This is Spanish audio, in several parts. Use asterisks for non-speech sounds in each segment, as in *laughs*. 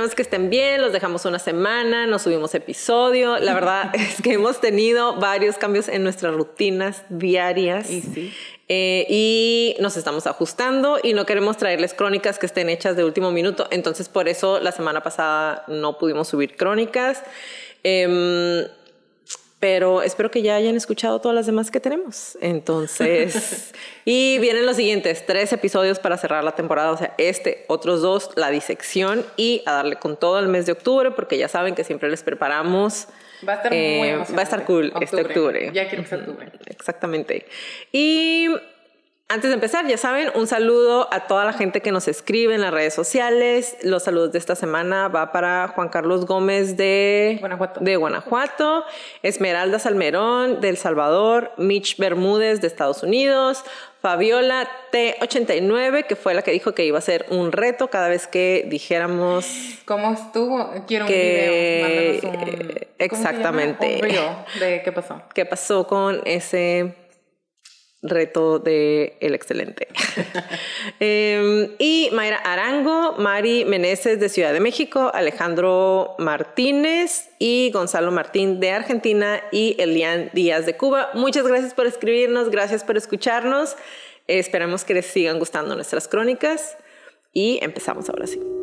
Esperemos que estén bien, los dejamos una semana, nos subimos episodio. La verdad *laughs* es que hemos tenido varios cambios en nuestras rutinas diarias Y eh, y nos estamos ajustando y no queremos traerles crónicas que estén hechas de último minuto. Entonces por eso la semana pasada no pudimos subir crónicas. Em, pero espero que ya hayan escuchado todas las demás que tenemos. Entonces, *laughs* y vienen los siguientes tres episodios para cerrar la temporada, o sea, este, otros dos, la disección y a darle con todo el mes de octubre, porque ya saben que siempre les preparamos. Va a estar muy eh, Va a estar cool este octubre. Ya quiero que sea octubre. Exactamente. Y antes de empezar, ya saben, un saludo a toda la gente que nos escribe en las redes sociales. Los saludos de esta semana va para Juan Carlos Gómez de Guanajuato, de Guanajuato Esmeralda Salmerón de El Salvador, Mitch Bermúdez de Estados Unidos, Fabiola T89, que fue la que dijo que iba a ser un reto cada vez que dijéramos... ¿Cómo estuvo? Quiero que, un video. Un, exactamente. Un de qué pasó. ¿Qué pasó con ese reto de El Excelente. *laughs* Em, y Mayra Arango, Mari Meneses de Ciudad de México, Alejandro Martínez y Gonzalo Martín de Argentina y Elian Díaz de Cuba. Muchas gracias por escribirnos, gracias por escucharnos. esperamos que les sigan gustando nuestras crónicas y empezamos ahora sí.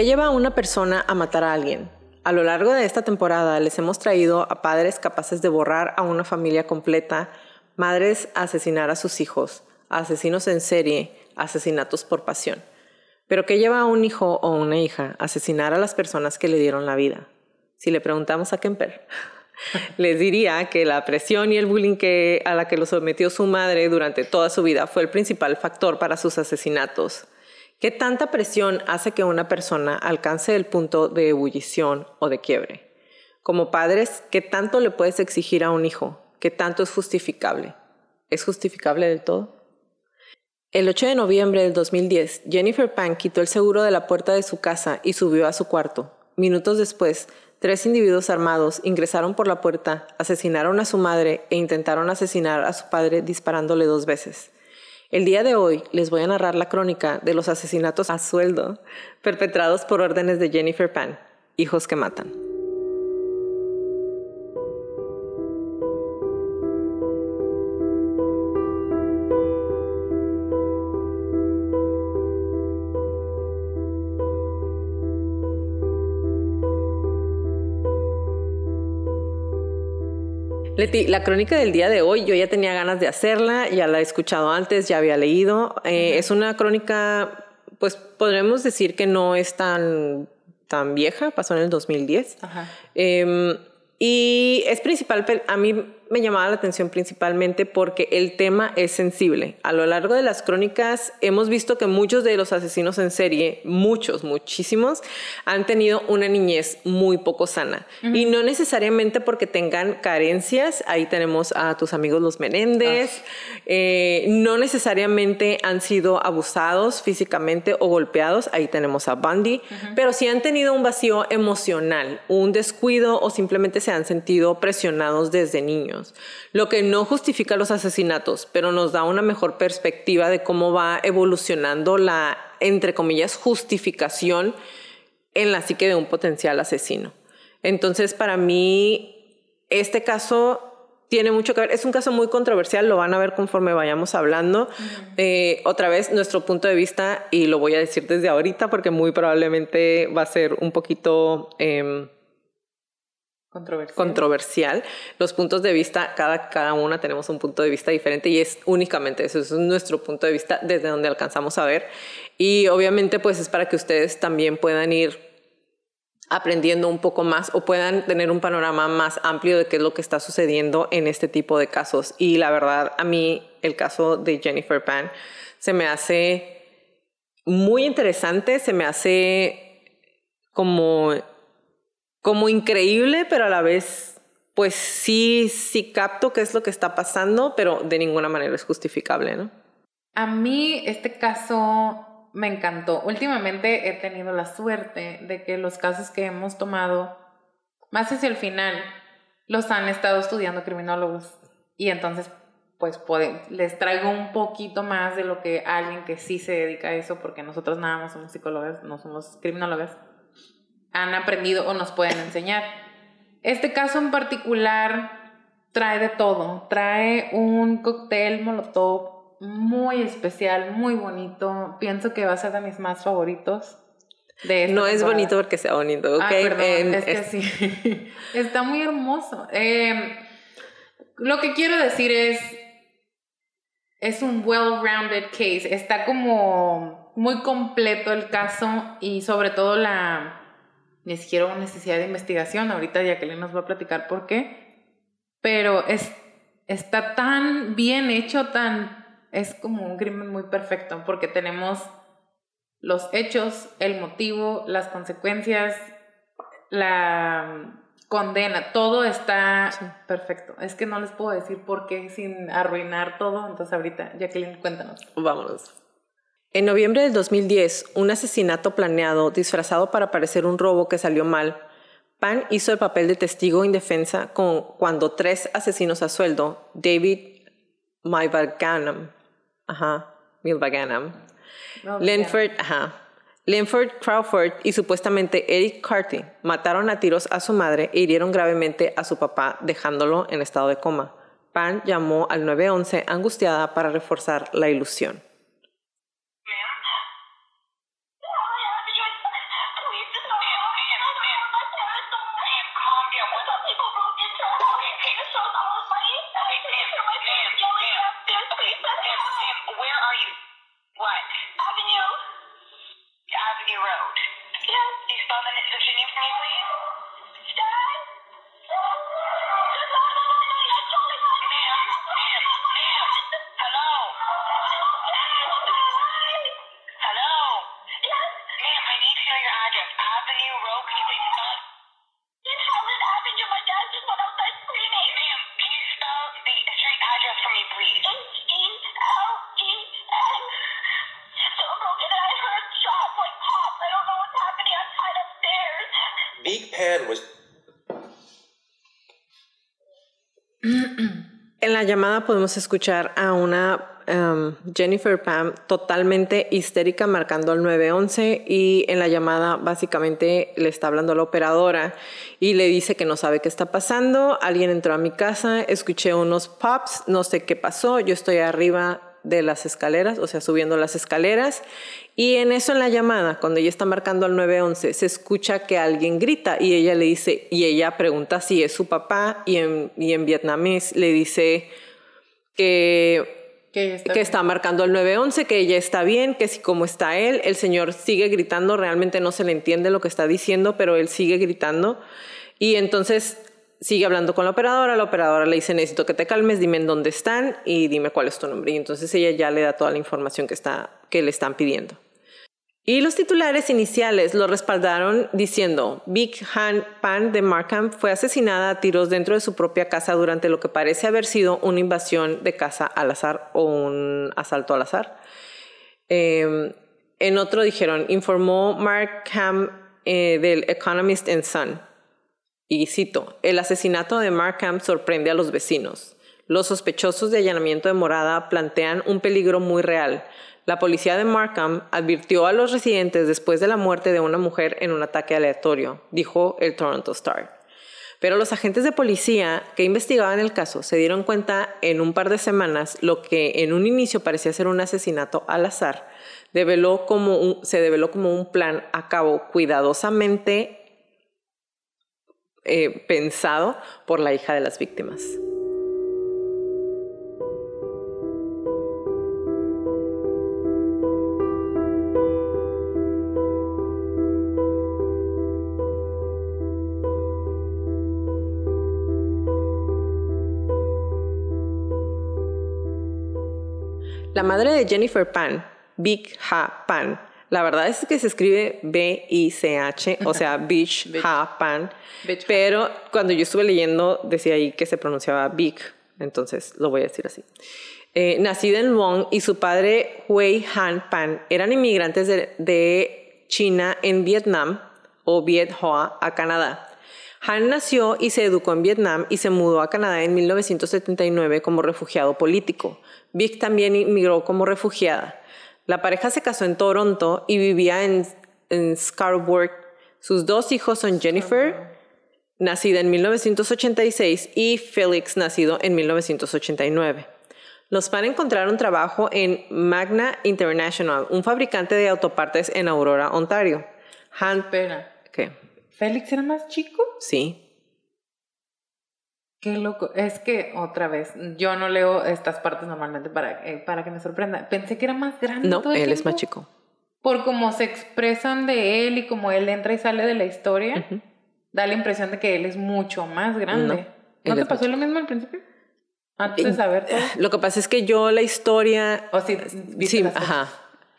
¿Qué lleva a una persona a matar a alguien? A lo largo de esta temporada les hemos traído a padres capaces de borrar a una familia completa, madres a asesinar a sus hijos, asesinos en serie, asesinatos por pasión. Pero ¿qué lleva a un hijo o una hija a asesinar a las personas que le dieron la vida? Si le preguntamos a Kemper, *laughs* les diría que la presión y el bullying a la que lo sometió su madre durante toda su vida fue el principal factor para sus asesinatos. ¿Qué tanta presión hace que una persona alcance el punto de ebullición o de quiebre? Como padres, ¿qué tanto le puedes exigir a un hijo? ¿Qué tanto es justificable? ¿Es justificable del todo? El 8 de noviembre del 2010, Jennifer Pan quitó el seguro de la puerta de su casa y subió a su cuarto. Minutos después, tres individuos armados ingresaron por la puerta, asesinaron a su madre e intentaron asesinar a su padre disparándole dos veces. El día de hoy les voy a narrar la crónica de los asesinatos a sueldo perpetrados por órdenes de Jennifer Pan, hijos que matan. La crónica del día de hoy, yo ya tenía ganas de hacerla, ya la he escuchado antes, ya había leído. Eh, es una crónica, pues podremos decir que no es tan, vieja, pasó en el 2010. Em, y es principal, a mí me llamaba la atención principalmente porque el tema es sensible. A lo largo de las crónicas hemos visto que muchos de los asesinos en serie, muchos, muchísimos, han tenido una niñez muy poco sana. Y no necesariamente porque tengan carencias, ahí tenemos a tus amigos los Menéndez, eh, no necesariamente han sido abusados físicamente o golpeados, ahí tenemos a Bundy, pero sí han tenido un vacío emocional, un descuido o simplemente se han sentido presionados desde niños, lo que no justifica los asesinatos, pero nos da una mejor perspectiva de cómo va evolucionando la, entre comillas, justificación en la psique de un potencial asesino. Entonces, para mí, este caso tiene mucho que ver. Es un caso muy controversial, lo van a ver conforme vayamos hablando. Eh, otra vez, nuestro punto de vista, y lo voy a decir desde ahorita porque muy probablemente va a ser un poquito... Em, Controversial. Los puntos de vista, cada, cada una tenemos un punto de vista diferente y es únicamente eso, es nuestro punto de vista desde donde alcanzamos a ver. Y obviamente pues es para que ustedes también puedan ir aprendiendo un poco más o puedan tener un panorama más amplio de qué es lo que está sucediendo en este tipo de casos. Y la verdad, a mí el caso de Jennifer Pan se me hace muy interesante, se me hace como como increíble, pero a la vez, pues sí, sí capto qué es lo que está pasando, pero de ninguna manera es justificable, ¿no? A mí este caso me encantó. Últimamente he tenido la suerte de que los casos que hemos tomado, más hacia el final, los han estado estudiando criminólogos. Y entonces, pues les traigo un poquito más de lo que alguien que sí se dedica a eso, porque nosotros nada más somos psicólogas, no somos criminólogas han aprendido o nos pueden enseñar. Este caso en particular trae de todo. Trae un cóctel molotov muy especial, muy bonito. Pienso que va a ser de mis más favoritos. De no es bonito porque sea bonito, ¿ok? Ah, es que sí. *laughs* Está muy hermoso. Em, lo que quiero decir es, es un well-rounded case. Está como muy completo el caso y sobre todo la, ni siquiera necesidad de investigación. Ahorita Jacqueline nos va a platicar por qué. Pero es, está tan bien hecho, tan. Es como un crimen muy perfecto, porque tenemos los hechos, el motivo, las consecuencias, la condena, todo está perfecto. Es que no les puedo decir por qué sin arruinar todo. Entonces, ahorita, Jacqueline, cuéntanos. Vámonos. En noviembre del 2010, un asesinato planeado disfrazado para parecer un robo que salió mal, Pan hizo el papel de testigo indefensa con, cuando tres asesinos a sueldo, David Milvaganam, ajá, Milvaganam, Crawford y supuestamente Eric Carty mataron a tiros a su madre e hirieron gravemente a su papá, dejándolo en estado de coma. Pan llamó al 911 angustiada para reforzar la ilusión. Llamada podemos escuchar a una um, Jennifer Pam totalmente histérica marcando al 911 y en la llamada básicamente le está hablando a la operadora y le dice que no sabe qué está pasando, alguien entró a mi casa, escuché unos pops, no sé qué pasó, yo estoy arriba de las escaleras, o sea, subiendo las escaleras. Y en eso, en la llamada, cuando ella está marcando al 911, se escucha que alguien grita y ella le dice, y ella pregunta si es su papá y en, y en vietnamés le dice que, que, está, marcando al 911, que ella está bien, que si como está él, el señor sigue gritando, realmente no se le entiende lo que está diciendo, pero él sigue gritando. Y entonces sigue hablando con la operadora, la operadora le dice necesito que te calmes, dime en dónde están y dime cuál es tu nombre. Y entonces ella ya le da toda la información que, está, que le están pidiendo. Y los titulares iniciales lo respaldaron diciendo, Big Han Pan de Markham fue asesinada a tiros dentro de su propia casa durante lo que parece haber sido una invasión de casa al azar o un asalto al azar. Em, en otro dijeron, informó Markham eh, del Economist and Sun. Y cito, el asesinato de Markham sorprende a los vecinos. Los sospechosos de allanamiento de morada plantean un peligro muy real. La policía de Markham advirtió a los residentes después de la muerte de una mujer en un ataque aleatorio, dijo el Toronto Star. Pero los agentes de policía que investigaban el caso se dieron cuenta en un par de semanas lo que en un inicio parecía ser un asesinato al azar, se develó como un plan a cabo cuidadosamente eh, pensado por la hija de las víctimas. La madre de Jennifer Pan, Big Ha Pan, la verdad es que se escribe B-I-C-H, o sea, *laughs* Beach, Ha Pan, pero cuando yo estuve leyendo decía ahí que se pronunciaba Big, entonces lo voy a decir así. Eh, nacida en Wong y su padre Hui Han Pan eran inmigrantes de, de China en Vietnam o Viet Hoa a Canadá. Han nació y se educó en Vietnam y se mudó a Canadá en 1979 como refugiado político. Vic también inmigró como refugiada. La pareja se casó en Toronto y vivía en, Scarborough. Sus dos hijos son Jennifer, nacida en 1986, y Felix, nacido en 1989. Los Pan encontraron trabajo en Magna International, un fabricante de autopartes en Aurora, Ontario. Han, Espera. ¿Qué? ¿Félix era más chico? Sí. Qué loco. Es que, otra vez, yo no leo estas partes normalmente para, eh, para que me sorprenda. Pensé que era más grande. No, él es más chico. Por cómo se expresan de él y cómo él entra y sale de la historia, da la impresión de que él es mucho más grande. ¿No, te pasó lo mismo al principio? Antes de saber todo. Lo que pasa es que yo la historia. O sí, sí ajá.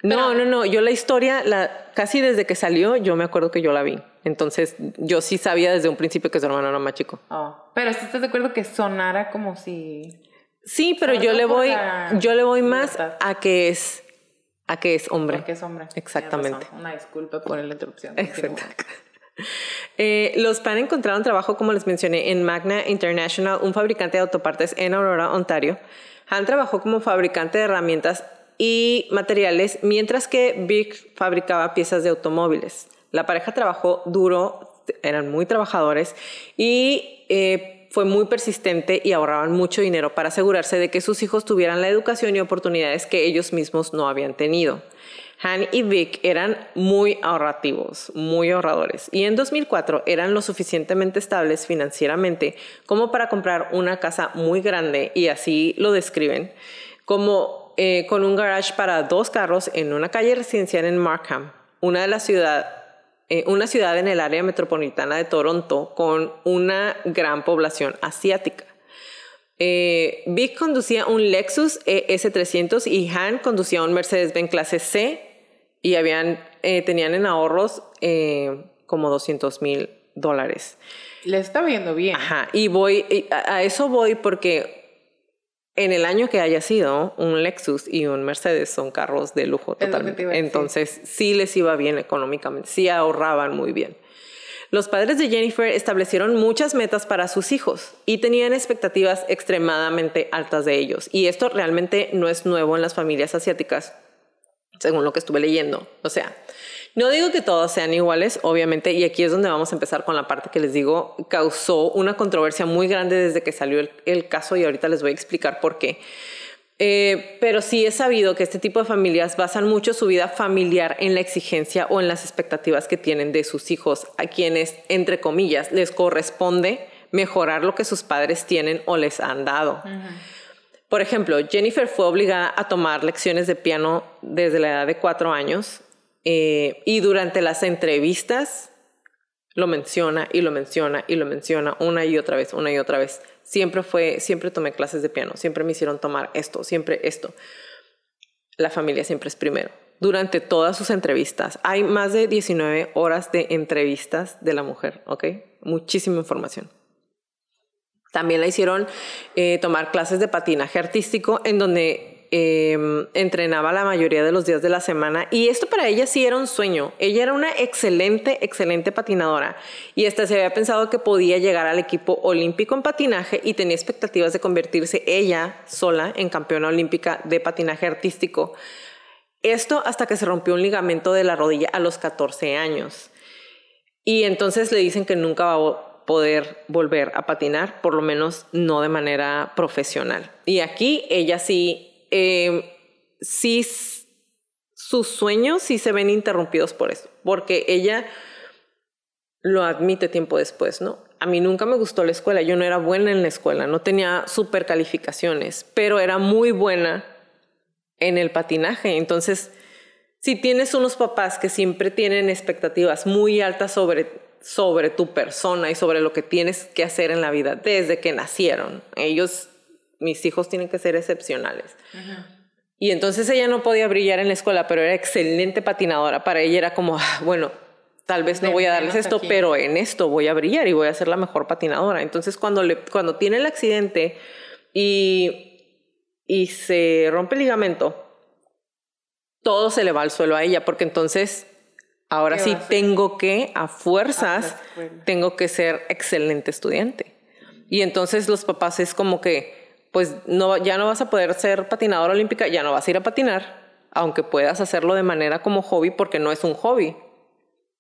No, no, no. Yo la historia, la, casi desde que salió, yo me acuerdo que yo la vi. Entonces, yo sí sabía desde un principio que su hermano era más chico. Oh. Pero ¿estás de acuerdo que sonara como si. Sí, pero yo le voy, yo le voy más a que es, a que es hombre. Porque es hombre. Exactamente. Una disculpa por la interrupción. *laughs* Exacto. Eh, los PAN encontraron trabajo, como les mencioné, en Magna International, un fabricante de autopartes en Aurora, Ontario. Han trabajó como fabricante de herramientas y materiales, mientras que Big fabricaba piezas de automóviles. La pareja trabajó duro, eran muy trabajadores y eh, fue muy persistente y ahorraban mucho dinero para asegurarse de que sus hijos tuvieran la educación y oportunidades que ellos mismos no habían tenido. Han y Vic eran muy ahorrativos, muy ahorradores, y en 2004 eran lo suficientemente estables financieramente como para comprar una casa muy grande, y así lo describen, como eh, con un garage para dos carros en una calle residencial en Markham, una, de la ciudad, eh, una ciudad en el área metropolitana de Toronto con una gran población asiática. Eh, Vic conducía un Lexus ES300 y Han conducía un Mercedes-Benz clase C y habían, tenían en ahorros como 200 mil dólares. Le está viendo bien. Ajá, y voy, a eso voy porque en el año que haya sido, un Lexus y un Mercedes son carros de lujo totalmente. Entonces, sí les iba bien económicamente, sí ahorraban muy bien. Los padres de Jennifer establecieron muchas metas para sus hijos y tenían expectativas extremadamente altas de ellos. Y esto realmente no es nuevo en las familias asiáticas, según lo que estuve leyendo. O sea, no digo que todos sean iguales, obviamente, y aquí es donde vamos a empezar con la parte que les digo, causó una controversia muy grande desde que salió el, caso y ahorita les voy a explicar por qué. Eh, pero sí he sabido que este tipo de familias basan mucho su vida familiar en la exigencia o en las expectativas que tienen de sus hijos, a quienes, entre comillas, les corresponde mejorar lo que sus padres tienen o les han dado. Por ejemplo, Jennifer fue obligada a tomar lecciones de piano desde la edad de cuatro años eh, y durante las entrevistas Lo menciona y lo menciona y lo menciona una y otra vez, una y otra vez. Siempre fue, siempre tomé clases de piano, siempre me hicieron tomar esto, siempre esto. La familia siempre es primero. Durante todas sus entrevistas, hay más de 19 horas de entrevistas de la mujer, ¿ok? Muchísima información. También la hicieron eh, tomar clases de patinaje artístico en donde em, entrenaba la mayoría de los días de la semana y esto para ella sí era un sueño. Ella era una excelente, excelente patinadora y hasta se había pensado que podía llegar al equipo olímpico en patinaje y tenía expectativas de convertirse ella sola en campeona olímpica de patinaje artístico. Esto hasta que se rompió un ligamento de la rodilla a los 14 años. Y entonces le dicen que nunca va a poder volver a patinar, por lo menos no de manera profesional. Y aquí ella sí, eh, sí, sus sueños sí se ven interrumpidos por eso, porque ella lo admite tiempo después, ¿no? A mí nunca me gustó la escuela, yo no era buena en la escuela, no tenía super calificaciones, pero era muy buena en el patinaje. Entonces, si tienes unos papás que siempre tienen expectativas muy altas sobre sobre tu persona y sobre lo que tienes que hacer en la vida desde que nacieron. Ellos, mis hijos tienen que ser excepcionales. Y entonces ella no podía brillar en la escuela, pero era excelente patinadora. Para ella era como, ah, bueno, tal vez no voy a darles esto, pero en esto voy a brillar y voy a ser la mejor patinadora. Entonces cuando, le, cuando tiene el accidente y, y se rompe el ligamento, todo se le va al suelo a ella, porque entonces Ahora sí tengo que, a fuerzas, tengo que ser excelente estudiante. Y entonces los papás es como que, pues no, ya no vas a poder ser patinadora olímpica, ya no vas a ir a patinar, aunque puedas hacerlo de manera como hobby, porque no es un hobby.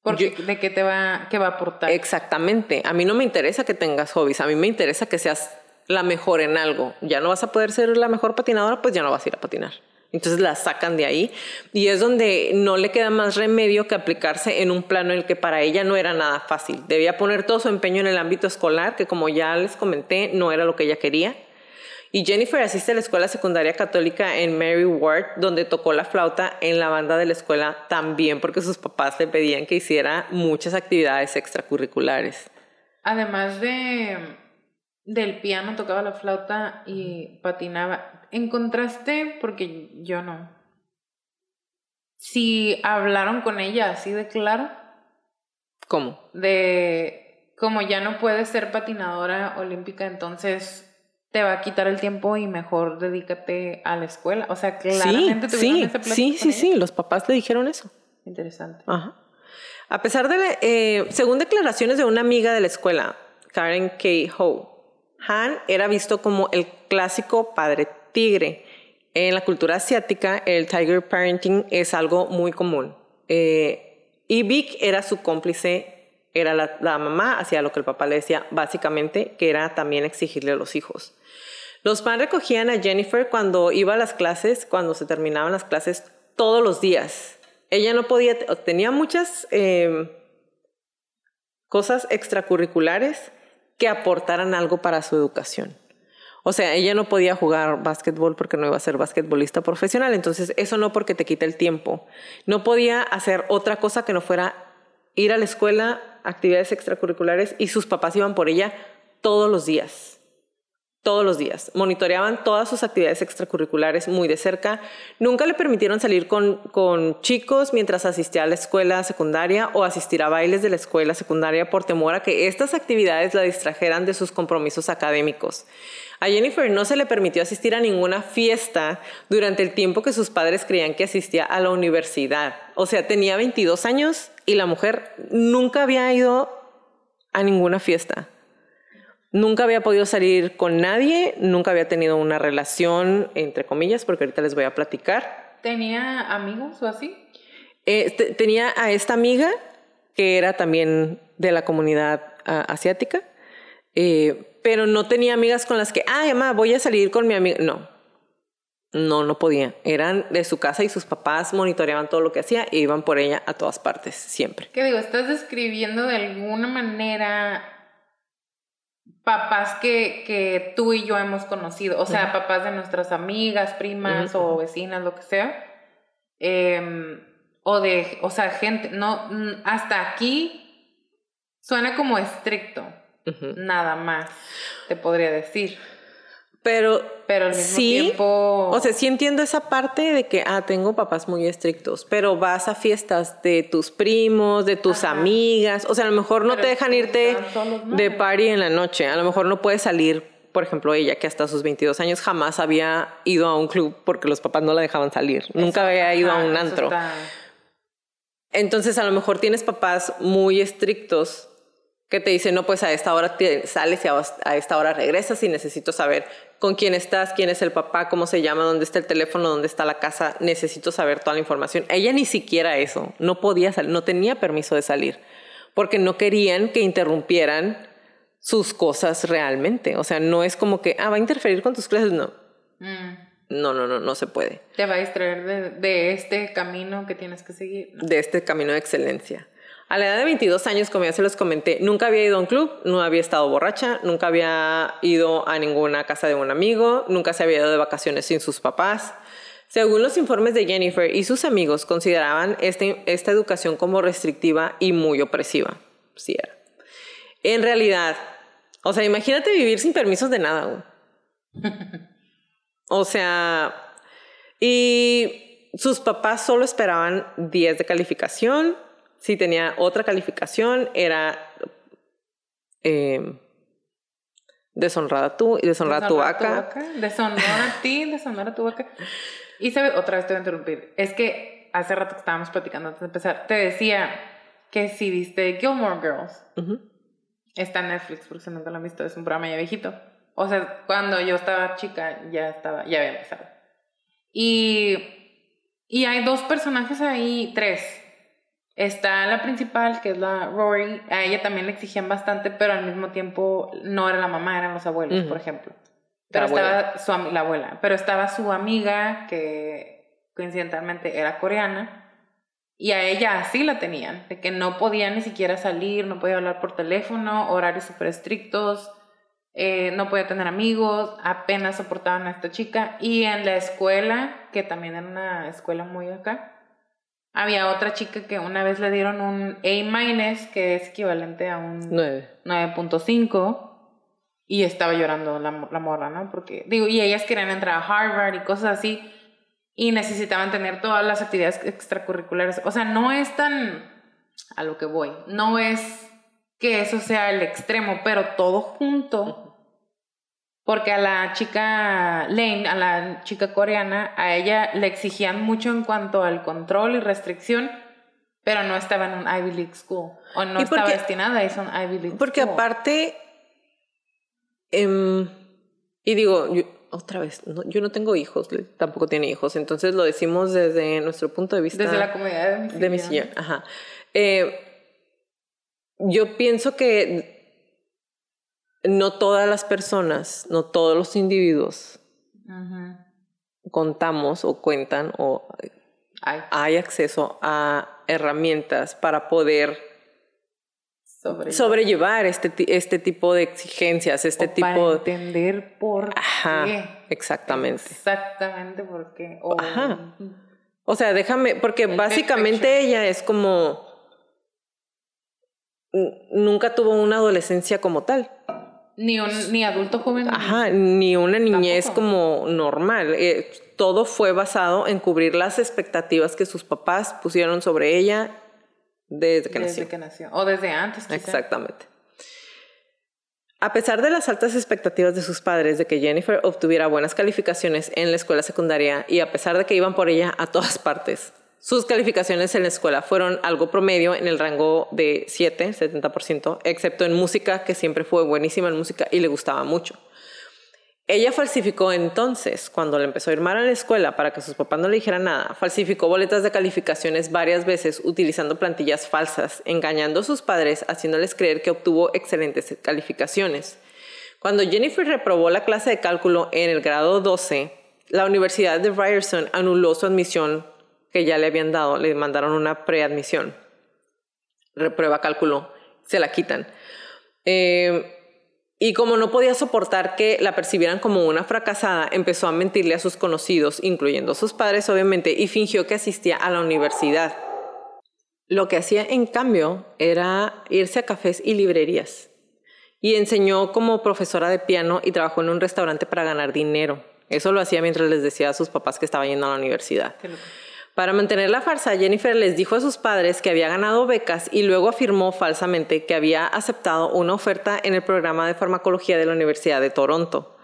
Porque de qué te va, qué va a aportar. Exactamente. A mí no me interesa que tengas hobbies, a mí me interesa que seas la mejor en algo. Ya no vas a poder ser la mejor patinadora, pues ya no vas a ir a patinar. Entonces la sacan de ahí y es donde no le queda más remedio que aplicarse en un plano en el que para ella no era nada fácil. Debía poner todo su empeño en el ámbito escolar, que como ya les comenté, no era lo que ella quería. Y Jennifer asiste a la escuela secundaria católica en Mary Ward, donde tocó la flauta en la banda de la escuela también porque sus papás le pedían que hiciera muchas actividades extracurriculares. Además de del piano, tocaba la flauta y patinaba encontraste, porque yo no, si hablaron con ella así de claro. ¿Cómo? De como ya no puedes ser patinadora olímpica, entonces te va a quitar el tiempo y mejor dedícate a la escuela. O sea, claramente sí, sí, sí, sí, sí, los papás le dijeron eso. Interesante. Ajá. A pesar de, eh, según declaraciones de una amiga de la escuela, Karen K. Ho, Han era visto como el clásico padre tigre. En la cultura asiática, el tiger parenting es algo muy común. Eh, y Vic era su cómplice, era la, mamá, hacía lo que el papá le decía, básicamente, que era también exigirle a los hijos. Los padres recogían a Jennifer cuando iba a las clases, cuando se terminaban las clases, todos los días. Ella no podía, tenía muchas eh, cosas extracurriculares que aportaran algo para su educación. O sea, ella no podía jugar básquetbol porque no iba a ser basquetbolista profesional. Entonces, eso no porque te quita el tiempo. No podía hacer otra cosa que no fuera ir a la escuela, actividades extracurriculares, y sus papás iban por ella todos los días todos los días. Monitoreaban todas sus actividades extracurriculares muy de cerca. Nunca le permitieron salir con, con, chicos mientras asistía a la escuela secundaria o asistir a bailes de la escuela secundaria por temor a que estas actividades la distrajeran de sus compromisos académicos. A Jennifer no se le permitió asistir a ninguna fiesta durante el tiempo que sus padres creían que asistía a la universidad. O sea, tenía 22 años y la mujer nunca había ido a ninguna fiesta. Nunca había podido salir con nadie, nunca había tenido una relación, entre comillas, porque ahorita les voy a platicar. ¿Tenía amigos o así? Eh, tenía a esta amiga que era también de la comunidad ah, asiática, eh, pero no tenía amigas con las que, ay, mamá, voy a salir con mi amiga. No, no, no podía. Eran de su casa y sus papás monitoreaban todo lo que hacía e iban por ella a todas partes, siempre. ¿Qué digo? ¿Estás describiendo de alguna manera papás que, que tú y yo hemos conocido, o sea, papás de nuestras amigas, primas o vecinas, lo que sea, em, o de, o sea, gente, no, hasta aquí Suena como estricto, nada más, te podría decir. Pero, Pero al mismo sí, tiempo... o sea, sí entiendo esa parte de que, ah, tengo papás muy estrictos, pero vas a fiestas de tus primos, de tus Ajá. amigas, o sea, a lo mejor no Pero te dejan irte de party en la noche, a lo mejor no puedes salir, por ejemplo, ella que hasta sus 22 años jamás había ido a un club porque los papás no la dejaban salir, nunca había ido a un antro. está- Entonces, a lo mejor tienes papás muy estrictos que te dicen, no, pues a esta hora te sales y a esta hora regresas y necesito saber con quién estás, quién es el papá, cómo se llama, dónde está el teléfono, dónde está la casa, necesito saber toda la información. Ella ni siquiera eso, no podía salir, no tenía permiso de salir, porque no querían que interrumpieran sus cosas realmente. O sea, no es como que, ah, va a interferir con tus clases, no. Mm, No, no, no, no se puede. te va a distraer de, de este camino que tienes que seguir. ¿no? de este camino de excelencia. A la edad de 22 años, como ya se los comenté, nunca había ido a un club, no había estado borracha, nunca había ido a ninguna casa de un amigo, nunca se había ido de vacaciones sin sus papás. Según los informes de Jennifer y sus amigos, consideraban este- esta educación como restrictiva y muy opresiva. Sí era. En realidad, o sea, imagínate vivir sin permisos de nada. güey. O sea, y sus papás solo esperaban 10 de calificación. Si tenía otra calificación, era eh, deshonrada tú y deshonrada tu vaca. vaca, Deshonrar a *laughs* ti, deshonrar a tu vaca. Y sabe, otra vez te voy a interrumpir. Es que hace rato que estábamos platicando antes de empezar, te decía que si viste Gilmore Girls, está en Netflix, porque si nunca lo han visto, es un programa ya viejito. O sea, cuando yo estaba chica, ya estaba, ya había empezado. Y, y hay dos personajes ahí, tres. Está la principal, que es la Rory. A ella también le exigían bastante, pero al mismo tiempo no era la mamá, eran los abuelos, por ejemplo. Pero La estaba su la abuela, pero estaba su amiga que coincidentalmente era coreana y a ella así la tenían, de que no podía ni siquiera salir, no podía hablar por teléfono, horarios súper estrictos, eh, no podía tener amigos, apenas soportaban a esta chica y en la escuela, que también era una escuela muy acá, había otra chica que una vez le dieron un A-, que es equivalente a un Nueve. 9.5 y estaba llorando la, la morra, ¿no? Porque, digo, y ellas querían entrar a Harvard y cosas así y necesitaban tener todas las actividades extracurriculares. O sea, no es tan a lo que voy, no es que eso sea el extremo, pero todo junto. Porque a la chica Lane, a la chica coreana, a ella le exigían mucho en cuanto al control y restricción, pero no estaba en un Ivy League school. O no estaba porque- destinada a un Ivy League Porque school. aparte, em, y digo, yo- otra vez, no- yo no tengo hijos, tampoco tiene hijos, entonces lo decimos desde nuestro punto de vista Desde la comunidad de mi de mi sillón. Ajá. Eh, yo pienso que no todas las personas, no todos los individuos contamos o cuentan o Ay, hay acceso a herramientas para poder sobre sobrellevar este, este tipo de exigencias, este O para tipo... entender por Ajá, qué. exactamente. Exactamente por qué. O- Ajá. O sea, déjame, porque El básicamente ella es como... Nunca tuvo una adolescencia como tal. Ni, un, ni adulto joven. Ajá, ni una niñez Tampoco. como normal. Eh, todo fue basado en cubrir las expectativas que sus papás pusieron sobre ella desde que Desde nació. que nació. O desde antes, quizá. Exactamente. A pesar de las altas expectativas de sus padres de que Jennifer obtuviera buenas calificaciones en la escuela secundaria y a pesar de que iban por ella a todas *laughs* partes, sus calificaciones en la escuela fueron algo promedio en el rango de 7, 70%, excepto en música, que siempre fue buenísima en música y le gustaba mucho. Ella falsificó entonces, cuando le empezó a ir mal a la escuela para que sus papás no le dijeran nada, falsificó boletas de calificaciones varias veces utilizando plantillas falsas, engañando a sus padres, haciéndoles creer que obtuvo excelentes calificaciones. Cuando Jennifer reprobó la clase de cálculo en el grado 12, la Universidad de Ryerson anuló su admisión que ya le habían dado, le mandaron una preadmisión. Reprueba cálculo, se la quitan. Eh, y como no podía soportar que la percibieran como una fracasada, empezó a mentirle a sus conocidos, incluyendo a sus padres obviamente, y fingió que asistía a la universidad. Lo que hacía en cambio era irse a cafés y librerías. Y enseñó como profesora de piano y trabajó en un restaurante para ganar dinero. Eso lo hacía mientras les decía a sus papás que estaba yendo a la universidad. Para mantener la farsa, Jennifer les dijo a sus padres que había ganado becas y luego afirmó falsamente que había aceptado una oferta en el programa de farmacología de la Universidad de Toronto.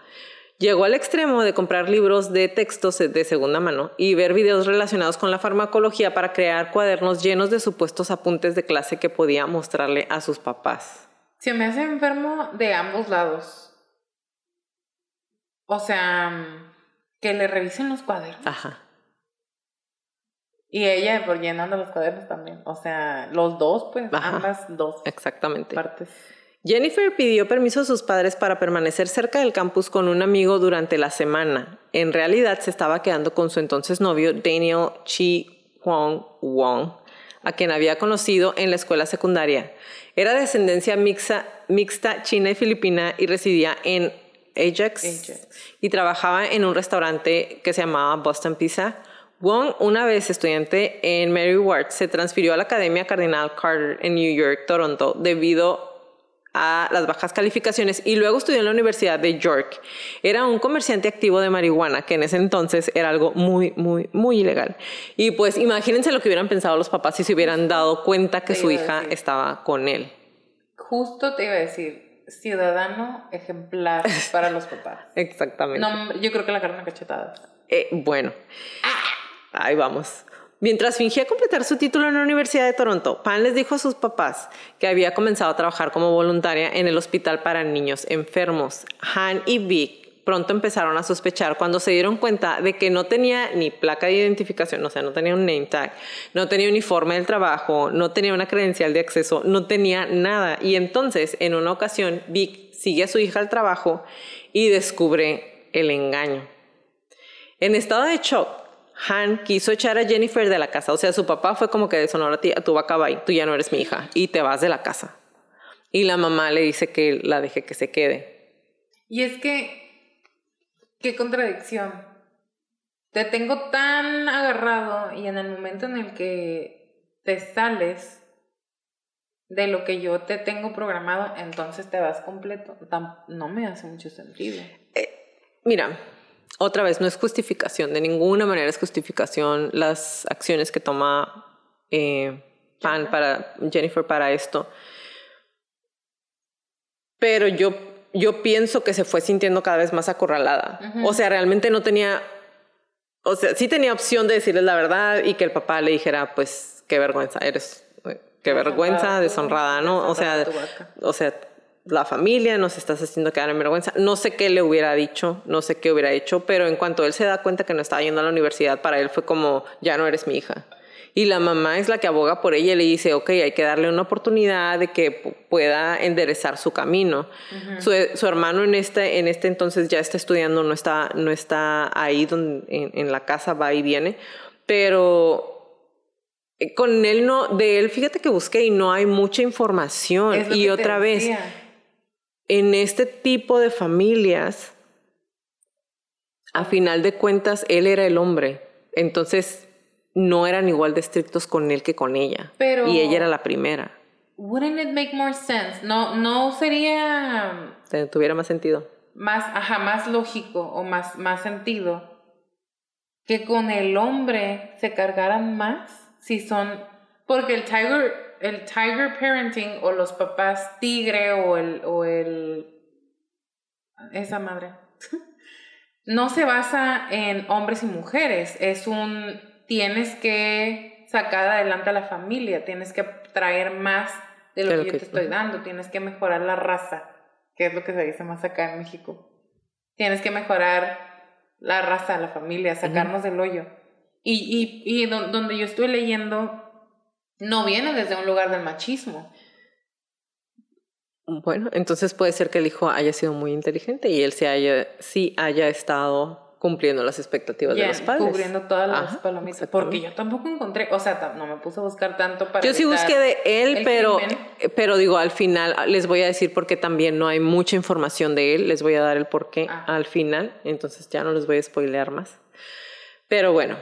Llegó al extremo de comprar libros de textos de segunda mano y ver videos relacionados con la farmacología para crear cuadernos llenos de supuestos apuntes de clase que podía mostrarle a sus papás. Se me hace enfermo de ambos lados. O sea, que le revisen los cuadernos. Ajá. Y ella por llenando los cuadernos también. O sea, los dos, pues, ambas dos. Exactamente. Partes. Jennifer pidió permiso a sus padres para permanecer cerca del campus con un amigo durante la semana. En realidad se estaba quedando con su entonces novio Daniel Chi Huang Wong, a quien había conocido en la escuela secundaria. Era de ascendencia mixta, mixta china y filipina y residía en Ajax, Ajax, y trabajaba en un restaurante que se llamaba Boston Pizza Wong, una vez estudiante en Mary Ward, se transfirió a la Academia Cardinal Carter en New York, Toronto, debido a las bajas calificaciones y luego estudió en la Universidad de York. Era un comerciante activo de marihuana, que en ese entonces era algo muy, muy, muy ilegal. Y pues imagínense lo que hubieran pensado los papás si se hubieran dado cuenta que su hija estaba con él. Justo te iba a decir, ciudadano ejemplar para los papás. *laughs* Exactamente. No, yo creo que la carne cachetada. Eh, bueno. Ah. Ahí vamos. Mientras fingía completar su título en la Universidad de Toronto, Pan les dijo a sus papás que había comenzado a trabajar como voluntaria en el hospital para niños enfermos. Han y Vic pronto empezaron a sospechar cuando se dieron cuenta de que no tenía ni placa de identificación, o sea, no tenía un name tag, no tenía uniforme del trabajo, no tenía una credencial de acceso, no tenía nada. Y entonces, en una ocasión, Vic sigue a su hija al trabajo y descubre el engaño. En estado de shock, han quiso echar a Jennifer de la casa. O sea, su papá fue como que de Sonora, tú va a tú ya no eres mi hija y te vas de la casa. Y la mamá le dice que la deje que se quede. Y es que, qué contradicción. Te tengo tan agarrado y en el momento en el que te sales de lo que yo te tengo programado, entonces te vas completo. No me hace mucho sentido. Eh, mira, otra vez, no es justificación, de ninguna manera es justificación las acciones que toma eh, Pan para Jennifer para esto. Pero yo, yo pienso que se fue sintiendo cada vez más acorralada. O sea, realmente no tenía, o sea, sí tenía opción de decirles la verdad y que el papá le dijera, pues, qué vergüenza, eres, qué vergüenza, deshonrada, ¿no? O sea, o sea, la familia, nos estás haciendo quedar en vergüenza. No sé qué le hubiera dicho, no sé qué hubiera hecho, pero en cuanto él se da cuenta que no estaba yendo a la universidad, para él fue como, ya no eres mi hija. Y la mamá es la que aboga por ella y le dice, ok, hay que darle una oportunidad de que pueda enderezar su camino. su, hermano en este, en este entonces ya está estudiando, no está, no está ahí donde, en, la casa, va y viene, pero eh, con él no, de él, fíjate que busqué y no hay mucha información. Y otra vez, en este tipo de familias, a final de cuentas, él era el hombre. Entonces, no eran igual de estrictos con él que con ella. Pero, y ella era la primera. Wouldn't it make more sense? No, no sería. Tuviera más sentido. Más, ajá, más lógico o más, más sentido que con el hombre se cargaran más si son. Porque el Tiger el tiger parenting o los papás tigre o el, o el, esa madre, *laughs* no se basa en hombres y mujeres, es un, tienes que sacar adelante a la familia, tienes que traer más de lo, que, yo te estoy dando, tienes que mejorar la raza, que es lo que se dice más acá en México. Tienes que mejorar la raza, la familia, sacarnos del hoyo. Y, y, y donde yo estoy leyendo no viene desde un lugar del machismo. Bueno, entonces puede ser que el hijo haya sido muy inteligente y él sí haya, sí haya estado cumpliendo las expectativas de los padres. Cubriendo todas las palomitas. Porque yo tampoco encontré, o sea, no me puse a buscar tanto para. Yo sí busqué de él, pero, pero digo, al final les voy a decir porque también no hay mucha información de él. Les voy a dar el porqué ah. al final. Entonces ya no les voy a spoilear más. Pero bueno,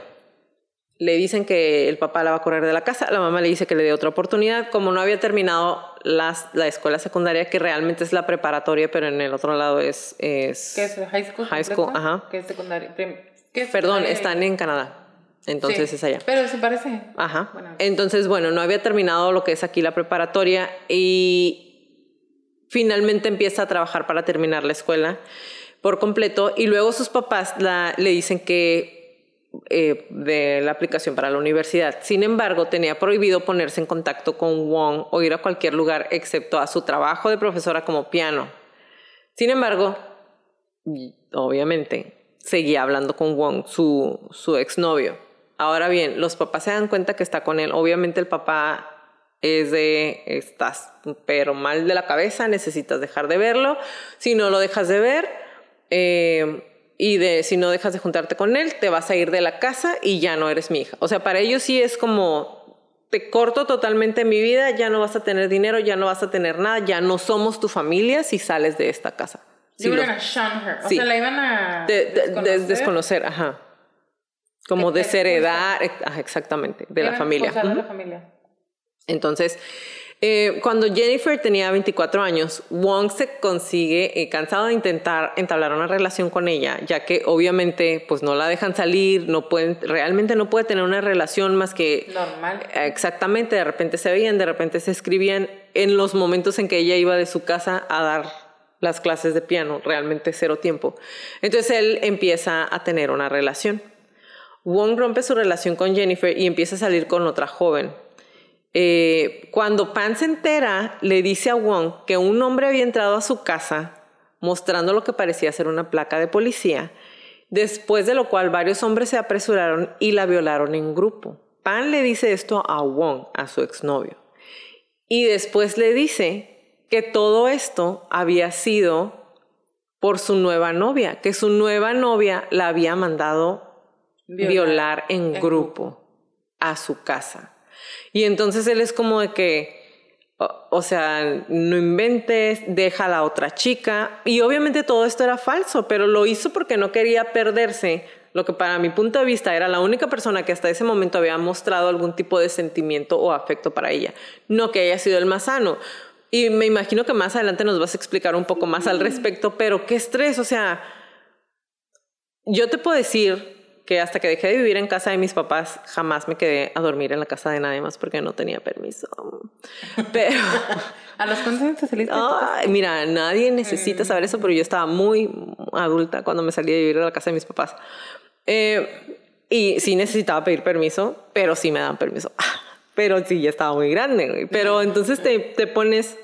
le dicen que el papá la va a correr de la casa, la mamá le dice que le dé otra oportunidad, como no había terminado las, la escuela secundaria, que realmente es la preparatoria, pero en el otro lado es... es ¿Qué es? ¿High school? High school, ajá. ¿Qué es secundaria? Prim- ¿Qué es Perdón, secundaria? están en Canadá, entonces Sí, es allá. Pero se parece. Ajá. Bueno. Entonces, bueno, no había terminado lo que es aquí la preparatoria y finalmente empieza a trabajar para terminar la escuela por completo y luego sus papás la- le dicen que eh, de la aplicación para la universidad. Sin embargo, tenía prohibido ponerse en contacto con Wong o ir a cualquier lugar excepto a su trabajo de profesora como piano. Sin embargo, obviamente, seguía hablando con Wong, su, su exnovio. Ahora bien, los papás se dan cuenta que está con él. Obviamente el papá es de, estás pero mal de la cabeza, necesitas dejar de verlo. Si no lo dejas de ver, eh, y de si no dejas de juntarte con él, te vas a ir de la casa y ya no eres mi hija. O sea, para ellos sí es como, te corto totalmente mi vida, ya no vas a tener dinero, ya no vas a tener nada, ya no somos tu familia si sales de esta casa. Si los- gonna shun her. O Sí. sea, la iban a de, de- de- desconocer. ajá. Como De- desheredar, ajá, exactamente, de la a familia. Ujú. la familia. Entonces, eh, cuando Jennifer tenía 24 años, Wong se consigue, eh, cansado de intentar entablar una relación con ella, ya que obviamente pues no la dejan salir, no pueden, realmente no puede tener una relación más que Normal. Exactamente, de repente se veían, de repente se escribían en los momentos en que ella iba de su casa a dar las clases de piano, realmente cero tiempo. Entonces él empieza a tener una relación. Wong rompe su relación con Jennifer y empieza a salir con otra joven. Eh, cuando Pan se entera, le dice a Wong que un hombre había entrado a su casa mostrando lo que parecía ser una placa de policía, después de lo cual varios hombres se apresuraron y la violaron en grupo. Pan le dice esto a Wong, a su exnovio, y después le dice que todo esto había sido por su nueva novia, que su nueva novia la había mandado violar, en, en grupo a su casa. Y entonces él es como de que, o, o sea, no inventes, deja a la otra chica. Y obviamente todo esto era falso, pero lo hizo porque no quería perderse. Lo que para mi punto de vista era la única persona que hasta ese momento había mostrado algún tipo de sentimiento o afecto para ella. No que haya sido el más sano. Y me imagino que más adelante nos vas a explicar un poco más al respecto, pero qué estrés, o sea, yo te puedo decir que hasta que dejé de vivir en casa de mis papás, jamás me quedé a dormir en la casa de nadie más porque no tenía permiso. *laughs* Pero, ¿A los cuántos años te saliste? mira, nadie necesita saber eso, pero yo estaba muy adulta cuando me salí de vivir de la casa de mis papás. Eh, y sí necesitaba pedir permiso, pero sí me daban permiso. Pero sí, ya estaba muy grande. güey. Pero entonces te, te pones...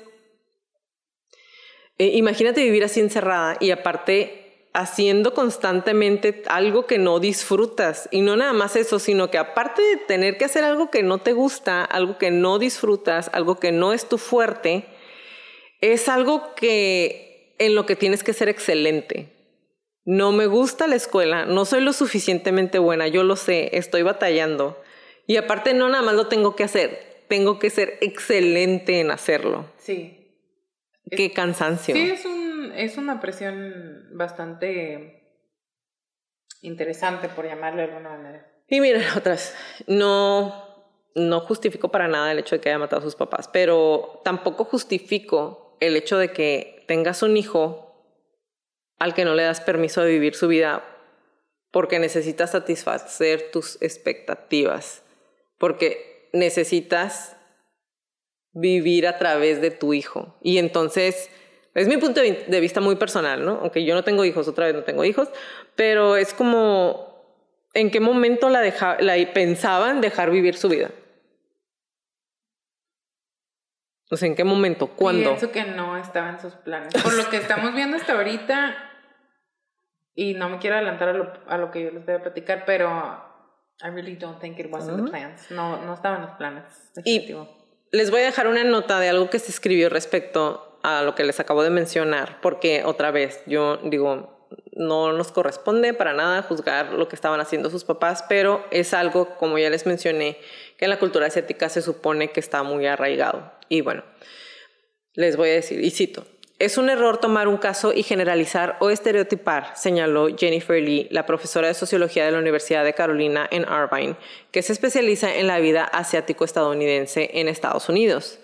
eh, imagínate vivir así encerrada y aparte haciendo constantemente algo que no disfrutas. Y no nada más eso, sino que aparte de tener que hacer algo que no te gusta, algo que no disfrutas, algo que no es tu fuerte, es algo que en lo que tienes que ser excelente. No me gusta la escuela, no soy lo suficientemente buena, yo lo sé, estoy batallando. Y aparte no nada más lo tengo que hacer, tengo que ser excelente en hacerlo. Sí. Qué cansancio. Sí, es, un, es una presión bastante interesante, por llamarle de alguna manera. Y miren, *laughs* otras, no, no justifico para nada el hecho de que haya matado a sus papás, pero tampoco justifico el hecho de que tengas un hijo al que no le das permiso de vivir su vida porque necesitas satisfacer tus expectativas, porque necesitas vivir a través de tu hijo. Y entonces, es mi punto de vi- de vista muy personal, ¿no? Aunque yo no tengo hijos, otra vez no tengo hijos, pero es como, ¿en qué momento la, deja, la pensaban dejar vivir su vida? O sea, ¿en qué momento? ¿Cuándo? Pienso que no estaba en sus planes. Por lo que estamos viendo hasta ahorita, y no me quiero adelantar a lo, a lo que yo les voy a platicar, pero I really don't think it was in the plans. No, no estaba en los planes. Y- definitivo. Les voy a dejar una nota de algo que se escribió respecto a lo que les acabo de mencionar, porque otra vez, yo digo, no nos corresponde para nada juzgar lo que estaban haciendo sus papás, pero es algo, como ya les mencioné, que en la cultura asiática se supone que está muy arraigado. Y bueno, les voy a decir, y cito, Es un error tomar un caso y generalizar o estereotipar, señaló Jennifer Lee, la profesora de sociología de la Universidad de Carolina en Irvine, que se especializa en la vida asiático-estadounidense en Estados Unidos.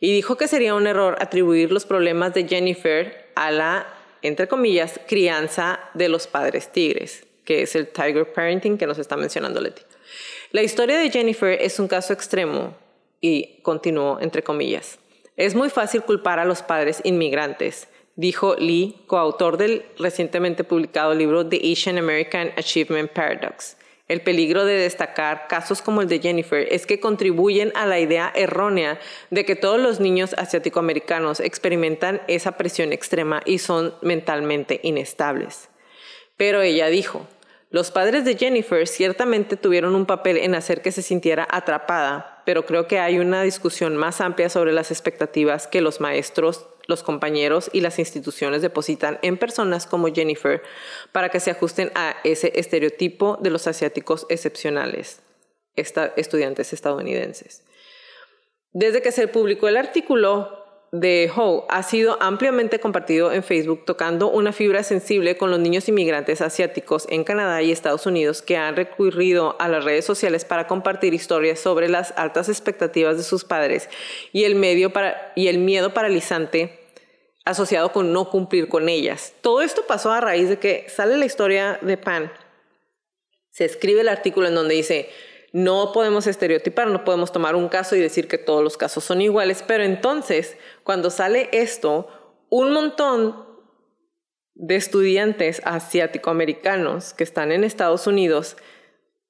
Y dijo que sería un error atribuir los problemas de Jennifer a la, entre comillas, crianza de los padres tigres, que es el tiger parenting que nos está mencionando Leti. La historia de Jennifer es un caso extremo y continuó, entre comillas. Es muy fácil culpar a los padres inmigrantes, dijo Lee, coautor del recientemente publicado libro The Asian American Achievement Paradox. El peligro de destacar casos como el de Jennifer es que contribuyen a la idea errónea de que todos los niños asiático-americanos experimentan esa presión extrema y son mentalmente inestables. Pero ella dijo, los padres de Jennifer ciertamente tuvieron un papel en hacer que se sintiera atrapada, pero creo que hay una discusión más amplia sobre las expectativas que los maestros, los compañeros y las instituciones depositan en personas como Jennifer para que se ajusten a ese estereotipo de los asiáticos excepcionales, estudiantes estadounidenses. Desde que se publicó el artículo, de Ho ha sido ampliamente compartido en Facebook tocando una fibra sensible con los niños inmigrantes asiáticos en Canadá y Estados Unidos que han recurrido a las redes sociales para compartir historias sobre las altas expectativas de sus padres y el, medio para, y el miedo paralizante asociado con no cumplir con ellas. Todo esto pasó a raíz de que sale la historia de Pan. Se escribe el artículo en donde dice, no podemos estereotipar, no podemos tomar un caso y decir que todos los casos son iguales, pero entonces, cuando sale esto, un montón de estudiantes asiático-americanos que están en Estados Unidos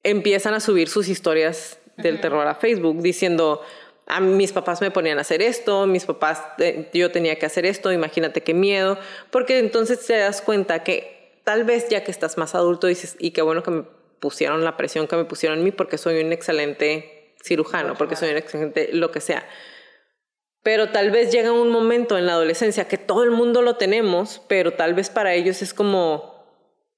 empiezan a subir sus historias del terror a Facebook diciendo, a mis papás me ponían a hacer esto, mis papás, eh, yo tenía que hacer esto, imagínate qué miedo, porque entonces te das cuenta que tal vez ya que estás más adulto dices, y qué bueno que me pusieron la presión que me pusieron en mí porque soy un excelente cirujano, porque soy un excelente lo que sea. Pero tal vez llega un momento en la adolescencia que todo el mundo lo tenemos, pero tal vez para ellos es como,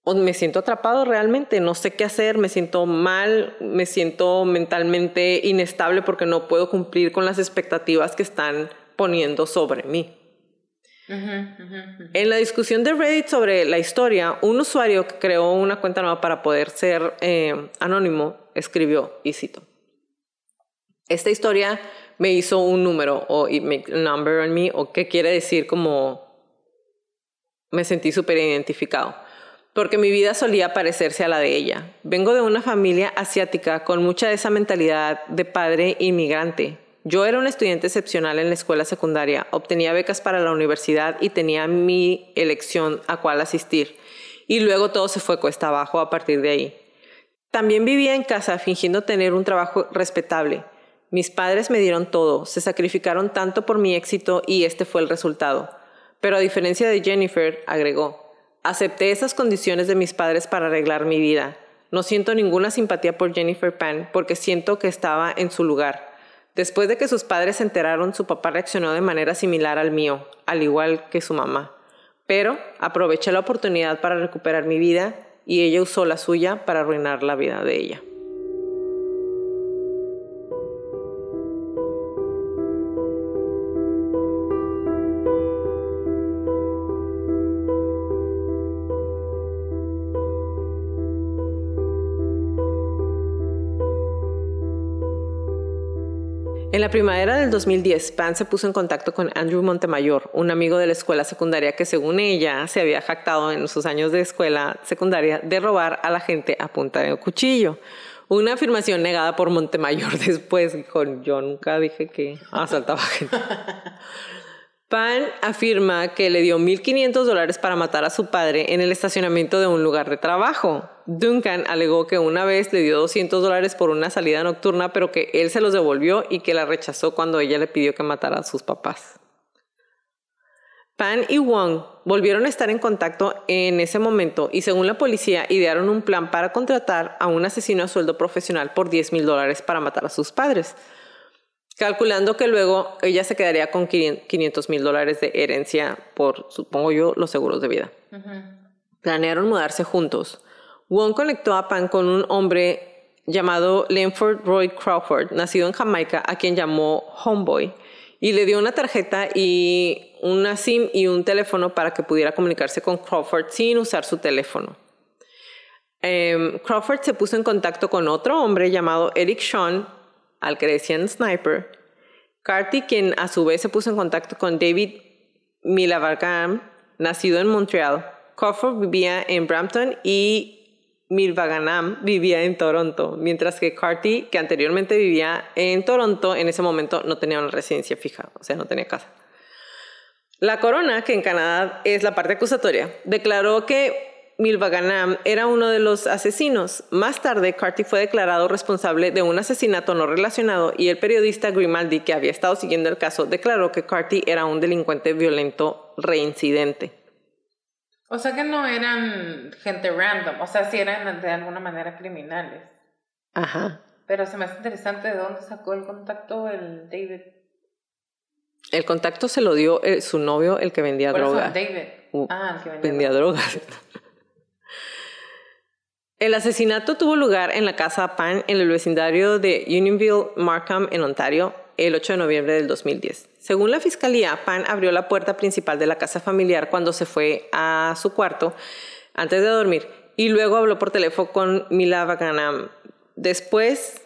me siento atrapado realmente, no sé qué hacer, me siento mal, me siento mentalmente inestable porque no puedo cumplir con las expectativas que están poniendo sobre mí. En la discusión de Reddit sobre la historia, un usuario que creó una cuenta nueva para poder ser eh, anónimo escribió, y cito, esta historia me hizo un número o it make a number on me o qué quiere decir como me sentí súper identificado porque mi vida solía parecerse a la de ella. Vengo de una familia asiática con mucha de esa mentalidad de padre inmigrante, yo era un estudiante excepcional en la escuela secundaria, obtenía becas para la universidad y tenía mi elección a cuál asistir. Y luego todo se fue cuesta abajo a partir de ahí. También vivía en casa fingiendo tener un trabajo respetable. Mis padres me dieron todo, se sacrificaron tanto por mi éxito y este fue el resultado. Pero a diferencia de Jennifer, agregó, acepté esas condiciones de mis padres para arreglar mi vida. No siento ninguna simpatía por Jennifer Pan porque siento que estaba en su lugar. Después de que sus padres se enteraron, su papá reaccionó de manera similar al mío, al igual que su mamá. Pero aproveché la oportunidad para recuperar mi vida y ella usó la suya para arruinar la vida de ella. En la primavera del 2010, Pan se puso en contacto con Andrew Montemayor, un amigo de la escuela secundaria que según ella se había jactado en sus años de escuela secundaria de robar a la gente a punta de cuchillo. Una afirmación negada por Montemayor *laughs* después, con yo nunca dije que asaltaba gente. *laughs* Pan afirma que le dio 1.500 dólares para matar a su padre en el estacionamiento de un lugar de trabajo. Duncan alegó que una vez le dio 200 dólares por una salida nocturna, pero que él se los devolvió y que la rechazó cuando ella le pidió que matara a sus papás. Pan y Wong volvieron a estar en contacto en ese momento y según la policía idearon un plan para contratar a un asesino a sueldo profesional por 10 mil dólares para matar a sus padres calculando que luego ella se quedaría con 500 mil dólares de herencia por, supongo yo, los seguros de vida. Planearon mudarse juntos. Wong conectó a Pan con un hombre llamado Lenford Roy Crawford, nacido en Jamaica, a quien llamó Homeboy, y le dio una tarjeta y una SIM y un teléfono para que pudiera comunicarse con Crawford sin usar su teléfono. Em, Crawford se puso en contacto con otro hombre llamado Eric Sean, al que decían Sniper. Carty, quien a su vez se puso en contacto con David Milavargam, nacido en Montreal. Crawford vivía en Brampton y Milvaganam vivía en Toronto, mientras que Carty, que anteriormente vivía en Toronto, en ese momento no tenía una residencia fija, o sea, no tenía casa. La corona, que en Canadá es la parte acusatoria, declaró que Milvaganam era uno de los asesinos. Más tarde, Carty fue declarado responsable de un asesinato no relacionado y el periodista Grimaldi, que había estado siguiendo el caso, declaró que Carty era un delincuente violento reincidente. O sea que no eran gente random, o sea, sí eran de alguna manera criminales. Ajá. Pero se me hace interesante de dónde sacó el contacto el David. El contacto se lo dio eh, su novio, el que vendía Por eso, droga. David. Uh, ah, el que vendía. vendía drogas. El asesinato tuvo lugar en la casa Pan en el vecindario de Unionville, Markham, en Ontario, el 8 de noviembre del 2010. Según la fiscalía, Pan abrió la puerta principal de la casa familiar cuando se fue a su cuarto antes de dormir y luego habló por teléfono con Mila Vaganam. Después,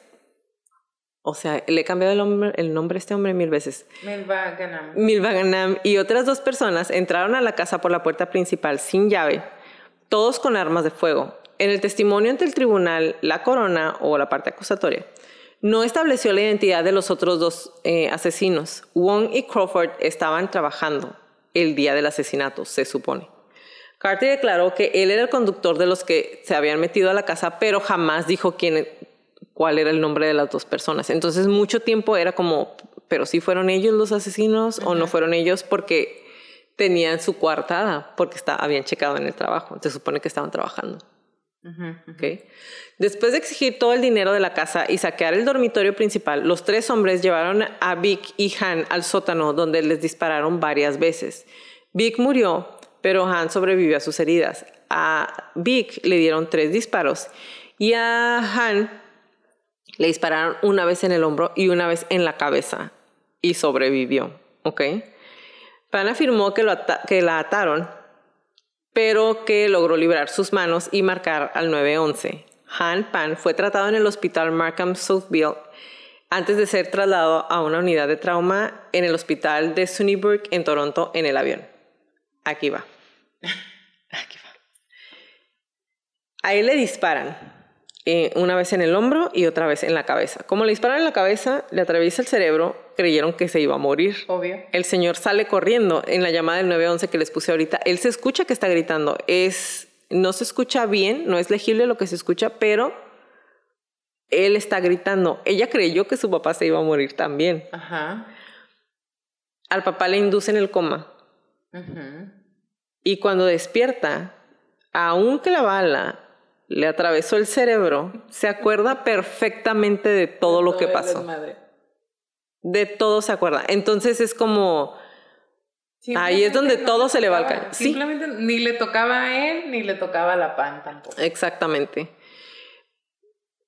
o sea, le he cambiado el nombre, el nombre a este hombre mil veces. Milva Ganam. Milvaganam y otras dos personas entraron a la casa por la puerta principal sin llave, todos con armas de fuego. En el testimonio ante el tribunal, la corona o la parte acusatoria no estableció la identidad de los otros dos eh, asesinos. Wong y Crawford estaban trabajando el día del asesinato, se supone. Carter declaró que él era el conductor de los que se habían metido a la casa, pero jamás dijo quién, cuál era el nombre de las dos personas. Entonces mucho tiempo era como, pero si fueron ellos los asesinos o no fueron ellos porque tenían su coartada, porque está, habían checado en el trabajo. Se supone que estaban trabajando. ¿Ok? Después de exigir todo el dinero de la casa y saquear el dormitorio principal, los tres hombres llevaron a Vic y Han al sótano donde les dispararon varias veces. Vic murió, pero Han sobrevivió a sus heridas. A Vic le dieron tres disparos y a Han le dispararon una vez en el hombro y una vez en la cabeza y sobrevivió. ¿ok? Pan afirmó que, lo que la ataron pero que logró librar sus manos y marcar al 911. Han Pan fue tratado en el hospital Markham Southville antes de ser trasladado a una unidad de trauma en el hospital de Sunnybrook en Toronto en el avión. Aquí va. *laughs* Aquí va. A él le disparan eh, una vez en el hombro y otra vez en la cabeza. Como le disparan en la cabeza, le atraviesa el cerebro, creyeron que se iba a morir. Obvio. El señor sale corriendo en la llamada del 911 que les puse ahorita. Él se escucha que está gritando. Es, no se escucha bien, no es legible lo que se escucha, pero él está gritando. Ella creyó que su papá se iba a morir también. Ajá. Al papá le inducen el coma. Ujú. Y cuando despierta, aunque la bala le atravesó el cerebro, se acuerda perfectamente de todo lo que pasó. De todo se acuerda. Entonces es como... Ahí es donde todo se le va al caño. Sí. Simplemente ni le tocaba a él, ni le tocaba a la pan tampoco. Exactamente.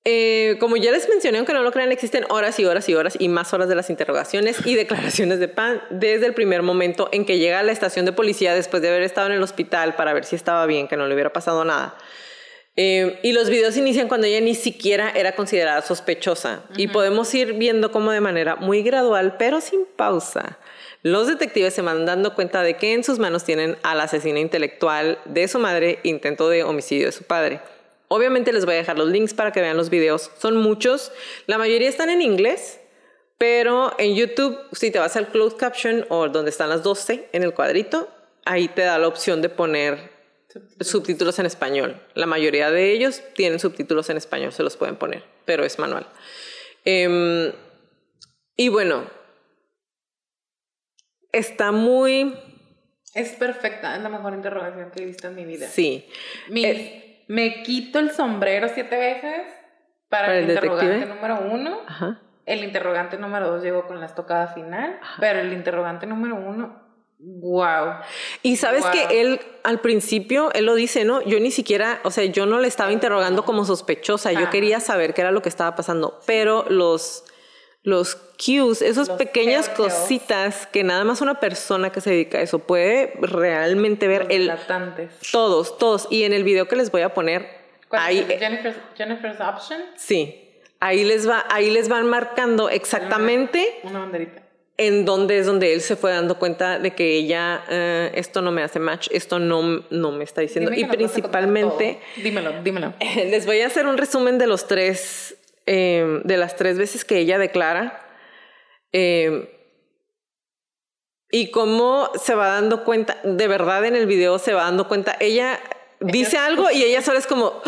Eh, como ya les mencioné, aunque no lo crean, existen horas y horas y horas y más horas de las interrogaciones y *laughs* declaraciones de Pan desde el primer momento en que llega a la estación de policía después de haber estado en el hospital para ver si estaba bien, que no le hubiera pasado nada. Eh, y los videos inician cuando ella ni siquiera era considerada sospechosa. Y podemos ir viendo cómo de manera muy gradual, pero sin pausa, los detectives se van dando cuenta de que en sus manos tienen al asesino intelectual de su madre, intento de homicidio de su padre. Obviamente les voy a dejar los links para que vean los videos. Son muchos. La mayoría están en inglés, pero en YouTube, si te vas al closed caption o donde están las 12 en el cuadrito, ahí te da la opción de poner subtítulos en español. La mayoría de ellos tienen subtítulos en español, se los pueden poner, pero es manual. Em, y bueno, está muy... Es perfecta, es la mejor interrogación que he visto en mi vida. Sí. Eh, me quito el sombrero siete veces para, ¿Para el, el interrogante número uno. Ajá. El interrogante número dos llegó con la estocada final, pero el interrogante número uno, wow. Y sabes Wow. que él al principio, él lo dice, ¿no? Yo ni siquiera, o sea, yo no le estaba interrogando como sospechosa, yo quería saber qué era lo que estaba pasando, pero los, los cues, esas Los pequeñas cositas que nada más una persona que se dedica a eso puede realmente ver Los el delatantes. todos, todos. Y en el video que les voy a poner, ¿Cuál es ahí, Jennifer's, Jennifer's Option? sí, ahí les va, ahí les van marcando exactamente Una banderita. En dónde es donde él se fue dando cuenta de que ella, eh, esto no me hace match, esto no, no me está diciendo. Dime y principalmente. Dímelo, dímelo. *laughs* les voy a hacer un resumen de los tres, eh, de las tres veces que ella declara. eh, y cómo se va dando cuenta, de verdad en el video se va dando cuenta, ella dice algo y *laughs* ella solo es como,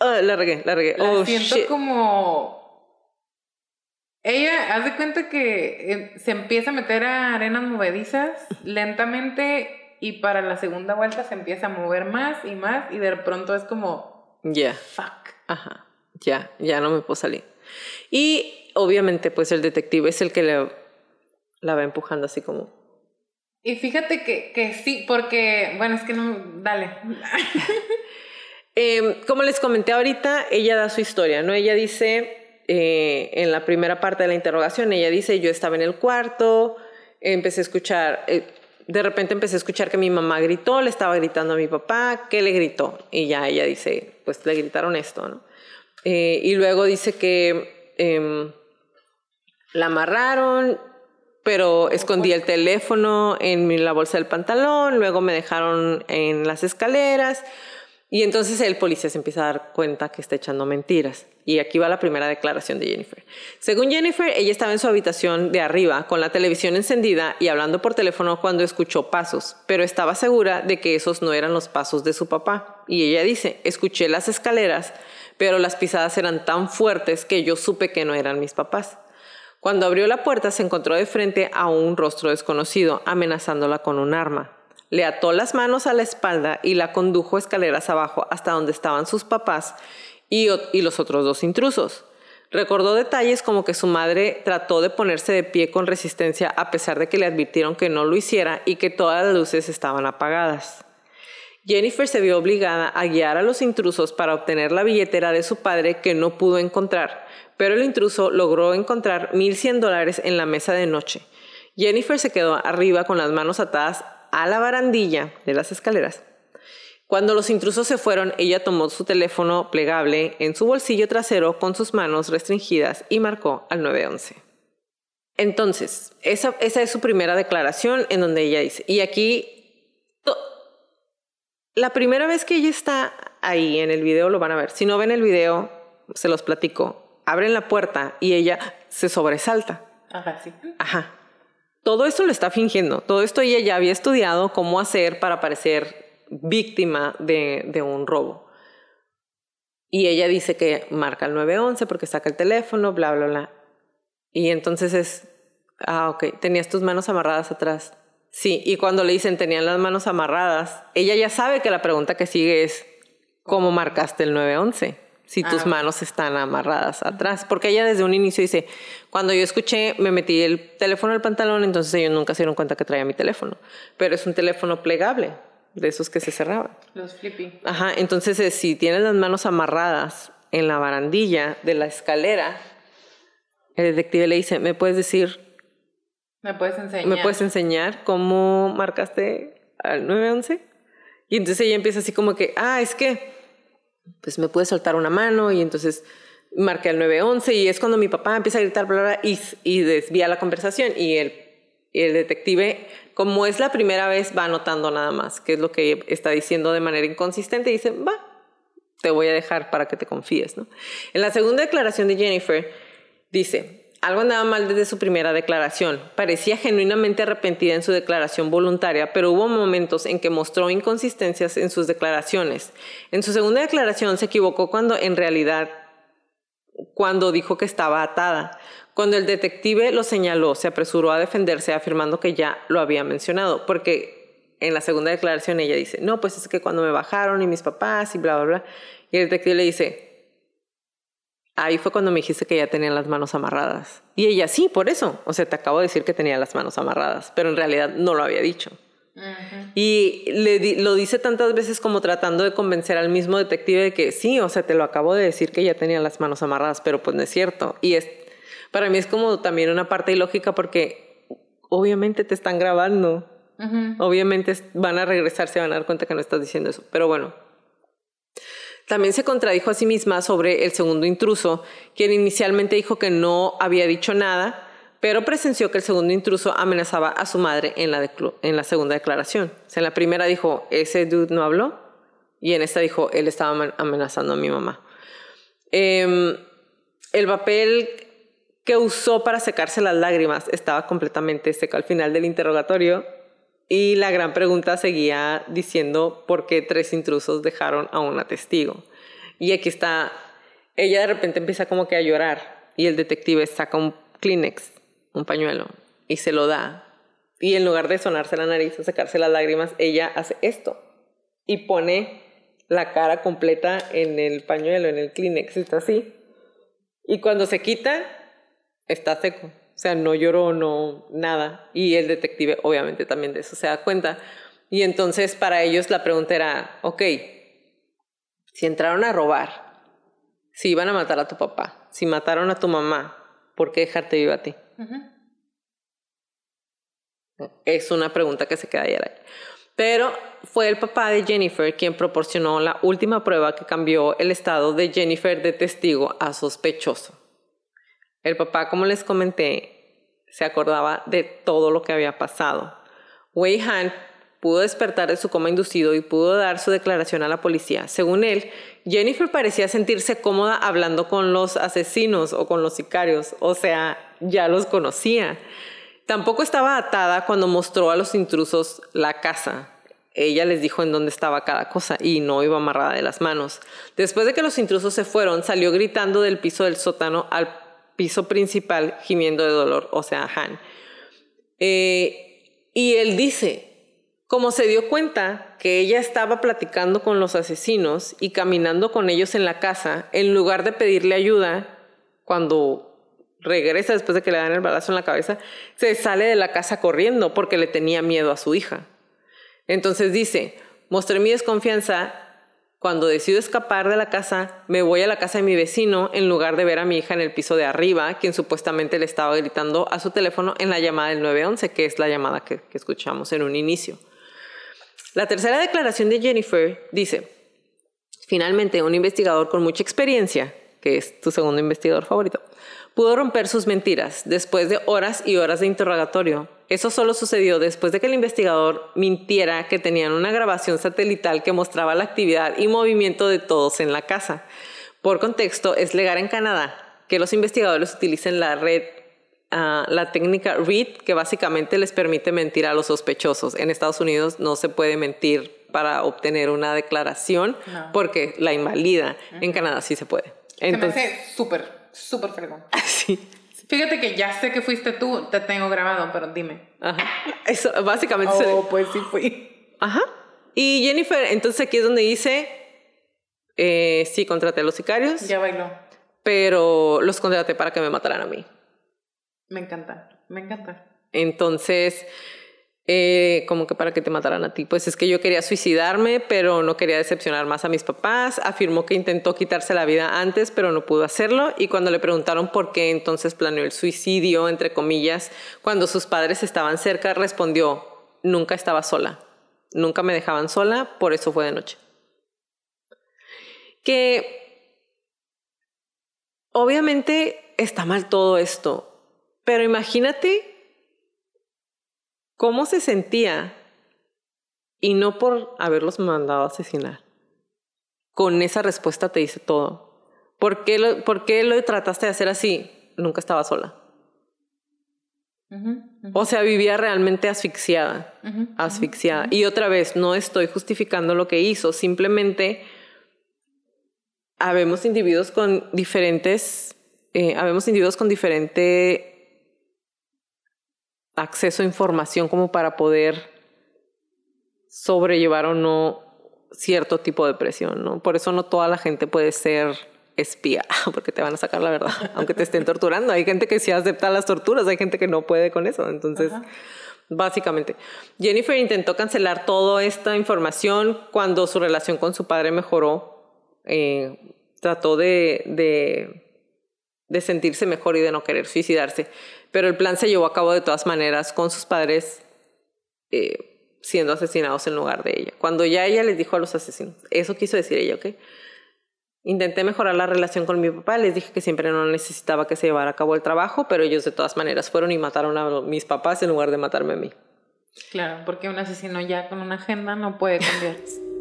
"Ah, *gasps* la regué, la regué, La oh siento shit. como. Ella hace cuenta que eh, se empieza a meter a arenas movedizas *laughs* lentamente y para la segunda vuelta se empieza a mover más y más y de pronto es como Ya. fuck. Ajá, ya, ya no me puedo salir. Y obviamente, pues el detective es el que le, la va empujando así como. Y fíjate que, que sí, porque, bueno, es que no, dale. *laughs* Eh, como les comenté ahorita, ella da su historia, ¿no? Ella dice, eh, en la primera parte de la interrogación, ella dice, yo estaba en el cuarto, empecé a escuchar, eh, de repente empecé a escuchar que mi mamá gritó, le estaba gritando a mi papá, ¿qué le gritó? Y ya ella dice, pues le gritaron esto. Eh, y luego dice que em, la amarraron, pero escondí el teléfono en la bolsa del pantalón, luego me dejaron en las escaleras y entonces el policía se empieza a dar cuenta que está echando mentiras. Y aquí va la primera declaración de Jennifer. Según Jennifer, ella estaba en su habitación de arriba con la televisión encendida y hablando por teléfono cuando escuchó pasos, pero estaba segura de que esos no eran los pasos de su papá. Y ella dice, escuché las escaleras, pero las pisadas eran tan fuertes que yo supe que no eran mis papás. Cuando abrió la puerta se encontró de frente a un rostro desconocido, amenazándola con un arma. Le ató las manos a la espalda y la condujo escaleras abajo hasta donde estaban sus papás y, los otros dos intrusos. Recordó detalles como que su madre trató de ponerse de pie con resistencia a pesar de que le advirtieron que no lo hiciera y que todas las luces estaban apagadas. Jennifer se vio obligada a guiar a los intrusos para obtener la billetera de su padre que no pudo encontrar, pero el intruso logró encontrar 1.100 dólares en la mesa de noche. Jennifer se quedó arriba con las manos atadas a la barandilla de las escaleras. Cuando los intrusos se fueron, ella tomó su teléfono plegable en su bolsillo trasero con sus manos restringidas y marcó al 911. Entonces, esa, esa es su primera declaración en donde ella dice, y aquí la primera vez que ella está ahí en el video lo van a ver. Si no ven el video, se los platico. Abren la puerta y ella se sobresalta. Ajá, sí. Ajá. Todo esto lo está fingiendo. Todo esto ella ya había estudiado cómo hacer para parecer víctima de, de un robo. Y ella dice que marca el 911 porque saca el teléfono, bla, bla, bla. Y entonces es, ah, ok, tenías tus manos amarradas atrás. Sí, y cuando le dicen tenían las manos amarradas, ella ya sabe que la pregunta que sigue es, ¿cómo marcaste el 911? Si tus manos están amarradas atrás. Porque ella desde un inicio dice, cuando yo escuché, me metí el teléfono al pantalón, entonces ellos nunca se dieron cuenta que traía mi teléfono. Pero es un teléfono plegable, de esos que se cerraban. Los flippy. Ajá, entonces eh, si tienes las manos amarradas en la barandilla de la escalera, el detective le dice, ¿me puedes decir ¿Me puedes enseñar? ¿Me puedes enseñar cómo marcaste al 911? Y entonces ella empieza así como que, ah, es que, pues me puedes soltar una mano y entonces marqué al 911 y es cuando mi papá empieza a gritar, bla, bla, y, desvía la conversación y el, y el detective, como es la primera vez, va anotando nada más, que es lo que está diciendo de manera inconsistente y dice, va, te voy a dejar para que te confíes, ¿no? En la segunda declaración de Jennifer dice, algo andaba mal desde su primera declaración. Parecía genuinamente arrepentida en su declaración voluntaria, pero hubo momentos en que mostró inconsistencias en sus declaraciones. En su segunda declaración se equivocó cuando en realidad cuando dijo que estaba atada. Cuando el detective lo señaló, se apresuró a defenderse afirmando que ya lo había mencionado, porque en la segunda declaración ella dice, no, pues es que cuando me bajaron y mis papás y bla, bla, bla, y el detective le dice, ahí fue cuando me dijiste que ya tenían las manos amarradas. Y ella, sí, por eso, o sea, te acabo de decir que tenía las manos amarradas, pero en realidad no lo había dicho. Y le di- lo dice tantas veces como tratando de convencer al mismo detective de que sí, o sea, te lo acabo de decir que ya tenía las manos amarradas, pero pues no es cierto. Y es Para mí es como también una parte ilógica porque obviamente te están grabando. Obviamente van a regresar, se van a dar cuenta que no estás diciendo eso. Pero bueno. También se contradijo a sí misma sobre el segundo intruso, quien inicialmente dijo que no había dicho nada, pero presenció que el segundo intruso amenazaba a su madre en la, segunda declaración. O sea, en la primera dijo, ese dude no habló, y en esta dijo, él estaba amenazando a mi mamá. Em, el papel que usó para secarse las lágrimas estaba completamente seco al final del interrogatorio y la gran pregunta seguía diciendo por qué tres intrusos dejaron a una testigo. Y aquí está, ella de repente empieza como que a llorar y el detective saca un Kleenex, un pañuelo, y se lo da. Y en lugar de sonarse la nariz o secarse las lágrimas, ella hace esto y pone la cara completa en el pañuelo, en el Kleenex, está así. Y cuando se quita, está seco. O sea, no lloró, no, nada. Y el detective obviamente también de eso se da cuenta. Y entonces para ellos la pregunta era, ok, si entraron a robar, si iban a matar a tu papá, si mataron a tu mamá, ¿por qué dejarte viva a ti? Es una pregunta que se queda ahí. Pero fue el papá de Jennifer quien proporcionó la última prueba que cambió el estado de Jennifer de testigo a sospechoso. El papá, como les comenté, se acordaba de todo lo que había pasado. Wei Han pudo despertar de su coma inducido y pudo dar su declaración a la policía. Según él, Jennifer parecía sentirse cómoda hablando con los asesinos o con los sicarios, o sea, ya los conocía. Tampoco estaba atada cuando mostró a los intrusos la casa. Ella les dijo en dónde estaba cada cosa y no iba amarrada de las manos. Después de que los intrusos se fueron, salió gritando del piso del sótano al piso principal, gimiendo de dolor, o sea, Han. Eh, y él dice, como se dio cuenta que ella estaba platicando con los asesinos y caminando con ellos en la casa, en lugar de pedirle ayuda, cuando regresa después de que le dan el balazo en la cabeza, se sale de la casa corriendo porque le tenía miedo a su hija. Entonces dice, mostré mi desconfianza cuando decido escapar de la casa, me voy a la casa de mi vecino en lugar de ver a mi hija en el piso de arriba, quien supuestamente le estaba gritando a su teléfono en la llamada del 911, que es la llamada que, que escuchamos en un inicio. La tercera declaración de Jennifer dice, finalmente un investigador con mucha experiencia, que es tu segundo investigador favorito, pudo romper sus mentiras después de horas y horas de interrogatorio. Eso solo sucedió después de que el investigador mintiera que tenían una grabación satelital que mostraba la actividad y movimiento de todos en la casa. Por contexto, es legal en Canadá que los investigadores utilicen la red ah, la técnica READ, que básicamente les permite mentir a los sospechosos. En Estados Unidos no se puede mentir para obtener una declaración porque la invalida. En Canadá sí se puede. Entonces, súper súper fregón. *laughs* Sí. Fíjate que ya sé que fuiste tú, te tengo grabado, pero dime. Ajá. Eso, básicamente. Oh, pues sí fui. Ajá. Y Jennifer, entonces aquí es donde dice, eh, sí, contraté a los sicarios. Ya bailó. Pero los contraté para que me mataran a mí. Me encanta, me encanta. Entonces, eh, como que para que te mataran a ti. Pues es que yo quería suicidarme, pero no quería decepcionar más a mis papás. Afirmó que intentó quitarse la vida antes, pero no pudo hacerlo. Y cuando le preguntaron por qué entonces planeó el suicidio, entre comillas, cuando sus padres estaban cerca, respondió, nunca estaba sola. Nunca me dejaban sola, por eso fue de noche. Que obviamente está mal todo esto, pero imagínate cómo se sentía y no por haberlos mandado a asesinar. Con esa respuesta te dice todo. ¿Por qué lo, por qué lo trataste de hacer así? Nunca estaba sola. O sea, vivía realmente asfixiada, asfixiada. Y otra vez, no estoy justificando lo que hizo, simplemente habemos individuos con diferentes, eh, habemos individuos con diferente acceso a información como para poder sobrellevar o no cierto tipo de presión, ¿no? Por eso no toda la gente puede ser espía, *laughs* porque te van a sacar la verdad, *laughs* aunque te estén torturando. Hay gente que sí acepta las torturas, hay gente que no puede con eso. Entonces, básicamente, Jennifer intentó cancelar toda esta información cuando su relación con su padre mejoró. Eh, trató de de sentirse mejor y de no querer suicidarse. Pero el plan se llevó a cabo de todas maneras con sus padres eh, siendo asesinados en lugar de ella. Cuando ya ella les dijo a los asesinos, eso quiso decir ella, ¿ok? Intenté mejorar la relación con mi papá, les dije que siempre no necesitaba que se llevara a cabo el trabajo, pero ellos de todas maneras fueron y mataron a mis papás en lugar de matarme a mí. Claro, porque un asesino ya con una agenda no puede cambiar. *laughs*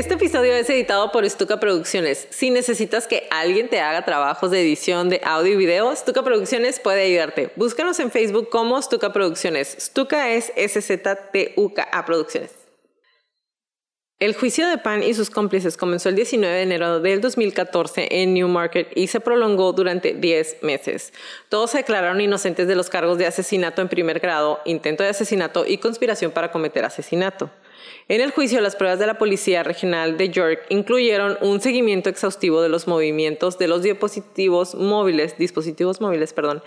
Este episodio es editado por Stuka Producciones. Si necesitas que alguien te haga trabajos de edición de audio y video, Stuka Producciones puede ayudarte. Búscanos en Facebook como Stuka Producciones. Stuka es S-Z-T-U-K-A Producciones. El juicio de Pan y sus cómplices comenzó el 19 de enero del 2014 en Newmarket y se prolongó durante 10 meses. Todos se declararon inocentes de los cargos de asesinato en primer grado, intento de asesinato y conspiración para cometer asesinato. En el juicio, las pruebas de la Policía Regional de York incluyeron un seguimiento exhaustivo de los movimientos de los dispositivos móviles, dispositivos móviles, perdón,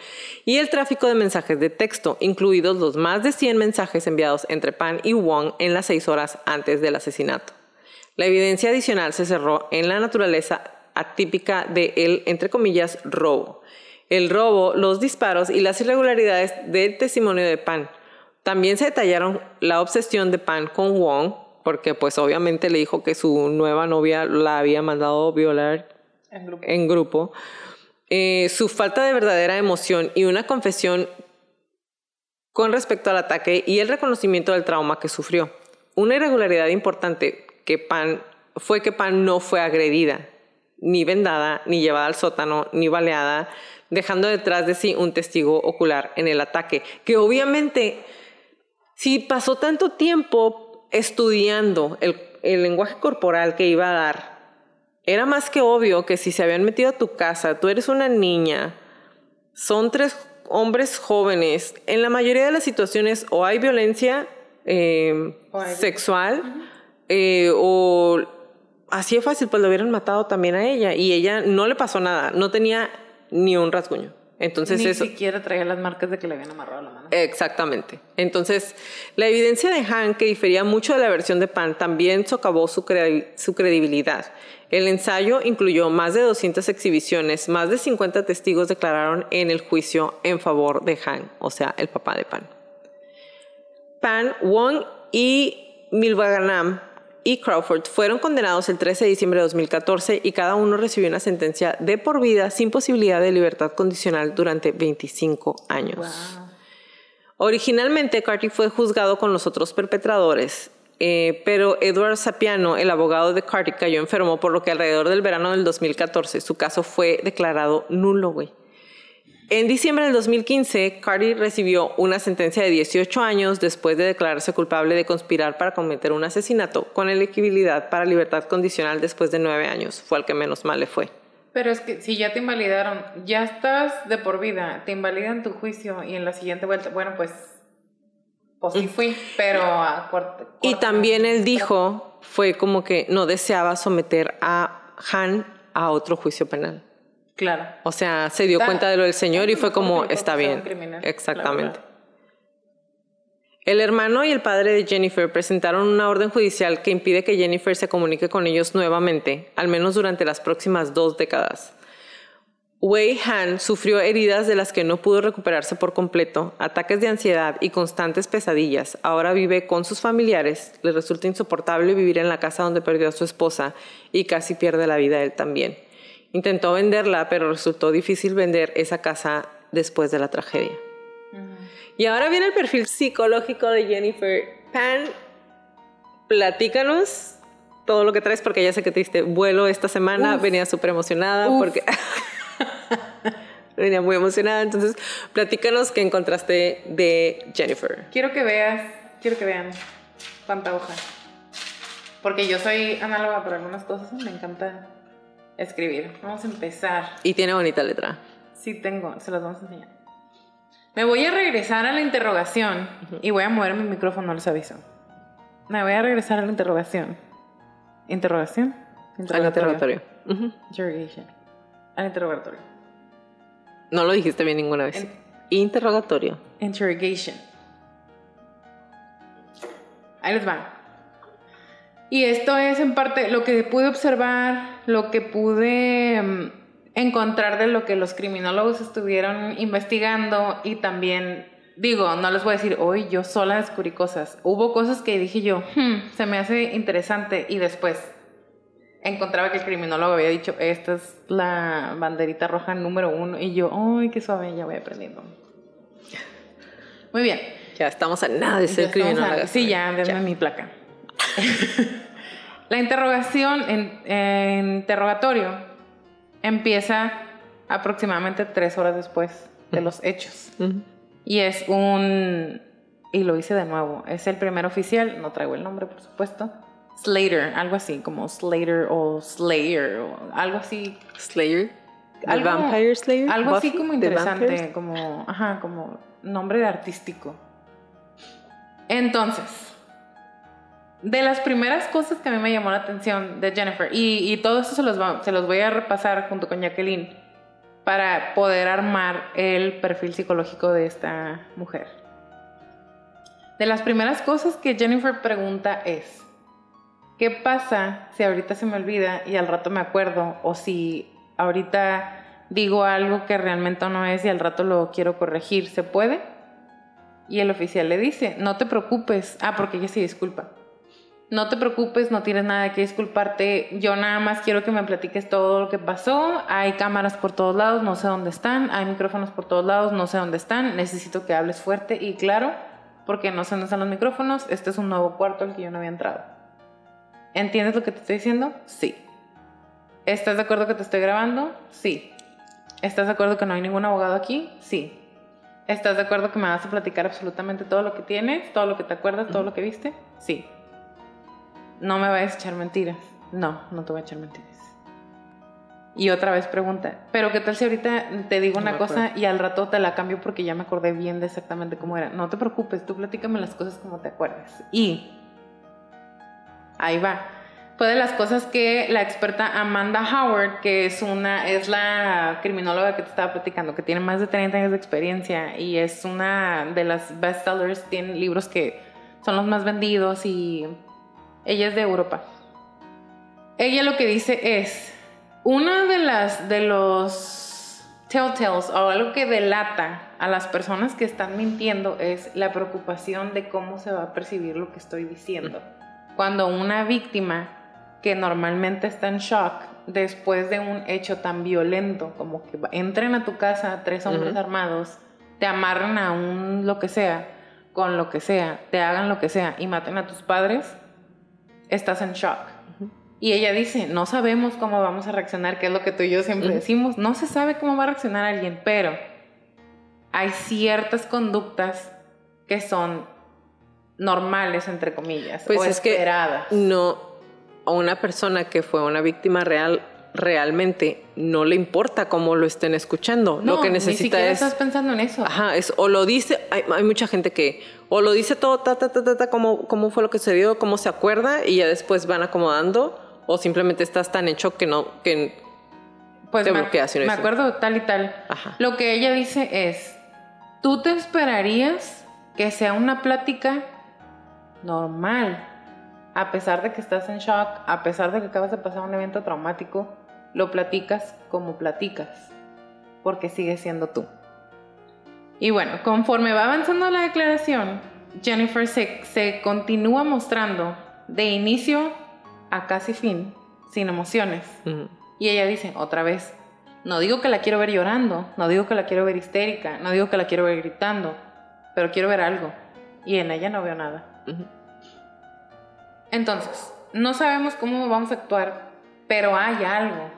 y el tráfico de mensajes de texto, incluidos los más de 100 mensajes enviados entre Pan y Wong en las seis horas antes del asesinato. La evidencia adicional se cerró en la naturaleza atípica de el, entre comillas, robo. El robo, los disparos y las irregularidades del testimonio de Pan también se detallaron la obsesión de Pan con Wong, porque pues obviamente le dijo que su nueva novia la había mandado violar en grupo. Eh, su falta de verdadera emoción y una confesión con respecto al ataque y el reconocimiento del trauma que sufrió. Una irregularidad importante que Pan fue que Pan no fue agredida, ni vendada, ni llevada al sótano, ni baleada, dejando detrás de sí un testigo ocular en el ataque, que obviamente si pasó tanto tiempo estudiando el, lenguaje corporal que iba a dar, era más que obvio que si se habían metido a tu casa, tú eres una niña, son tres hombres jóvenes, en la mayoría de las situaciones o hay violencia eh, sexual eh, o así de fácil, pues lo hubieran matado también a ella y ella no le pasó nada, no tenía ni un rasguño. Entonces Ni siquiera traía las marcas de que le habían amarrado la mano. Exactamente. Entonces, la evidencia de Han, que difería mucho de la versión de Pan, también socavó su, su credibilidad. El ensayo incluyó más de 200 exhibiciones, más de 50 testigos declararon en el juicio en favor de Han, o sea, el papá de Pan. Pan, Wong y Milvaganam y Crawford fueron condenados el 13 de diciembre de 2014 y cada uno recibió una sentencia de por vida sin posibilidad de libertad condicional durante 25 años. Originalmente, Carty fue juzgado con los otros perpetradores, eh, pero Edward Sapiano, el abogado de Carty, cayó enfermo, por lo que alrededor del verano del 2014 su caso fue declarado nulo, güey. En diciembre del 2015, Cardi recibió una sentencia de 18 años después de declararse culpable de conspirar para cometer un asesinato, con elegibilidad para libertad condicional después de nueve años. Fue al que menos mal le fue. Pero es que si ya te invalidaron, ya estás de por vida, te invalidan tu juicio y en la siguiente vuelta, bueno, pues, pues sí fui, pero a corte, Y también él dijo, fue como que no deseaba someter a Han a otro juicio penal. Claro. O sea, se dio cuenta de lo del Señor y fue como, está bien. Exactamente. El hermano y el padre de Jennifer presentaron una orden judicial que impide que Jennifer se comunique con ellos nuevamente, al menos durante las próximas dos décadas. Wei Han sufrió heridas de las que no pudo recuperarse por completo, ataques de ansiedad y constantes pesadillas. Ahora vive con sus familiares, le resulta insoportable vivir en la casa donde perdió a su esposa y casi pierde la vida él también. Intentó venderla, pero resultó difícil vender esa casa después de la tragedia. Y ahora viene el perfil psicológico de Jennifer. Pan, platícanos todo lo que traes, porque ya sé que te diste vuelo esta semana, venía súper emocionada, porque *laughs* venía muy emocionada. Entonces, platícanos qué encontraste de Jennifer. Quiero que veas, quiero que vean cuánta hoja. Porque yo soy análoga para algunas cosas, me encanta escribir. Vamos a empezar. Y tiene bonita letra. Sí, tengo, se las vamos a enseñar. Me voy a regresar a la interrogación y voy a mover mi micrófono, les aviso. Me voy a regresar a la interrogación. ¿Interrogación? Interrogatorio. Interrogation. Al interrogatorio. No lo dijiste bien ninguna vez. interrogatorio. Interrogation. Ahí les va. Y esto es en parte lo que pude observar, lo que pude mm, encontrar de lo que los criminólogos estuvieron investigando y también, digo, no les voy a decir, hoy yo sola descubrí cosas. Hubo cosas que dije yo, hmm, se me hace interesante y después encontraba que el criminólogo había dicho, esta es la banderita roja número uno y yo, ay, qué suave, ya voy aprendiendo. Muy bien. Ya estamos a nada de ser criminólogo. Sí, ya, denme mi placa. *laughs* La interrogación en, interrogatorio empieza aproximadamente tres horas después de los hechos. Y es un... Y lo hice de nuevo. Es el primer oficial, no traigo el nombre, por supuesto. Slater, algo así, como Slater o Slayer, o algo así. Slayer. ¿Algo, Vampire Slayer? Algo así como interesante, como, ajá, como nombre de artístico. Entonces, de las primeras cosas que a mí me llamó la atención de Jennifer, y, todo esto se los, se los voy a repasar junto con Jacqueline para poder armar el perfil psicológico de esta mujer. De las primeras cosas que Jennifer pregunta es, ¿qué pasa si ahorita se me olvida y al rato me acuerdo? O si ahorita digo algo que realmente no es y al rato lo quiero corregir, ¿se puede? Y el oficial le dice, no te preocupes. Ah, porque ella se disculpa no te preocupes, no tienes nada que disculparte, yo nada más quiero que me platiques todo lo que pasó, hay cámaras por todos lados, no sé dónde están, hay micrófonos por todos lados, no sé dónde están, necesito que hables fuerte y claro, porque no sé dónde están los micrófonos, este es un nuevo cuarto al que yo no había entrado. ¿Entiendes lo que te estoy diciendo? Sí. ¿Estás de acuerdo que te estoy grabando? Sí. ¿Estás de acuerdo que no hay ningún abogado aquí? Sí. ¿Estás de acuerdo que me vas a platicar absolutamente todo lo que tienes, todo lo que te acuerdas, todo lo que viste? Sí no me vayas a echar mentiras. No, no te voy a echar mentiras. Y otra vez pregunta, pero ¿qué tal si ahorita te digo una cosa y al rato te la cambio porque ya me acordé bien de exactamente cómo era? No te preocupes, tú platícame las cosas como te acuerdas. Y ahí va. Fue de las cosas que la experta Amanda Howard, que es una es la criminóloga que te estaba platicando, que tiene más de 30 años de experiencia y es una de las bestsellers, tiene libros que son los más vendidos y ella es de Europa. Ella lo que dice es, una de las de los telltales o algo que delata a las personas que están mintiendo es la preocupación de cómo se va a percibir lo que estoy diciendo. Cuando una víctima que normalmente está en shock después de un hecho tan violento como que entren a tu casa tres hombres armados, te amarren a un lo que sea, con lo que sea, te hagan lo que sea y maten a tus padres, estás en shock. Y ella dice, no sabemos cómo vamos a reaccionar, que es lo que tú y yo siempre decimos, no se sabe cómo va a reaccionar alguien, pero hay ciertas conductas que son normales, entre comillas, pues es esperadas. Que no, una persona que fue una víctima real, realmente no le importa cómo lo estén escuchando. lo que necesita ni es. estás pensando en eso. Ajá, es, o lo dice, hay, hay mucha gente que o lo dice todo, ta, ta, ta, ta, ta, cómo, cómo fue lo que se dio, cómo se acuerda, y ya después van acomodando, o simplemente estás tan hecho que no, que pues te me, bloqueas. me acuerdo tal y tal. Ajá. Lo que ella dice es, tú te esperarías que sea una plática normal, a pesar de que estás en shock, a pesar de que acabas de pasar un evento traumático, lo platicas como platicas, porque sigue siendo tú. Y bueno, conforme va avanzando la declaración, Jennifer se, continúa mostrando de inicio a casi fin, sin emociones. Y ella dice, otra vez, no digo que la quiero ver llorando, no digo que la quiero ver histérica, no digo que la quiero ver gritando, pero quiero ver algo. Y en ella no veo nada. Entonces, no sabemos cómo vamos a actuar, pero hay algo.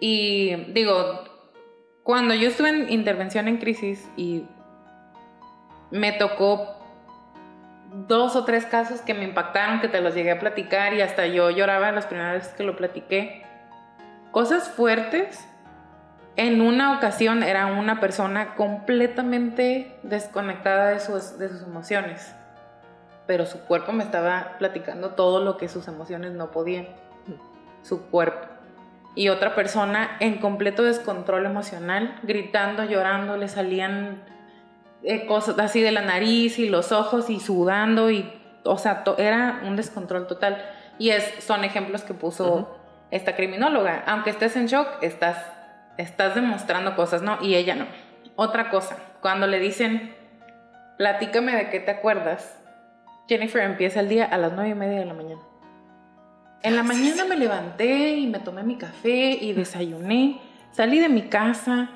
Y digo, cuando yo estuve en intervención en crisis y me tocó dos o tres casos que me impactaron, que te los llegué a platicar y hasta yo lloraba las primeras veces que lo platiqué. Cosas fuertes. En una ocasión era una persona completamente desconectada de sus, de sus emociones, pero su cuerpo me estaba platicando todo lo que sus emociones no podían. Su cuerpo. y otra persona en completo descontrol emocional, gritando, llorando, le salían eh, cosas así de la nariz y los ojos y sudando y, o sea, era un descontrol total. Y es, son ejemplos que puso esta criminóloga. Aunque estés en shock, estás, estás demostrando cosas, ¿no? Y ella no. Otra cosa, cuando le dicen, platícame de qué te acuerdas, Jennifer empieza el día a las nueve y media de la mañana. En la mañana me levanté y me tomé mi café y desayuné, salí de mi casa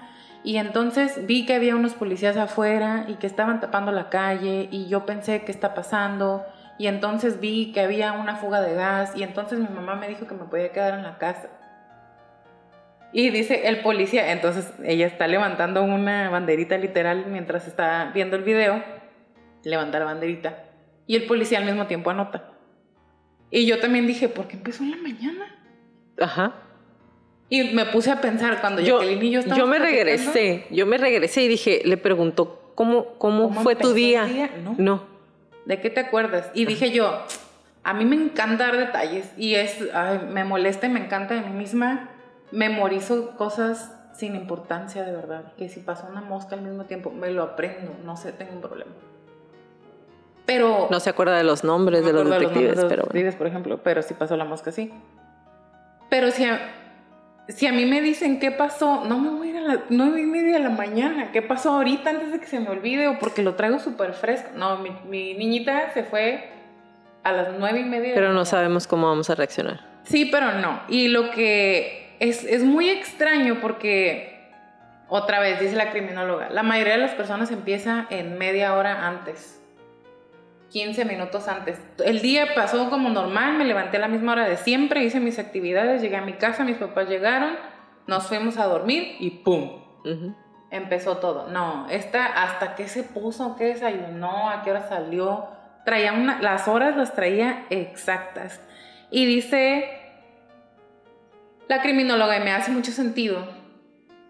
y entonces vi que había unos policías afuera y que estaban tapando la calle y yo pensé qué está pasando y entonces vi que había una fuga de gas y entonces mi mamá me dijo que me podía quedar en la casa. Y dice el policía, entonces ella está levantando una banderita literal mientras está viendo el video, levanta la banderita y el policía al mismo tiempo anota. Y yo también dije, ¿por qué empezó en la mañana? Ajá. Y me puse a pensar cuando yo, y yo Yo me regresé, yo me regresé y dije, le preguntó, ¿cómo, cómo, fue tu día? No. ¿De qué te acuerdas? Y dije yo, a mí me encanta dar detalles y es, me molesta y me encanta de mí misma. Memorizo cosas sin importancia de verdad. Que si pasó una mosca al mismo tiempo, me lo aprendo, no sé, tengo un problema. Pero... No se acuerda de los nombres de los detectives, de los pero... Detectives, por ejemplo, pero si pasó la mosca, sí. Pero si a, si a mí me dicen qué pasó, no me voy a ir a las nueve y media de la mañana. ¿Qué pasó ahorita antes de que se me olvide o porque lo traigo súper fresco? No, mi, mi, niñita se fue a las nueve y media. Pero no sabemos cómo vamos a reaccionar. Sí, pero no. Y lo que es, es muy extraño porque, otra vez, dice la criminóloga, la mayoría de las personas empieza en media hora antes 15 minutos antes. El día pasó como normal, me levanté a la misma hora de siempre, hice mis actividades, llegué a mi casa, mis papás llegaron, nos fuimos a dormir y ¡pum! Empezó todo. No, esta, ¿hasta qué se puso? ¿Qué desayunó? ¿A qué hora salió? Traía una, las horas las traía exactas. Y dice la criminóloga, y me hace mucho sentido,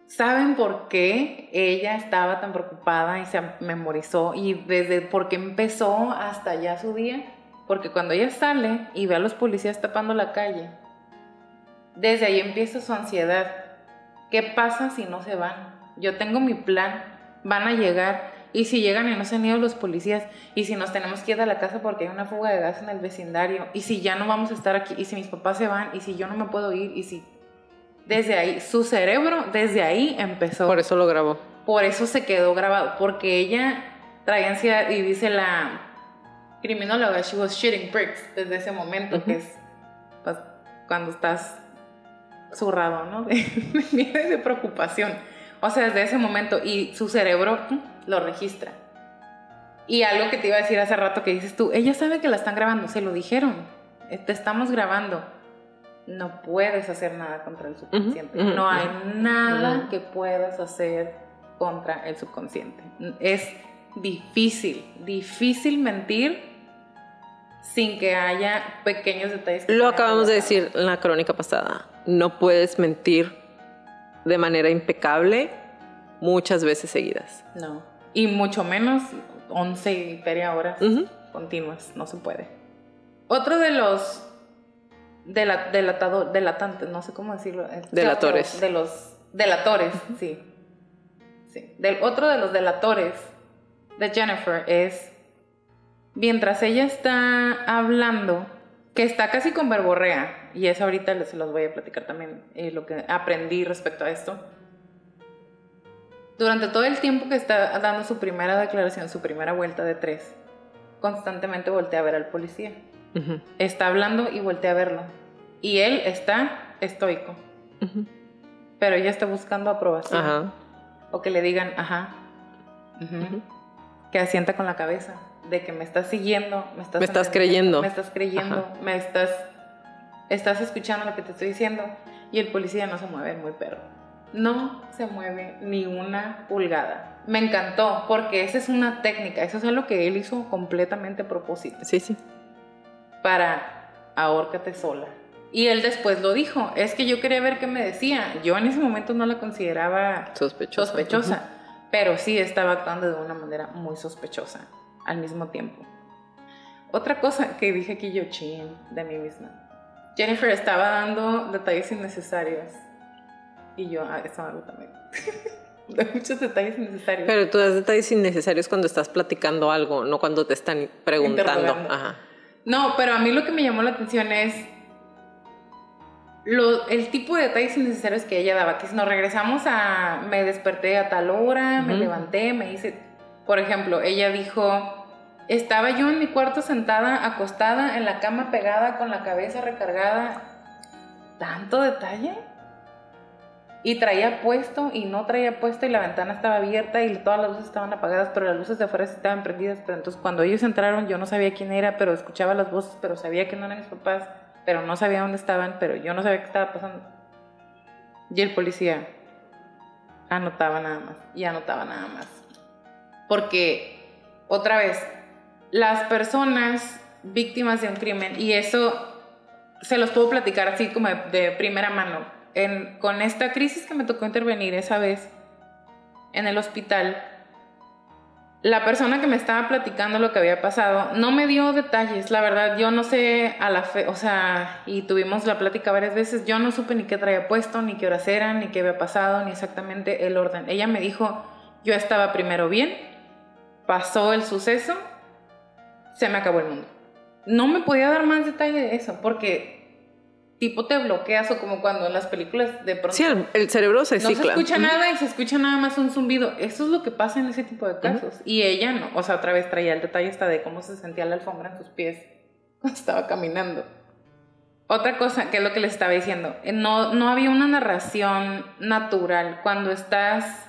¿Saben por qué ella estaba tan preocupada y se memorizó? Y desde por qué empezó hasta ya su día. Porque cuando ella sale y ve a los policías tapando la calle, desde ahí empieza su ansiedad. ¿Qué pasa si no se van? Yo tengo mi plan, van a llegar. Y si llegan y no se han ido los policías, y si nos tenemos que ir a la casa porque hay una fuga de gas en el vecindario, y si ya no vamos a estar aquí, y si mis papás se van, y si yo no me puedo ir, y si desde ahí, su cerebro desde ahí empezó. Por eso lo grabó. Por eso se quedó grabado, porque ella traía ansiedad y dice la criminóloga, she was shitting bricks desde ese momento, que es pues, cuando estás zurrado, ¿no? *laughs* De, de, preocupación. O sea, desde ese momento y su cerebro lo registra. Y algo que te iba a decir hace rato que dices tú, ella sabe que la están grabando, se lo dijeron, te estamos grabando no puedes hacer nada contra el subconsciente. no hay nada que puedas hacer contra el subconsciente. Es difícil, difícil mentir sin que haya pequeños detalles. Lo acabamos de decir en la crónica pasada. No puedes mentir de manera impecable muchas veces seguidas. No. Y mucho menos 11 y feria horas continuas. No se puede. Otro de los delatador, delatantes, no sé cómo decirlo. Delatores. De los delatores, *laughs* sí. sí. Del, otro de los delatores de Jennifer es, mientras ella está hablando, que está casi con verborrea, y eso ahorita se los voy a platicar también, eh, lo que aprendí respecto a esto. Durante todo el tiempo que está dando su primera declaración, su primera vuelta de tres, constantemente voltea a ver al policía. Está hablando y voltea a verlo. Y él está estoico. Pero ella está buscando aprobación. O que le digan, ajá. Que asienta con la cabeza. De que me estás siguiendo, me estás, me estás creyendo. Me estás creyendo, me estás, estás escuchando lo que te estoy diciendo. Y el policía no se mueve muy perro. No se mueve ni una pulgada. Me encantó porque esa es una técnica, eso es algo que él hizo completamente a propósito. Sí, sí. Para ahórcate sola. Y él después lo dijo, es que yo quería ver qué me decía. Yo en ese momento no la consideraba sospechosa, sospechosa pero sí estaba actuando de una manera muy sospechosa al mismo tiempo. Otra cosa que dije aquí yo, chin, de mí misma. Jennifer estaba dando detalles innecesarios. Y yo, ah, eso algo también. *laughs* de muchos detalles innecesarios. Pero tú das detalles innecesarios cuando estás platicando algo, no cuando te están preguntando. Ajá. No, pero a mí lo que me llamó la atención es lo, el tipo de detalles innecesarios que ella daba. Que si nos regresamos a me desperté a tal hora, me levanté, me hice. Por ejemplo, ella dijo: Estaba yo en mi cuarto sentada, acostada en la cama, pegada con la cabeza recargada. ¿Tanto detalle? Y traía puesto y no traía puesto y la ventana estaba abierta y todas las luces estaban apagadas, pero las luces de afuera estaban prendidas. Pero entonces cuando ellos entraron yo no sabía quién era, pero escuchaba las voces, pero sabía que no eran mis papás, pero no sabía dónde estaban, pero yo no sabía qué estaba pasando. Y el policía anotaba nada más y anotaba nada más. Porque, otra vez, las personas víctimas de un crimen, y eso se los puedo platicar así como de primera mano con esta crisis que me tocó intervenir esa vez en el hospital, la persona que me estaba platicando lo que había pasado no me dio detalles, la verdad, yo no sé a la fe, o sea, y tuvimos la plática varias veces, yo no supe ni qué traía puesto, ni qué horas eran, ni qué había pasado, ni exactamente el orden. Ella me dijo, yo estaba primero bien, pasó el suceso, se me acabó el mundo. No me podía dar más detalle de eso, porque tipo te bloqueas o como cuando en las películas de pronto... Sí, el, cerebro se cicla. No se escucha nada y se escucha nada más un zumbido. Eso es lo que pasa en ese tipo de casos. Y ella no. O sea, otra vez traía el detalle hasta de cómo se sentía la alfombra en sus pies *laughs* cuando estaba caminando. Otra cosa, que es lo que les estaba diciendo, eh, no, no había una narración natural. Cuando estás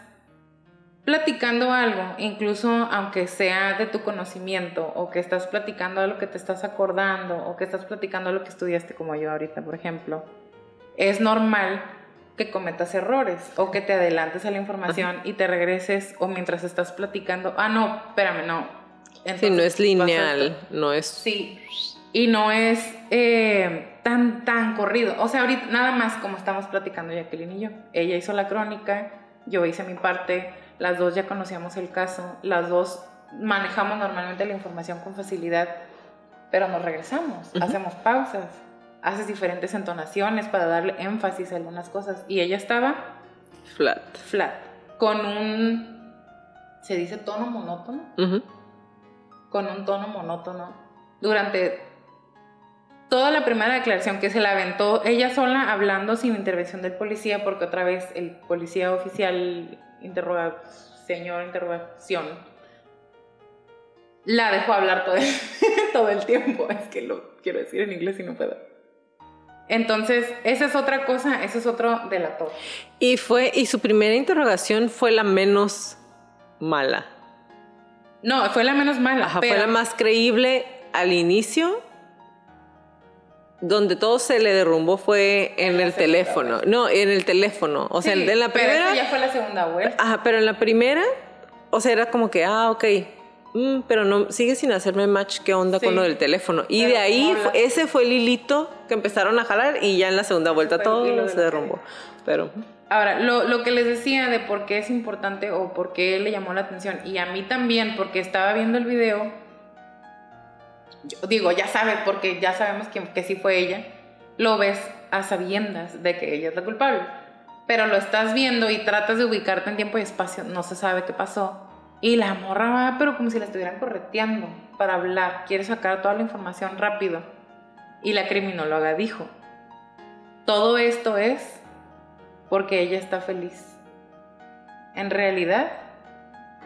platicando algo, incluso aunque sea de tu conocimiento, o que estás platicando algo que te estás acordando, o que estás platicando lo que estudiaste, como yo ahorita, por ejemplo, es normal que cometas errores o que te adelantes a la información y te regreses o mientras estás platicando, ah, no, espérame, no. sí, no es lineal, no es... Sí, y no es eh, tan, tan corrido. O sea, ahorita nada más como estamos platicando Jacqueline y yo. Ella hizo la crónica, yo hice mi parte, las dos ya conocíamos el caso, las dos manejamos normalmente la información con facilidad, pero nos regresamos, hacemos pausas, haces diferentes entonaciones para darle énfasis a algunas cosas. Y ella estaba flat. Flat. Con un, ¿se dice tono monótono? Con un tono monótono. Durante toda la primera declaración que se la aventó ella sola hablando sin intervención del policía, porque otra vez el policía oficial interroga, señor interrogación, la dejó hablar todo el, *laughs* todo el tiempo. Es que lo quiero decir en inglés y no puedo. Entonces, esa es otra cosa, ese es otro delator. Y fue, y su primera interrogación fue la menos mala. No, fue la menos mala. Fue la más creíble al inicio donde todo se le derrumbó fue en, el teléfono. No, en el teléfono. O sea, en la primera. Pero ya fue la segunda vuelta. Ajá, pero en la primera, o sea, era como que, ah, ok. Mm, pero no, sigue sin hacerme match qué onda con lo del teléfono. Y de ahí, ese fue el hilito que empezaron a jalar y ya en la segunda vuelta todo se derrumbó. Pero. Ahora, lo, lo, que les decía de por qué es importante o por qué le llamó la atención, y a mí también, porque estaba viendo el video digo, ya sabe, porque ya sabemos que, que sí fue ella, lo ves a sabiendas de que ella es la culpable. Pero lo estás viendo y tratas de ubicarte en tiempo y espacio, no se sabe qué pasó. Y la morra va, pero como si la estuvieran correteando para hablar, quiere sacar toda la información rápido. Y la criminóloga dijo, todo esto es porque ella está feliz. En realidad,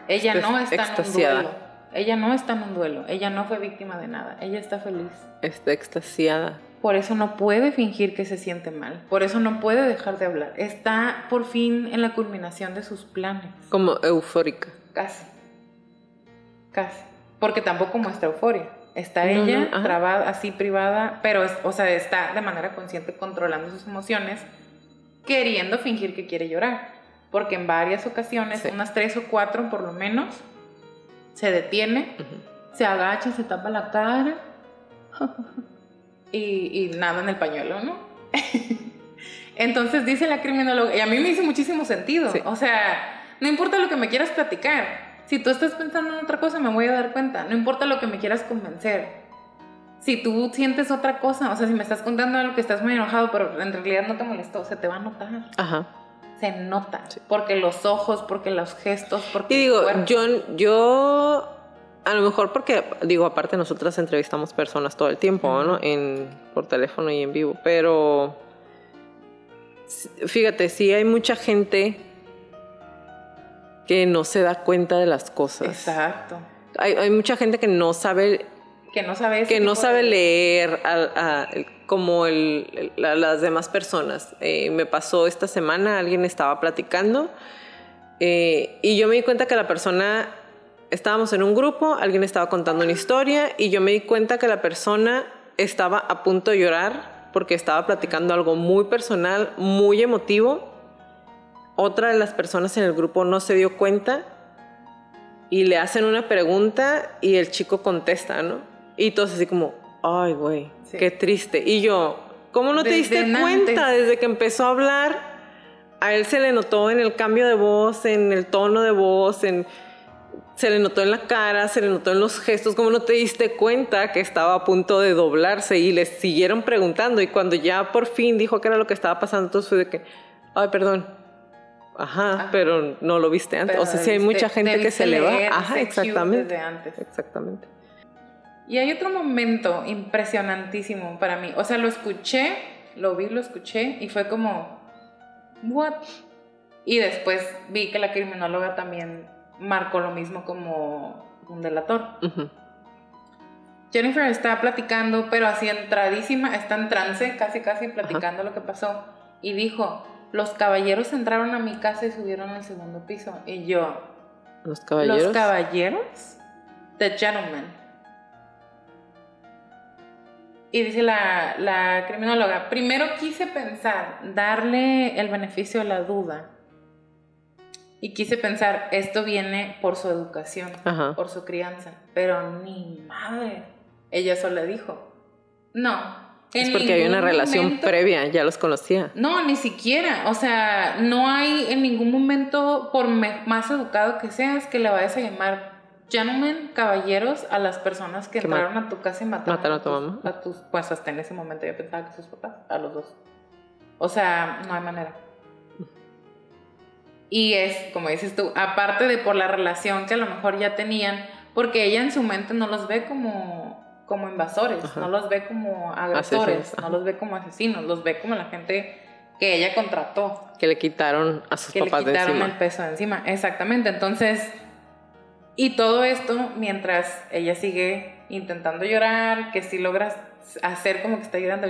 ella no está en un duelo ella no está en un duelo, ella no fue víctima de nada, ella está feliz. Está extasiada. Por eso no puede fingir que se siente mal, por eso no puede dejar de hablar. Está por fin en la culminación de sus planes. Como eufórica. Casi. Casi. Porque tampoco muestra euforia. Está ella trabada, así privada, pero, o sea, está de manera consciente controlando sus emociones, queriendo fingir que quiere llorar. Porque en varias ocasiones, unas tres o cuatro por lo menos, se detiene, se agacha, se tapa la cara *laughs* y, nada en el pañuelo, ¿no? *laughs* Entonces dice la criminóloga, y a mí me hizo muchísimo sentido, o sea, no importa lo que me quieras platicar, si tú estás pensando en otra cosa me voy a dar cuenta, no importa lo que me quieras convencer, si tú sientes otra cosa, o sea, si me estás contando algo que estás muy enojado, pero en realidad no te molestó, se te va a notar. Ajá. Se nota. Porque los ojos, porque los gestos, porque. Y digo, yo, yo. A lo mejor porque, digo, aparte nosotras entrevistamos personas todo el tiempo, ¿no? En, por teléfono y en vivo, pero. Fíjate, sí hay mucha gente que no se da cuenta de las cosas. Exacto. Hay, hay mucha gente que no sabe que no sabe que no sabe leer como el, las demás personas. Eh, me pasó esta semana, alguien estaba platicando eh, y yo me di cuenta que la persona, estábamos en un grupo, alguien estaba contando una historia y yo me di cuenta que la persona estaba a punto de llorar porque estaba platicando algo muy personal, muy emotivo. Otra de las personas en el grupo no se dio cuenta y le hacen una pregunta y el chico contesta, ¿no? Y todos así como, ay, güey, qué triste. Y yo, ¿cómo no te diste cuenta desde que empezó a hablar? A él se le notó en el cambio de voz, en el tono de voz, en, se le notó en la cara, se le notó en los gestos. ¿Cómo no te diste cuenta que estaba a punto de doblarse? Y le siguieron preguntando. Y cuando ya por fin dijo que era lo que estaba pasando, entonces fue de que, ay, perdón. Ajá, ah. pero no lo viste antes. o sea, sí hay mucha gente que se le va. Ajá, exactamente. Exactamente. Y hay otro momento impresionantísimo para mí. O sea, lo escuché, lo vi, lo escuché y fue como, ¿what? Y después vi que la criminóloga también marcó lo mismo como un delator. Jennifer está platicando, pero así entradísima, está en trance, casi casi platicando lo que pasó. Y dijo, los caballeros entraron a mi casa y subieron al segundo piso. Y yo, ¿los caballeros? ¿Los caballeros? The gentlemen. Y dice la, la criminóloga, primero quise pensar, darle el beneficio de la duda. Y quise pensar, esto viene por su educación, por su crianza. Pero ni madre. Ella solo dijo, no. Es porque hay una relación previa, ya los conocía. No, ni siquiera. O sea, no hay en ningún momento, por más educado que seas, que le vayas a llamar gentlemen, caballeros, a las personas que, entraron a tu casa y mataron, a, tu mamá. A tus, pues hasta en ese momento yo pensaba que sus papás, a los dos. O sea, no hay manera. Y es, como dices tú, aparte de por la relación que a lo mejor ya tenían, porque ella en su mente no los ve como, como invasores, no los ve como agresores, no los ve como asesinos, los ve como la gente que ella contrató. Que le quitaron a sus papás de encima. Que le quitaron el peso de encima, exactamente. Entonces, y todo esto mientras ella sigue intentando llorar, que si logras hacer como que está llorando,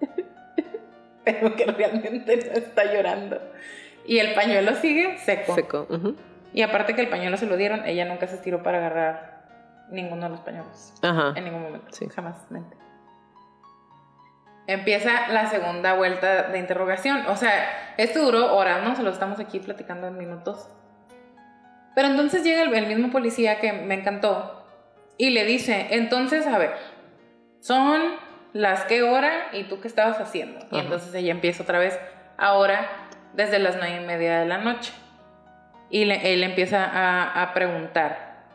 *laughs* pero que realmente no está llorando. Y el pañuelo sigue seco. Seco. Y aparte que el pañuelo se lo dieron, ella nunca se estiró para agarrar ninguno de los pañuelos. Ajá. En ningún momento. Sí. Jamás. Mente. Empieza la segunda vuelta de interrogación. O sea, esto duró horas, ¿no? Se lo estamos aquí platicando en minutos. Pero entonces llega el, mismo policía que me encantó y le dice, entonces, a ver, son las que hora y tú qué estabas haciendo. Y entonces ella empieza otra vez, ahora desde las nueve y media de la noche. Y él empieza a, preguntar,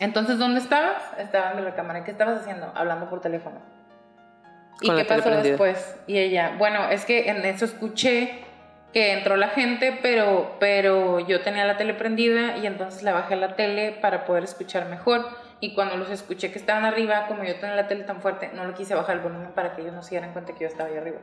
entonces, ¿dónde estabas? Estaba en la cámara. ¿Qué estabas haciendo? Hablando por teléfono. ¿Y qué pasó después? Y ella, bueno, es que en eso escuché que entró la gente, pero, pero yo tenía la tele prendida y entonces le bajé la tele para poder escuchar mejor. Y cuando los escuché que estaban arriba, como yo tenía la tele tan fuerte, no lo quise bajar el volumen para que ellos no se dieran cuenta que yo estaba ahí arriba.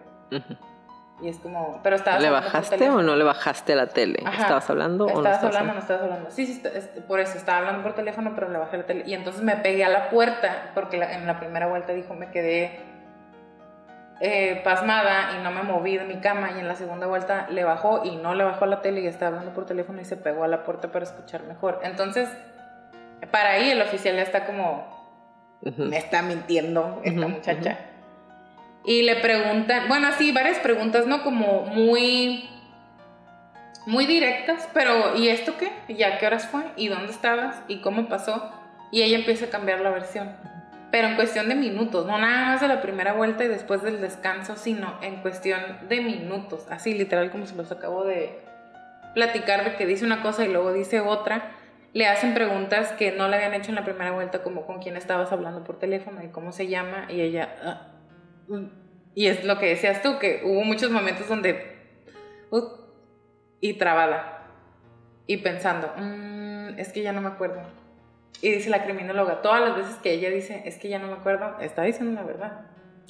Y es como, pero estaba... ¿Le bajaste o no le bajaste la tele? ¿Estabas hablando o no estabas hablando? no estabas hablando. Sí, sí, por eso, estaba hablando por teléfono, pero le bajé la tele. Y entonces me pegué a la puerta, porque en la primera vuelta dijo, me quedé eh, pasmada y no me moví de mi cama y en la segunda vuelta le bajó y no le bajó a la tele y estaba hablando por teléfono y se pegó a la puerta para escuchar mejor. Entonces, para ahí el oficial ya está como, me está mintiendo esta muchacha. Y le preguntan, bueno, así varias preguntas, ¿no? Como muy, muy directas, pero ¿y esto qué? ¿Y a qué horas fue? ¿Y dónde estabas? ¿Y cómo pasó? Y ella empieza a cambiar la versión pero en cuestión de minutos, no nada más de la primera vuelta y después del descanso, sino en cuestión de minutos, así literal como se los acabo de platicar de que dice una cosa y luego dice otra. le hacen preguntas que no le habían hecho en la primera vuelta, como con quién estabas hablando por teléfono y cómo se llama, y ella... "Ah, mm". y es lo que decías tú, que hubo muchos momentos donde... Y trabada. Y pensando, "Mm, es que ya no me acuerdo. Y dice la criminóloga, todas las veces que ella dice, es que ya no me acuerdo, está diciendo la verdad.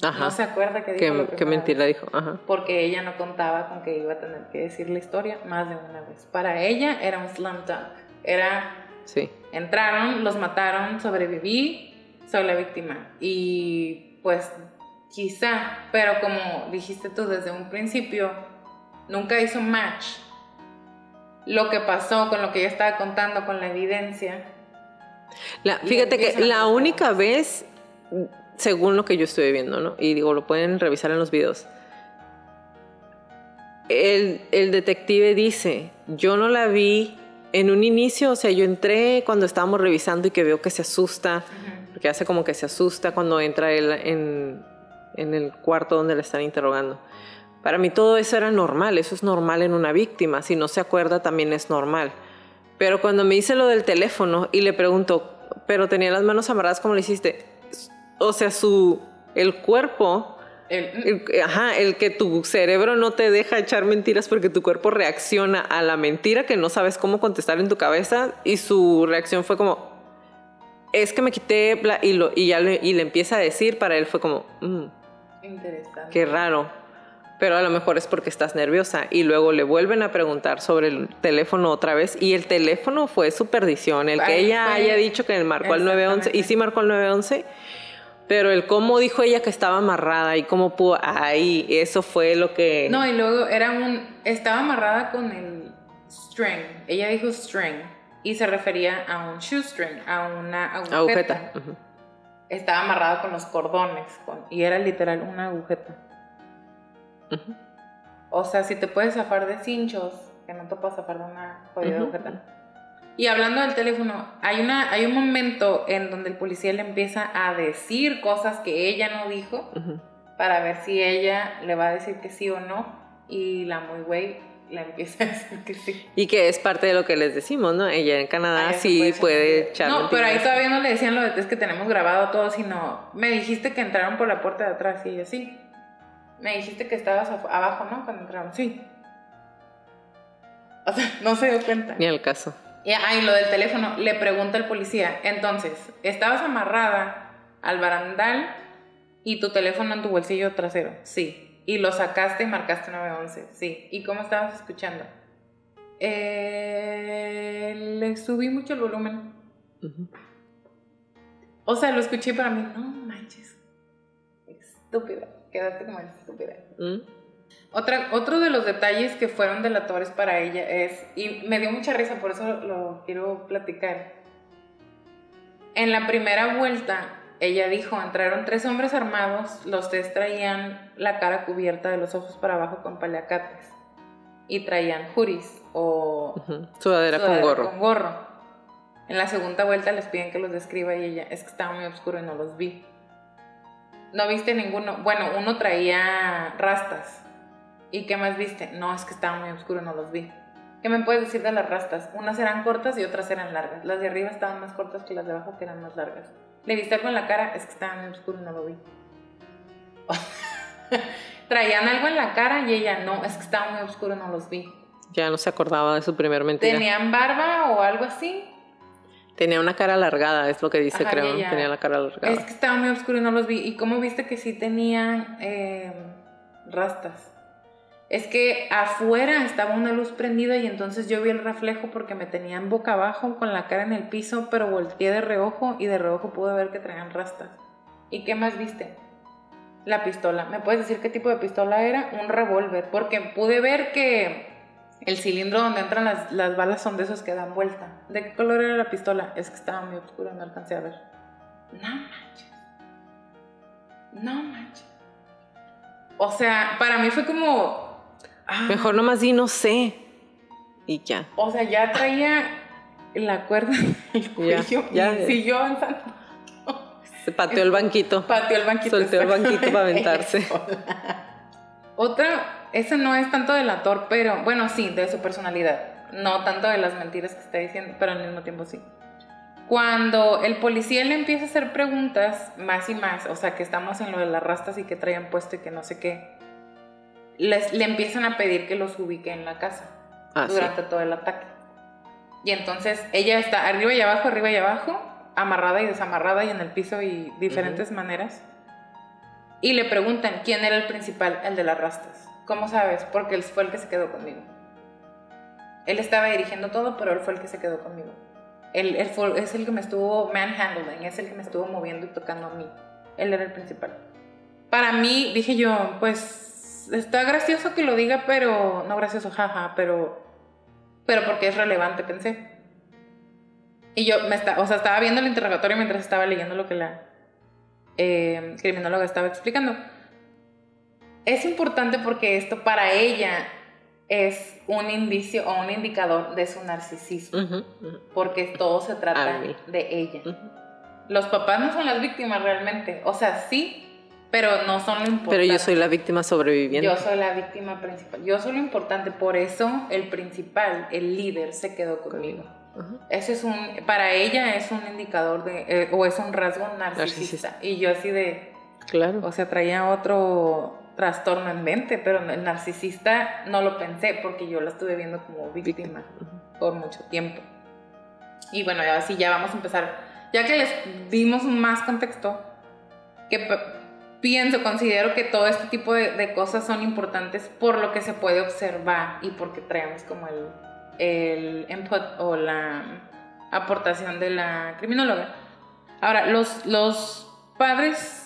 Ajá. No se acuerda que dijo qué, qué primera mentira vez dijo. Ajá. porque ella no contaba con que iba a tener que decir la historia más de una vez. Para ella era un slam dunk. Era, Sí. entraron, los mataron, sobreviví, soy la víctima. Y pues quizá, pero como dijiste tú desde un principio, nunca hizo match lo que pasó con lo que ella estaba contando, con la evidencia. La- fíjate que la única vez, según lo que yo estuve viendo, ¿no? Y digo, lo pueden revisar en los videos. El, el detective dice, yo no la vi en un inicio, o sea, yo entré cuando estábamos revisando y que veo que se asusta, porque hace como que se asusta cuando entra él en, en el cuarto donde le están interrogando. Para mí todo eso era normal, eso es normal en una víctima, si no se acuerda también es normal. Pero cuando me dice lo del teléfono y le pregunto, pero tenía las manos amarradas, ¿cómo le hiciste? O sea, su, el cuerpo, El- el- ajá, el que tu cerebro no te deja echar mentiras porque tu cuerpo reacciona a la mentira que no sabes cómo contestar en tu cabeza y su reacción fue como, es que me quité bla- y, lo, y ya le, y le empieza a decir, para él fue como, "Mm, interesante. qué raro. Pero a lo mejor es porque estás nerviosa. Y luego le vuelven a preguntar sobre el teléfono otra vez. Y el teléfono fue su perdición. El que ella haya dicho que marcó al 911. Y sí marcó al 911. Pero el cómo dijo ella que estaba amarrada y cómo pudo. Ay, eso fue lo que. No, y luego era un. Estaba amarrada con el string. Ella dijo string. Y se refería a un shoestring, a una agujeta. Estaba amarrada con los cordones. con- y era literal una agujeta. Ujú. O sea, si te puedes zafar de cinchos, que no te puedes zafar de una jodida Ujú. agujeta. Y hablando del teléfono, hay, una, hay un momento en donde el policía le empieza a decir cosas que ella no dijo. Ujú. para ver si ella le va a decir que sí o no. Y la muy güey le empieza a decir que sí. Y que es parte de lo que les decimos, ¿no? Ella en Canadá sí puede echar No, pero ahí todavía no le decían lo de es que tenemos grabado todo, sino me dijiste que entraron por la puerta de atrás y ella sí. Me dijiste que estabas abajo, ¿no? Cuando entraron, sí. O sea, no se dio cuenta. Ni al caso. Y, ah, y lo del teléfono, le pregunta el policía, entonces, ¿estabas amarrada al barandal y tu teléfono en tu bolsillo trasero? Sí. Y lo sacaste y marcaste 911, sí. ¿Y cómo estabas escuchando? Eh, le subí mucho el volumen. O sea, lo escuché para mí, no manches. Estúpida. Quedaste como estúpida. ¿Mm? Otra, otro de los detalles que fueron delatores para ella es, y me dio mucha risa, por eso lo quiero platicar. En la primera vuelta, ella dijo, entraron tres hombres armados, los tres traían la cara cubierta de los ojos para abajo con paliacates y traían juris o Ujú. Sudadera con sudadera gorro. con gorro. En la segunda vuelta les piden que los describa y ella, es que estaba muy oscuro y no los vi. No viste ninguno. Bueno, uno traía rastas. ¿Y qué más viste? No, es que estaba muy oscuro no los vi. ¿Qué me puedes decir de las rastas? Unas eran cortas y otras eran largas. Las de arriba estaban más cortas que las de abajo que eran más largas. ¿Le viste algo en la cara? Es que estaba muy oscuro y no lo vi. *laughs* Traían algo en la cara y ella no, es que estaba muy oscuro y no los vi. Ya no se acordaba de su primer mentira. Tenía, ¿Tenían barba o algo así? Una cara alargada, es lo que dice, Ajá, creo. Tenía la cara alargada. Es que estaba muy oscuro y no los vi. ¿Y cómo viste que sí tenían eh, rastas? Es que afuera estaba una luz prendida y entonces yo vi el reflejo porque me tenían boca abajo con la cara en el piso, pero volteé de reojo y de reojo pude ver que traían rastas. ¿Y qué más viste? La pistola. ¿Me puedes decir qué tipo de pistola era? Un revólver, porque pude ver que el cilindro donde entran las, las balas son de esos que dan vuelta. ¿De qué color era la pistola? Es que estaba muy oscura, no alcancé a ver. No manches. No manches. O sea, para mí fue como. ah, Mejor nomás di no sé. Y ya. O sea, ya traía la cuerda el *laughs* cuello ya. y siguió avanzando. Se pateó el banquito. Pateó el banquito. Solteó el banquito para *laughs* aventarse. Otra, ese no es tanto delator, pero bueno, sí, de su personalidad. no tanto de las mentiras que está diciendo, pero al mismo tiempo sí. Cuando el policía le empieza a hacer preguntas más y más, o sea, que estamos en lo de las rastas y que traían puesto y que no sé qué, les, le empiezan a pedir que los ubique en la casa Ah, sí. durante todo el ataque. Y entonces ella está arriba y abajo, arriba y abajo, amarrada y desamarrada y en el piso y diferentes maneras. Y le preguntan quién era el principal, el de las rastas. ¿Cómo sabes? Porque él fue el que se quedó conmigo. Él estaba dirigiendo todo, pero él fue el que se quedó conmigo. Él, él fue- es el que me estuvo manhandling, es el que me estuvo moviendo y tocando a mí. Él era el principal. Para mí, dije yo, pues está gracioso que lo diga, pero no gracioso, jaja, pero pero porque es relevante, pensé. Y yo me está, o sea, estaba viendo el interrogatorio mientras estaba leyendo lo que la eh, criminóloga estaba explicando. Es importante porque esto para ella es un indicio o un indicador de su narcisismo, Ujú, ujú, porque todo se trata de ella. ujú. Los papás no son las víctimas realmente, o sea, sí, pero no son lo importante. Pero yo soy la víctima sobreviviente. Yo soy la víctima principal. Yo soy lo importante. Por eso el principal, el líder, se quedó conmigo. Eso es un, para ella es un indicador de, eh, o es un rasgo narcisista. Narcisista. Y yo así de, Claro. o sea, traía otro trastorno en mente, pero el narcisista no lo pensé porque yo la estuve viendo como víctima por mucho tiempo. Y bueno, ahora sí, ya vamos a empezar. Ya que les dimos más contexto, que pienso, considero que todo este tipo de, de cosas son importantes por lo que se puede observar y porque traemos como el, el input o la aportación de la criminóloga. Ahora, los, los padres,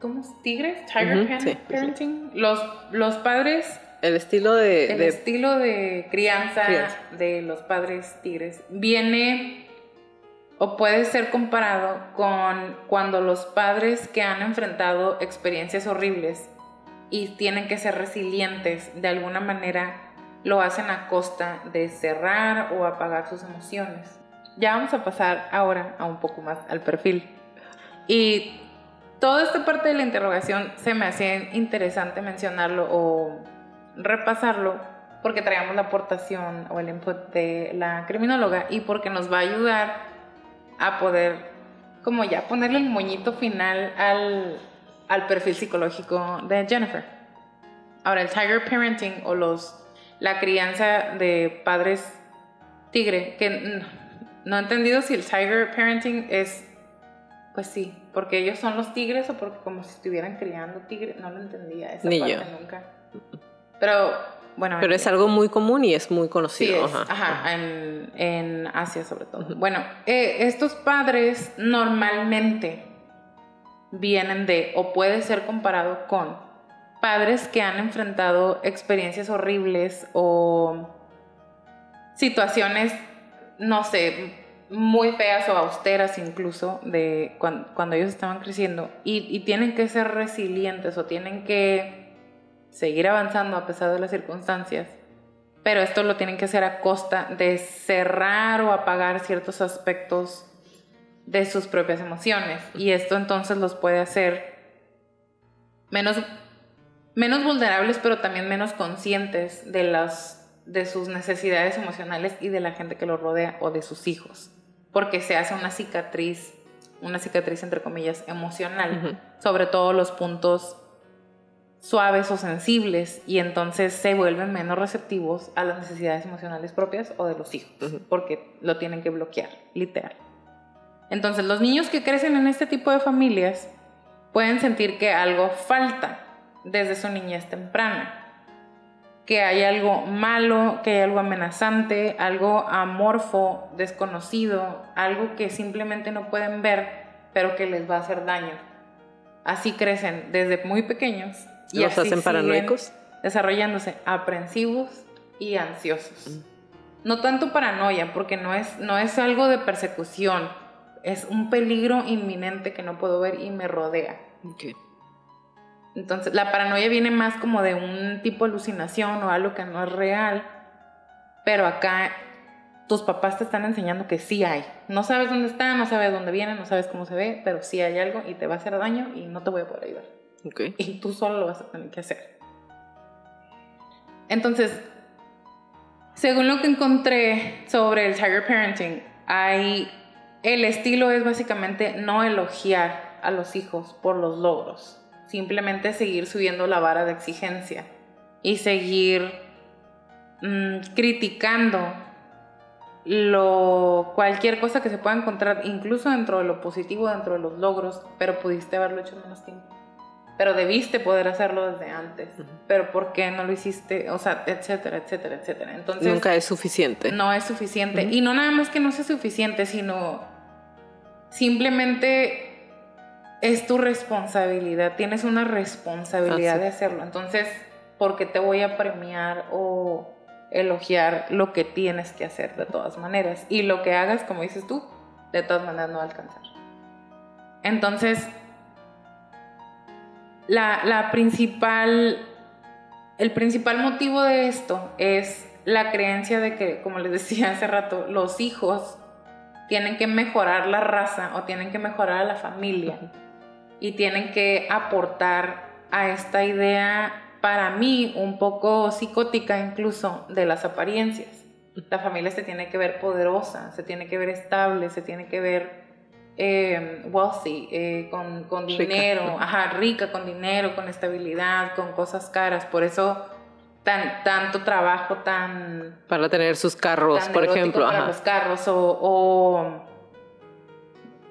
¿cómo es? ¿Tigres? ¿Tiger Ujú, pan- sí, sí. parenting? Los, los padres El estilo de, el de- estilo de crianza, Crianza. de los padres tigres viene o puede ser comparado con cuando los padres que han enfrentado experiencias horribles y tienen que ser resilientes de alguna manera lo hacen a costa de cerrar o apagar sus emociones. Ya vamos a pasar ahora a un poco más al perfil. Y toda esta parte de la interrogación se me hacía interesante mencionarlo o repasarlo porque traíamos la aportación o el input de la criminóloga y porque nos va a ayudar a poder como ya ponerle el moñito final al, perfil psicológico de Jennifer. Ahora, el tiger parenting o los, la crianza de padres tigre, que mm, no he entendido si el tiger parenting es, pues sí, porque ellos son los tigres o porque como si estuvieran criando tigres, no lo entendía esa Ni parte yo. nunca. Pero bueno, Pero es algo muy común y es muy Sí, conocido. es, ajá. ajá, en, en Asia sobre todo. Bueno, eh, estos padres normalmente vienen de, o puede ser comparado con, padres que han enfrentado experiencias horribles o situaciones, no sé, muy feas o austeras incluso de cuan- cuando, ellos estaban creciendo y, y tienen que ser resilientes o tienen que seguir avanzando a pesar de las circunstancias. Pero esto lo tienen que hacer a costa de cerrar o apagar ciertos aspectos de sus propias emociones. Y esto entonces los puede hacer menos, menos vulnerables, pero también menos conscientes de, las, de sus necesidades emocionales y de la gente que los rodea o de sus hijos. Porque se hace una cicatriz, una cicatriz entre comillas, emocional, sobre todo los puntos suaves o sensibles y entonces se vuelven menos receptivos a las necesidades emocionales propias o de los hijos, porque lo tienen que bloquear, literal. Entonces los niños que crecen en este tipo de familias pueden sentir que algo falta desde su niñez temprana, que hay algo malo, que hay algo amenazante, algo amorfo, desconocido, algo que simplemente no pueden ver, pero que les va a hacer daño. Así crecen desde muy pequeños y Los así hacen paranoicos. desarrollándose aprensivos y ansiosos. No tanto paranoia, porque no es, no es algo de persecución, es un peligro inminente que no puedo ver y me rodea. Ok. Entonces, la paranoia viene más como de un tipo de alucinación o algo que no es real, pero acá tus papás te están enseñando que sí hay. No sabes dónde está, no sabes dónde viene, no sabes cómo se ve, pero sí hay algo y te va a hacer daño y no te voy a poder ayudar. Ok. Y tú solo lo vas a tener que hacer. Entonces, Según lo que encontré sobre el Tiger Parenting, hay, el estilo es básicamente no elogiar a los hijos por los logros, simplemente seguir subiendo la vara de exigencia y seguir mm, criticando lo, cualquier cosa que se pueda encontrar, incluso dentro de lo positivo, dentro de los logros, pero pudiste haberlo hecho en menos tiempo pero debiste poder hacerlo desde antes. Pero ¿por qué no lo hiciste? O sea, etcétera, etcétera, etcétera. Entonces, Nunca es suficiente. No es suficiente. Y no nada más que no sea suficiente, sino simplemente es tu responsabilidad. Tienes una responsabilidad de hacerlo. Entonces, ¿por qué te voy a premiar o elogiar lo que tienes que hacer de todas maneras? Y lo que hagas, como dices tú, de todas maneras no va a alcanzar. Entonces, la, principal, el principal motivo de esto es la creencia de que, como les decía hace rato, los hijos tienen que mejorar la raza o tienen que mejorar a la familia y tienen que aportar a esta idea, para mí, un poco psicótica incluso, de las apariencias. La familia se tiene que ver poderosa, se tiene que ver estable, se tiene que ver eh, wealthy, eh, con, con dinero, ajá, rica con dinero, con estabilidad, con cosas caras. Por eso tan, tanto trabajo tan... Para tener sus carros, por ejemplo. Para los carros o,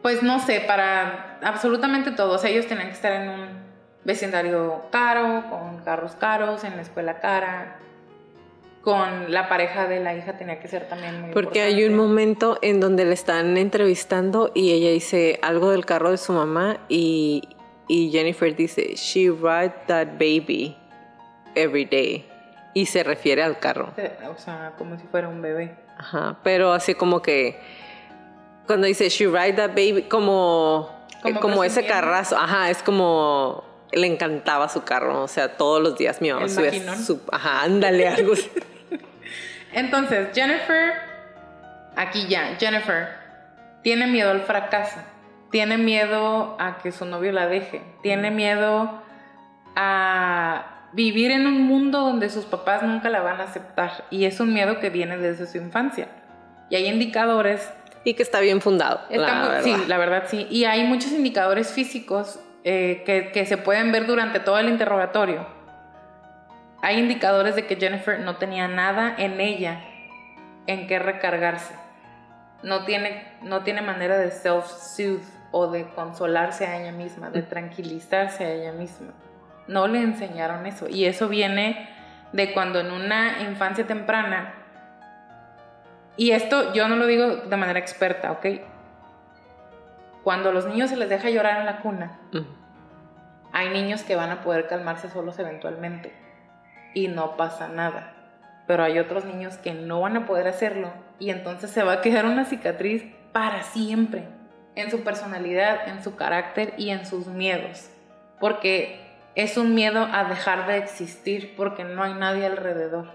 Pues no sé, para absolutamente todos. Ellos tienen que estar en un vecindario caro, con carros caros, en la escuela cara con la pareja de la hija tenía que ser también muy Porque hay un momento en donde le están entrevistando y ella dice algo del carro de su mamá y, y Jennifer dice, she ride that baby every day. Y se refiere al carro. O sea, como si fuera un bebé. Ajá, pero así como que cuando dice she ride that baby, como, como, ese carrazo, ajá, es como le encantaba su carro, o sea, todos los días mi mamá subía su, ajá, ándale algo. *laughs* Entonces, Jennifer, aquí ya, Jennifer, tiene miedo al fracaso, tiene miedo a que su novio la deje, tiene miedo a vivir en un mundo donde sus papás nunca la van a aceptar y es un miedo que viene desde su infancia. Y hay indicadores y que está bien fundado. Sí, la verdad sí. Y hay muchos indicadores físicos eh, que, que, se pueden ver durante todo el interrogatorio hay indicadores de que Jennifer no tenía nada en ella en qué recargarse. No tiene, no tiene manera de self-soothe o de consolarse a ella misma, de tranquilizarse a ella misma. No le enseñaron eso. Y eso viene de cuando en una infancia temprana, y esto yo no lo digo de manera experta, ¿ok? Cuando a los niños se les deja llorar en la cuna, hay niños que van a poder calmarse solos eventualmente y no pasa nada. Pero hay otros niños que no van a poder hacerlo y entonces se va a quedar una cicatriz para siempre en su personalidad, en su carácter y en sus miedos. Porque es un miedo a dejar de existir porque no hay nadie alrededor.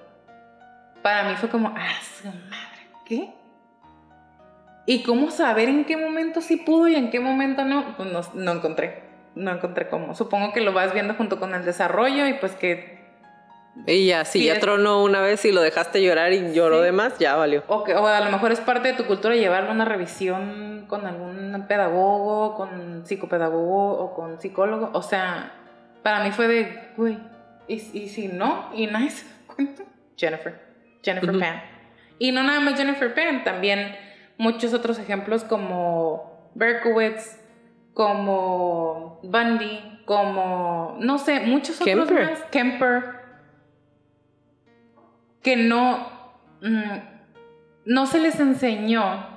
Para mí fue como, ah, su madre, ¿qué? ¿Y cómo saber en qué momento sí pudo y en qué momento no? Pues no, no encontré, no encontré cómo. Supongo que lo vas viendo junto con el desarrollo y pues que y ya, si ya tronó una vez y lo dejaste llorar y lloró de más, ya valió. O, o a lo mejor es parte de tu cultura llevarlo a una revisión con algún pedagogo, con psicopedagogo o con psicólogo. O sea, para mí fue de, uy, y, si no, y nice, Jennifer, Jennifer Pan. Y no nada más Jennifer Pan, también muchos otros ejemplos como Berkowitz, como Bundy, como, no sé, muchos otros más, Kemper. Que no, mm, no se les enseñó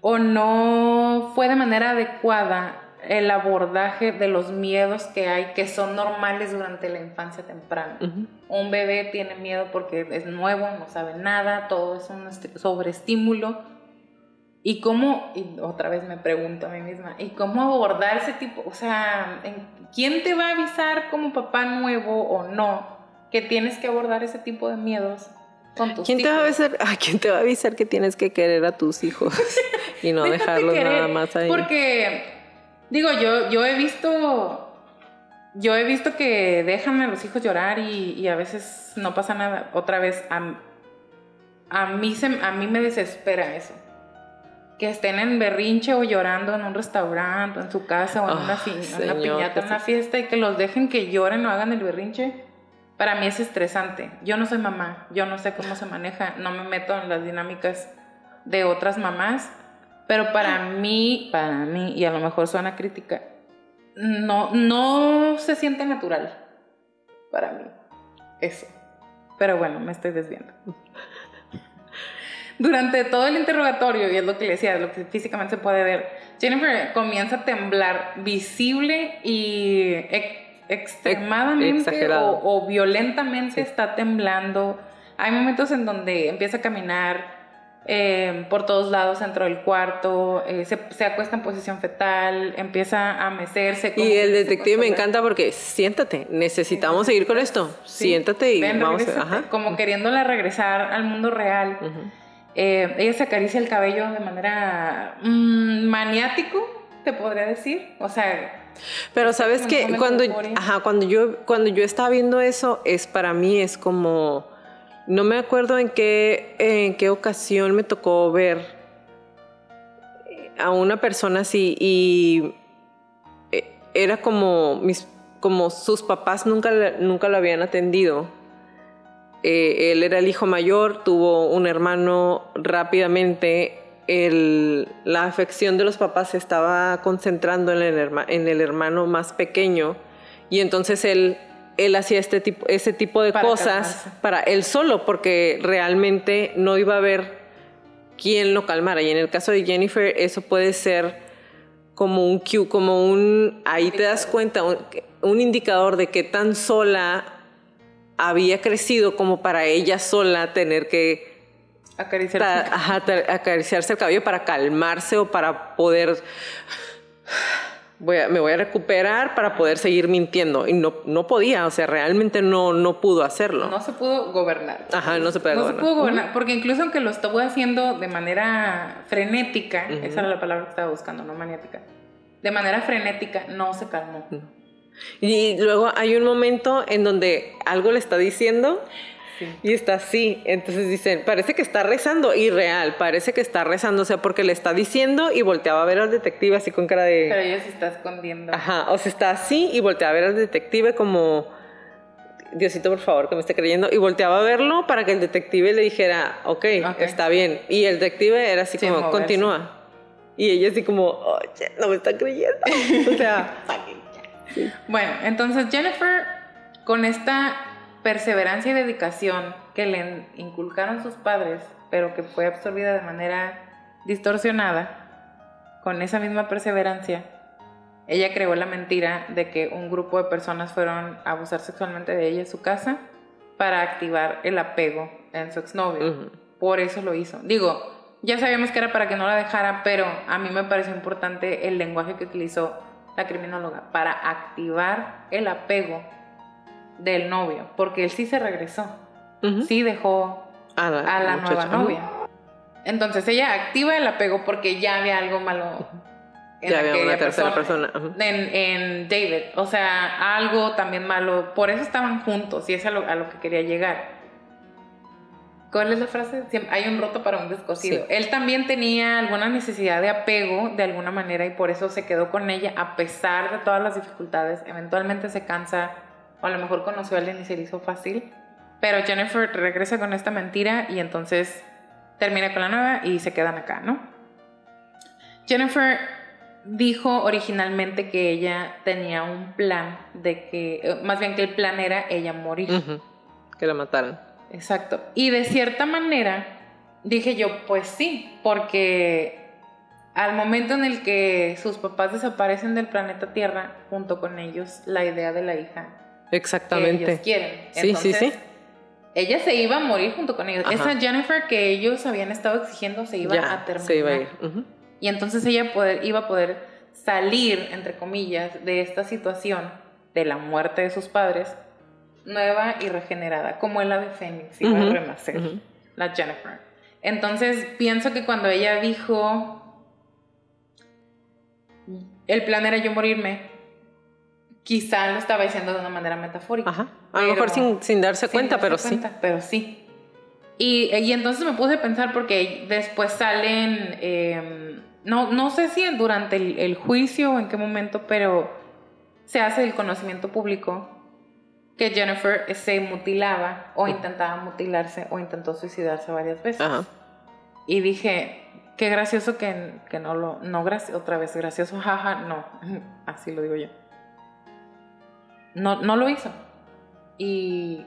o no fue de manera adecuada el abordaje de los miedos que hay, que son normales durante la infancia temprana. Un bebé tiene miedo porque es nuevo, no sabe nada, todo es un sobreestímulo. ¿Y cómo, y otra vez me pregunto a mí misma, ¿y cómo abordar ese tipo? O sea, ¿quién te va a avisar como papá nuevo o no que tienes que abordar ese tipo de miedos con tus ¿Quién Te va a avisar, ¿Quién te va a avisar que tienes que querer a tus hijos *laughs* y no dejarlos nada más ahí? Porque, digo, yo, yo he visto yo he visto que dejan a los hijos llorar y, a veces no pasa nada. Otra vez, a, a, mí se, a mí me desespera eso. Que estén en berrinche o llorando en un restaurante o en su casa o en una, piñata, en una fiesta y que los dejen que lloren o hagan el berrinche. Para mí es estresante. Yo no soy mamá, yo no sé cómo se maneja, no me meto en las dinámicas de otras mamás, pero para mí, para mí, y a lo mejor suena crítica, no, no se siente natural para mí. Eso. Pero bueno, me estoy desviando. *laughs* Durante todo el interrogatorio, y es lo que le decía, lo que físicamente se puede ver, Jennifer comienza a temblar visible y extremadamente o, violentamente está temblando. Hay momentos en donde empieza a caminar Em, por todos lados dentro del cuarto, eh, se, acuesta en posición fetal, empieza a mecerse. Y el detective me encanta porque siéntate, necesitamos seguir con esto, siéntate y vamos a... Como queriéndola regresar al mundo real. Eh, ella se acaricia el cabello de manera mm, maniático, te podría decir. O sea... Pero sabes que cuando, ajá, cuando, yo, cuando yo estaba viendo eso, es para mí es como no me acuerdo en qué, en qué ocasión me tocó ver a una persona así y eh, era como, mis, como sus papás nunca, nunca lo habían atendido. Eh, él era el hijo mayor, tuvo un hermano rápidamente. la afección de los papás estaba concentrando en el, en el hermano más pequeño y entonces él él hacía este tipo, ese tipo de cosas para él solo, porque realmente no iba a haber quien lo calmara. Y en el caso de Jennifer, eso puede ser como un cue, como un, ahí te das cuenta, un, indicador de que tan sola había crecido como para ella sola tener que acariciarse, acariciarse el cabello para calmarse o para poder me voy a recuperar para poder seguir mintiendo. Y no, no podía, o sea, realmente no, no pudo hacerlo. No se pudo gobernar. Ajá, no se puede no gobernar. se pudo gobernar, porque incluso aunque lo estuvo haciendo de manera frenética, esa era la palabra que estaba buscando, no maniática, de manera frenética no se calmó. Y luego hay un momento en donde algo le está diciendo y está así. Entonces dicen, parece que está rezando. Y real, parece que está rezando. O sea, porque le está diciendo y volteaba a ver al detective así con cara de. Pero ella se está escondiendo. Ajá. O sea, está así y volteaba a ver al detective como. Diosito, por favor, que me esté creyendo. Y volteaba a verlo para que el detective le dijera, ok, está bien. Y el detective era así como, continúa. Y ella así como, oye, no me está creyendo. *laughs* o sea. *laughs* Bueno, entonces Jennifer, con esta perseverancia y dedicación que le inculcaron sus padres, pero que fue absorbida de manera distorsionada, con esa misma perseverancia, ella creó la mentira de que un grupo de personas fueron a abusar sexualmente de ella en su casa para activar el apego en su exnovio. Por eso lo hizo. Digo, ya sabíamos que era para que no la dejara, pero a mí me pareció importante el lenguaje que utilizó la criminóloga para activar el apego del novio, porque él sí se regresó, sí dejó a la, nueva novia. Entonces ella activa el apego porque ya había algo malo en ya había una tercera persona, en, David, o sea, algo también malo, por eso estaban juntos y es a lo, que quería llegar. ¿Cuál es la frase? hay un roto para un descosido. Él también tenía alguna necesidad de apego de alguna manera y por eso se quedó con ella a pesar de todas las dificultades. Eventualmente se cansa, o a lo mejor conoció a alguien y se le hizo fácil. Pero Jennifer regresa con esta mentira y entonces termina con la nueva y se quedan acá, ¿no? Jennifer dijo originalmente que ella tenía un plan de que, eh, más bien que el plan era ella morir. Que la mataran. Exacto. Y de cierta manera dije yo, pues sí, porque al momento en el que sus papás desaparecen del planeta Tierra, junto con ellos, la idea de la hija Exactamente. Que ellos quieren. sí, sí, sí. Ella se iba a morir junto con ellos. Esa Jennifer que ellos habían estado exigiendo se iba a terminar. Se iba a ir. Y entonces ella poder, iba a poder salir, entre comillas, de esta situación de la muerte de sus padres, nueva y regenerada, como el ave fénix, iba a renacer, la Jennifer. Entonces pienso que cuando ella dijo, el plan era yo morirme, quizá lo estaba diciendo de una manera metafórica. Ajá. A lo mejor sin, sin darse sin cuenta, darse pero cuenta, sí. Pero sí. Y, y entonces me puse a pensar porque después salen, eh, no, no sé si durante el, el juicio o en qué momento, pero se hace el conocimiento público que Jennifer se mutilaba o intentaba mutilarse o intentó suicidarse varias veces. Ajá. Y dije, qué gracioso que, que no lo, no otra vez gracioso, jaja, no, *laughs* así lo digo yo. No, no lo hizo. Y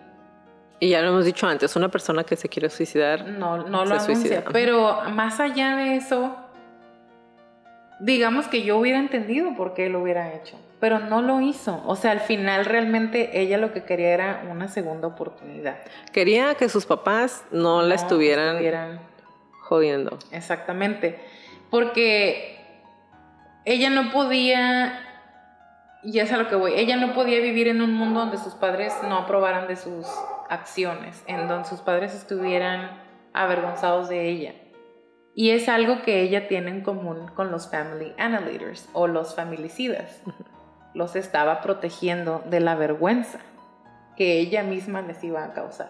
Y ya lo hemos dicho antes, una persona que se quiere suicidar. no, no lo anuncia. suicida. Pero más allá de eso, digamos que yo hubiera entendido por qué lo hubiera hecho. Pero no lo hizo. O sea, al final realmente ella lo que quería era una segunda oportunidad. Quería que sus papás no, la estuvieran estuvieran jodiendo. Exactamente. Porque ella no podía, y es a lo que voy, ella no podía vivir en un mundo donde sus padres no aprobaran de sus acciones, en donde sus padres estuvieran avergonzados de ella. Y es algo que ella tiene en común con los family annihilators o los familicidas. *laughs* Los estaba protegiendo de la vergüenza que ella misma les iba a causar.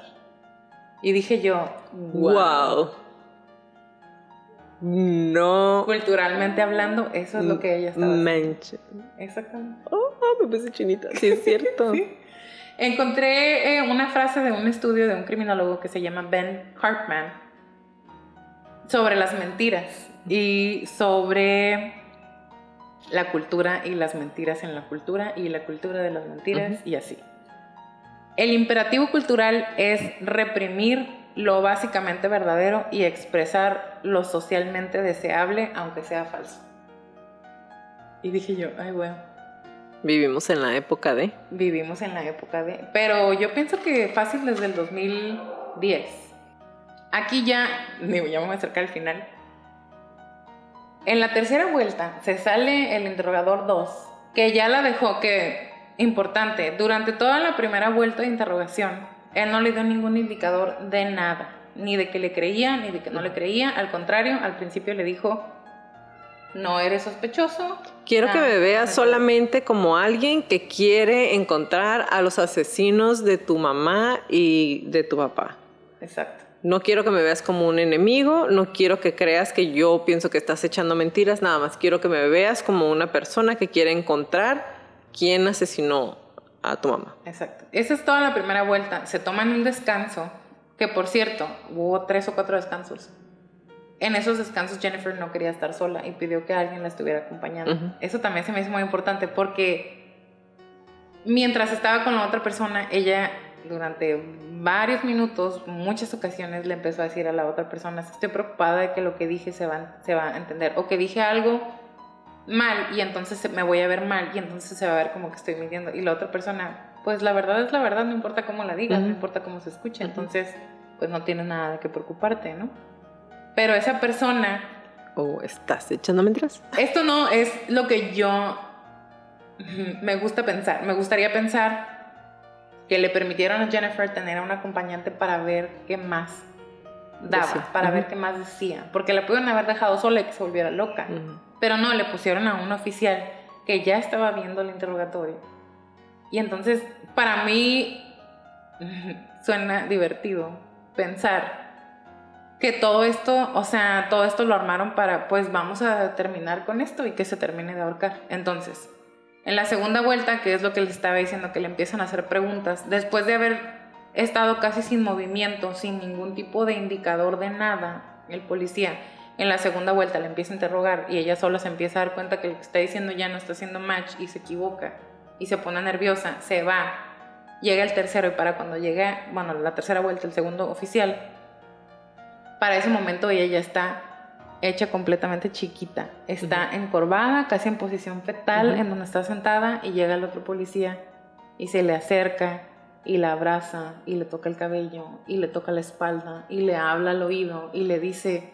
Y dije yo, Wow. No culturalmente hablando, eso es lo que ella estaba manches. Exactamente. Oh, me puse chinita. Sí, es cierto. *laughs* Sí. Encontré eh, una frase de un estudio de un criminólogo que se llama Ben Hartman sobre las mentiras y sobre la cultura y las mentiras en la cultura y la cultura de las mentiras y así. El imperativo cultural es reprimir lo básicamente verdadero y expresar lo socialmente deseable aunque sea falso. Y dije yo, ay, bueno. Vivimos en la época de. Vivimos en la época de... Pero yo pienso que fácil desde el 2010. Aquí ya, *laughs* digo, ya me voy a acercar al final. En la tercera vuelta se sale el interrogador 2, que ya la dejó que, importante, durante toda la primera vuelta de interrogación, él no le dio ningún indicador de nada, ni de que le creía, ni de que no le creía. Al contrario, al principio le dijo, no eres sospechoso. Quiero que Ah, me veas me solamente como alguien que quiere encontrar a los asesinos de tu mamá y de tu papá. Exacto. No quiero que me veas como un enemigo, no quiero que creas que yo pienso que estás echando mentiras, nada más quiero que me veas como una persona que quiere encontrar quién asesinó a tu mamá. Exacto. Esa es toda la primera vuelta. Se toman un descanso, que por cierto, hubo tres o cuatro descansos. En esos descansos Jennifer no quería estar sola y pidió que alguien la estuviera acompañando. Eso también se me hizo muy importante porque mientras estaba con la otra persona, ella durante varios minutos, muchas ocasiones le empezó a decir a la otra persona, estoy preocupada de que lo que dije se va, se va a entender, o que dije algo mal y entonces me voy a ver mal y entonces se va a ver como que estoy mintiendo. Y la otra persona, pues la verdad es la verdad, no importa cómo la digas, no importa cómo se escuche, entonces pues no tienes nada de qué preocuparte, ¿no? Pero esa persona, ¿O estás echando mentiras? esto no es lo que yo *laughs* me gusta pensar, me gustaría pensar que le permitieron a Jennifer tener a un acompañante para ver qué más daba, Decía. para ver qué más decía, porque la pudieron haber dejado sola y que se volviera loca. Pero no, le pusieron a un oficial que ya estaba viendo el interrogatorio. Y entonces, para mí, *laughs* suena divertido pensar que todo esto, o sea, todo esto lo armaron para, pues vamos a terminar con esto y que se termine de ahorcar. Entonces, en la segunda vuelta, que es lo que les estaba diciendo, que le empiezan a hacer preguntas, después de haber estado casi sin movimiento, sin ningún tipo de indicador de nada, el policía en la segunda vuelta le empieza a interrogar y ella sola se empieza a dar cuenta que lo que está diciendo ya no está haciendo match y se equivoca y se pone nerviosa, se va, llega el tercero y para cuando llega, bueno, la tercera vuelta, el segundo oficial, para ese momento ella ya está hecha completamente chiquita, está encorvada, casi en posición fetal, en donde está sentada y llega el otro policía y se le acerca y la abraza y le toca el cabello y le toca la espalda y le habla al oído y le dice,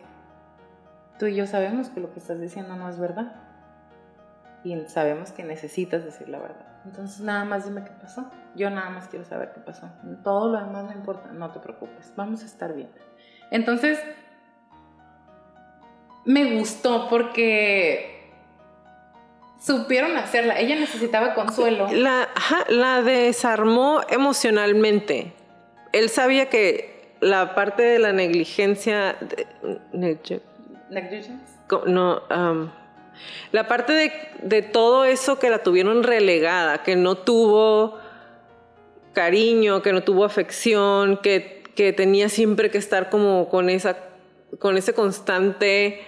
tú y yo sabemos que lo que estás diciendo no es verdad y sabemos que necesitas decir la verdad. Entonces nada más dime qué pasó. Yo nada más quiero saber qué pasó. Todo lo demás no importa, no te preocupes, vamos a estar bien. Entonces, me gustó porque supieron hacerla. Ella necesitaba consuelo. La, desarmó emocionalmente. Él sabía que la parte de la negligencia... de- no, la parte de, todo eso que la tuvieron relegada, que no tuvo cariño, que no tuvo afección, que, que tenía siempre que estar como con esa, con ese constante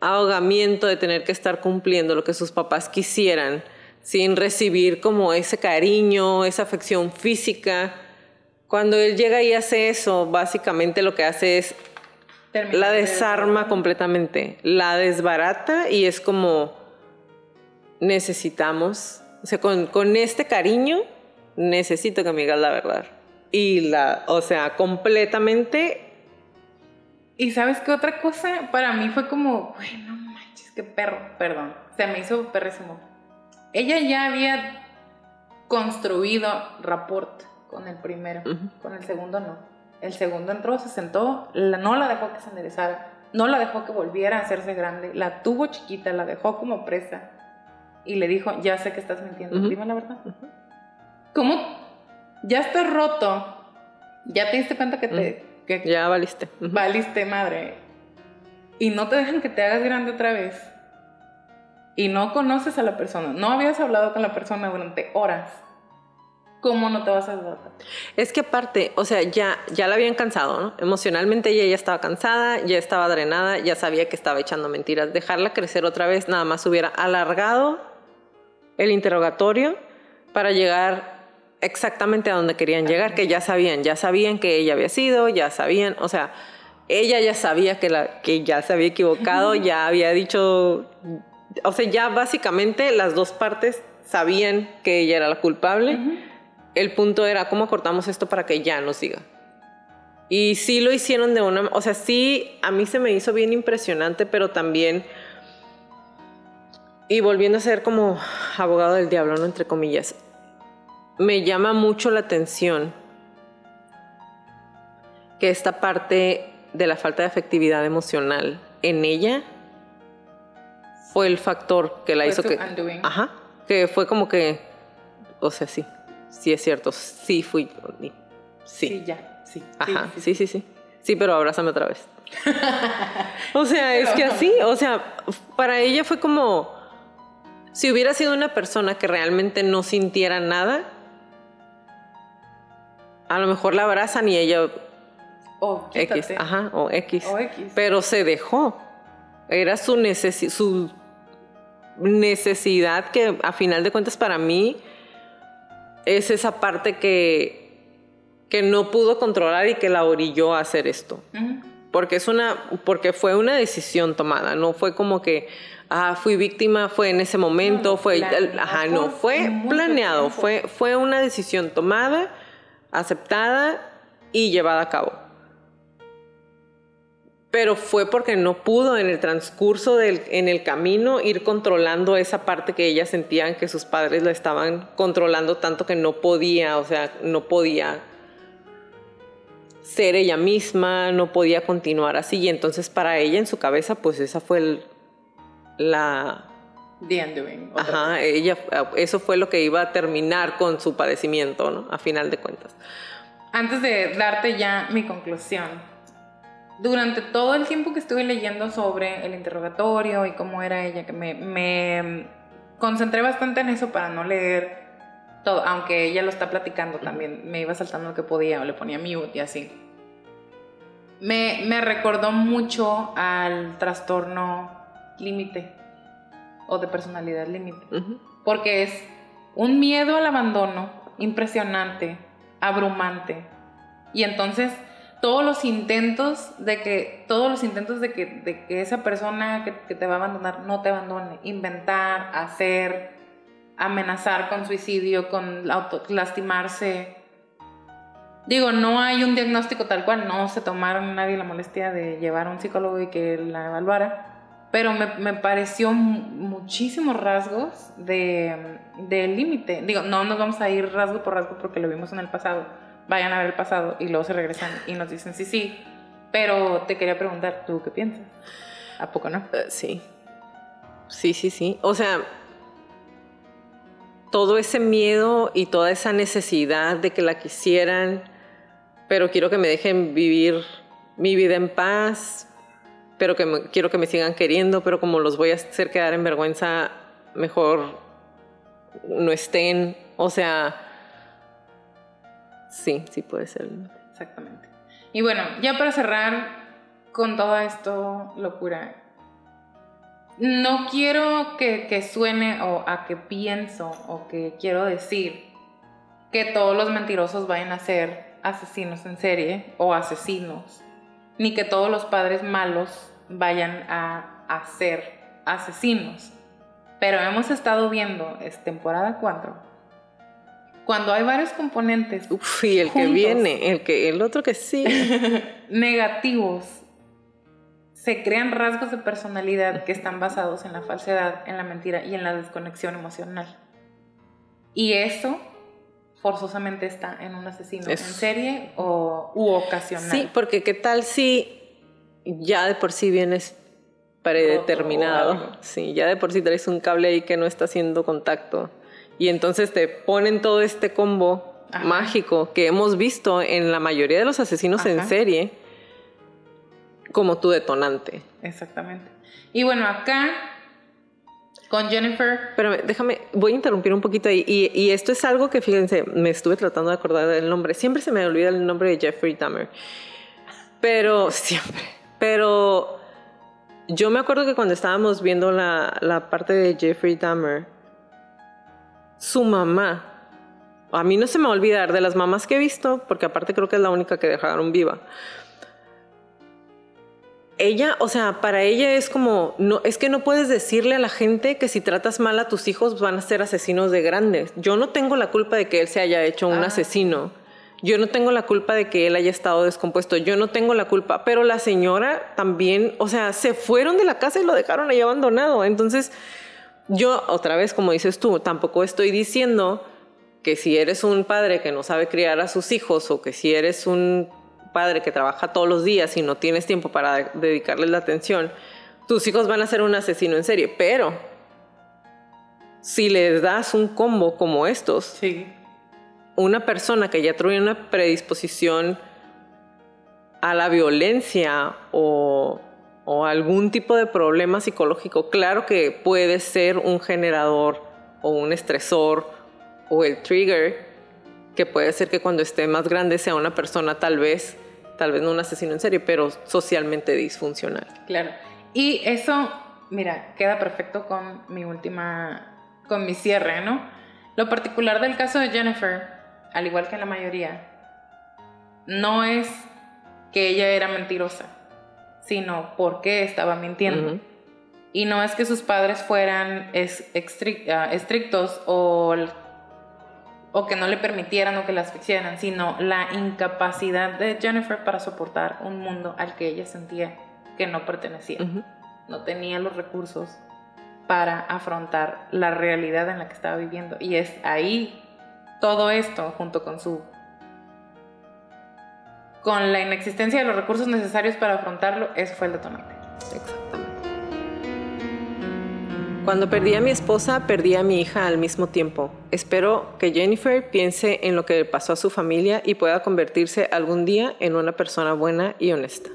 ahogamiento de tener que estar cumpliendo lo que sus papás quisieran, sin recibir como ese cariño, esa afección física. Cuando él llega y hace eso, básicamente lo que hace es La de- desarma completamente, la desbarata y es como necesitamos, o sea, con, con este cariño necesito que me digas la verdad. Y la, o sea, completamente, Y sabes qué otra cosa para mí fue como, güey, no manches, qué perro, perdón, se me hizo perrísimo. Ella ya había construido rapport con el primero, con el segundo no. El segundo entró, se sentó, la- no la dejó que se enderezara, no la dejó que volviera a hacerse grande, la tuvo chiquita, la dejó como presa y le dijo, ya sé que estás mintiendo, Ujú. dime la verdad. ¿Cómo? Ya estás roto, ya te diste cuenta que te... que ya valiste. Valiste madre y no te dejan que te hagas grande otra vez y no conoces a la persona, no habías hablado con la persona durante horas, ¿cómo no te vas a? Es que aparte, o sea, ya, ya la habían cansado, ¿no? Emocionalmente ella ya estaba cansada, ya estaba drenada, ya sabía que estaba echando mentiras. Dejarla crecer otra vez nada más hubiera alargado el interrogatorio para llegar exactamente a donde querían llegar, que ya sabían, ya sabían que ella había sido, ya sabían, o sea, ella ya sabía que, la, que ya se había equivocado, ya había dicho, o sea, ya básicamente las dos partes sabían que ella era la culpable. El punto era cómo cortamos esto para que ya nos diga. Y sí lo hicieron de una, o sea, sí, a mí se me hizo bien impresionante, pero también, y volviendo a ser como abogado del diablo, ¿no? Entre comillas, me llama mucho la atención que esta parte de la falta de afectividad emocional en ella fue el factor que la Fue hizo que... Ajá, que fue como que, o sea, sí, sí es cierto, sí fui, sí. Sí, ya, sí. Ajá, sí, sí, sí, sí. Sí, pero abrázame otra vez. *laughs* o sea, es que así, o sea, para ella fue como si hubiera sido una persona que realmente no sintiera nada, a lo mejor la abrazan y ella O X, ajá, o X. O X. Pero se dejó. Era su, necesi- su necesidad que a final de cuentas para mí es esa parte que, que no pudo controlar y que la orilló a hacer esto. Porque es una, porque fue una decisión tomada, no fue como que ah, fui víctima, fue en ese momento, No, fue, planeado ajá, no, fue planeado, fue, fue una decisión tomada, aceptada y llevada a cabo. Pero fue porque no pudo en el transcurso del, en el camino ir controlando esa parte que ella sentían que sus padres la estaban controlando tanto que no podía, o sea, no podía ser ella misma, no podía continuar así. Y entonces para ella en su cabeza, pues esa fue el- la... The undoing. Ajá, ella, eso fue lo que iba a terminar con su padecimiento, ¿no? A final de cuentas. Antes de darte ya mi conclusión, durante todo el tiempo que estuve leyendo sobre el interrogatorio y cómo era ella, que me, me concentré bastante en eso para no leer todo, aunque ella lo está platicando también, me iba saltando lo que podía o le ponía mute y así. Me, me recordó mucho al trastorno límite o de personalidad límite Ujú. porque es un miedo al abandono impresionante, abrumante. Y entonces todos los intentos de que, todos los intentos de que, de que esa persona que, te va a abandonar no te abandone, inventar, hacer, amenazar con suicidio, con auto- lastimarse. Digo, no hay un diagnóstico tal cual, no se tomaron nadie la molestia de llevar a un psicólogo y que la evaluara pero me, me pareció mu- muchísimos rasgos de, de límite. Digo, no nos vamos a ir rasgo por rasgo porque lo vimos en el pasado. Vayan a ver el pasado y luego se regresan y nos dicen sí, sí. Pero te quería preguntar, ¿tú qué piensas? ¿A poco no? Eh, sí. Sí, sí, sí. O sea, todo ese miedo y toda esa necesidad de que la quisieran, pero quiero que me dejen vivir mi vida en paz, pero que quiero que me sigan queriendo, pero como los voy a hacer quedar en vergüenza, mejor no estén. O sea, sí, sí puede ser. Exactamente. Y bueno, ya para cerrar con todo esto, locura, no quiero que, suene o a que pienso o que quiero decir que todos los mentirosos vayan a ser asesinos en serie o asesinos, ni que todos los padres malos vayan a, a ser asesinos. Pero hemos estado viendo, es temporada 4, cuando hay varios componentes. Uf, y el que viene, el, que, el otro que sí. *laughs* negativos se crean rasgos de personalidad que están basados en la falsedad, en la mentira y en la desconexión emocional. Y eso forzosamente está en un asesino en serie o, u ocasional. Sí, porque qué tal si ya de por sí vienes predeterminado. Sí, ya de por sí traes un cable ahí que no está haciendo contacto. Y entonces te ponen todo este combo mágico que hemos visto en la mayoría de los asesinos en serie como tu detonante. Exactamente. Y bueno, acá con Jennifer. Pero déjame, voy a interrumpir un poquito ahí. Y, esto es algo que, fíjense, me estuve tratando de acordar del nombre. Siempre se me olvida el nombre de Jeffrey Dahmer. Pero, *laughs* siempre. Pero yo me acuerdo que cuando estábamos viendo la, la parte de Jeffrey Dahmer, su mamá, a mí no se me va a olvidar de las mamás que he visto, porque aparte creo que es la única que dejaron viva ella, o sea, para ella es como, no, es que no puedes decirle a la gente que si tratas mal a tus hijos van a ser asesinos de grandes. Yo no tengo la culpa de que él se haya hecho un ah. asesino. Yo no tengo la culpa de que él haya estado descompuesto. Yo no tengo la culpa. Pero la señora también, o sea, se fueron de la casa y lo dejaron ahí abandonado. Entonces, yo, otra vez, como dices tú, tampoco estoy diciendo que si eres un padre que no sabe criar a sus hijos o que si eres un padre que trabaja todos los días y no tienes tiempo para dedicarles la atención, tus hijos van a ser un asesino en serie. Pero si les das un combo como estos, una persona que ya trae una predisposición a la violencia o, o algún tipo de problema psicológico, claro que puede ser un generador o un estresor o el trigger, que puede ser que cuando esté más grande sea una persona tal vez tal vez no un asesino en serie, pero socialmente disfuncional. Claro. Y eso, mira, queda perfecto con mi última, con mi cierre, ¿no? Lo particular del caso de Jennifer, al igual que la mayoría, no es que ella era mentirosa, sino por qué estaba mintiendo. Y no es que sus padres fueran ah, estrictos o o que no le permitieran o que la asfixiaran, sino la incapacidad de Jennifer para soportar un mundo al que ella sentía que no pertenecía. No tenía los recursos para afrontar la realidad en la que estaba viviendo. Y es ahí todo esto, junto con su... con la inexistencia de los recursos necesarios para afrontarlo, eso fue el detonante. Exactamente. Cuando perdí a mi esposa, perdí a mi hija al mismo tiempo. Espero que Jennifer piense en lo que pasó a su familia y pueda convertirse algún día en una persona buena y honesta.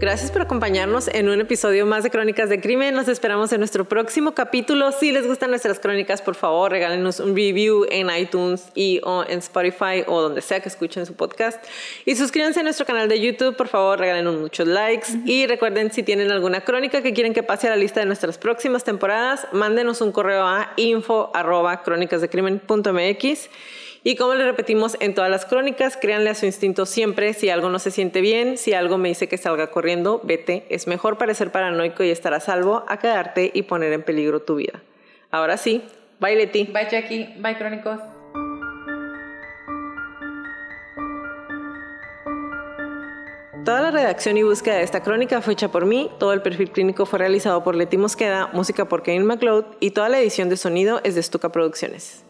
Gracias por acompañarnos en un episodio más de Crónicas de Crimen. Nos esperamos en nuestro próximo capítulo. Si les gustan nuestras crónicas, por favor, regálenos un review en iTunes y o en Spotify o donde sea que escuchen su podcast. Y suscríbanse a nuestro canal de YouTube, por favor, regálenos muchos likes. Y recuerden, si tienen alguna crónica que quieren que pase a la lista de nuestras próximas temporadas, mándenos un correo a info arroba crónicasdecrimen.mx. Y como le repetimos en todas las crónicas, créanle a su instinto siempre. Si algo no se siente bien, si algo me dice que salga corriendo, vete. Es mejor parecer paranoico y estar a salvo a quedarte y poner en peligro tu vida. Ahora sí, bye Leti. Bye Jackie, bye crónicos. Toda la redacción y búsqueda de esta crónica fue hecha por mí, todo el perfil clínico fue realizado por Leti Mosqueda, música por Kevin McLeod y toda la edición de sonido es de Stuka Producciones.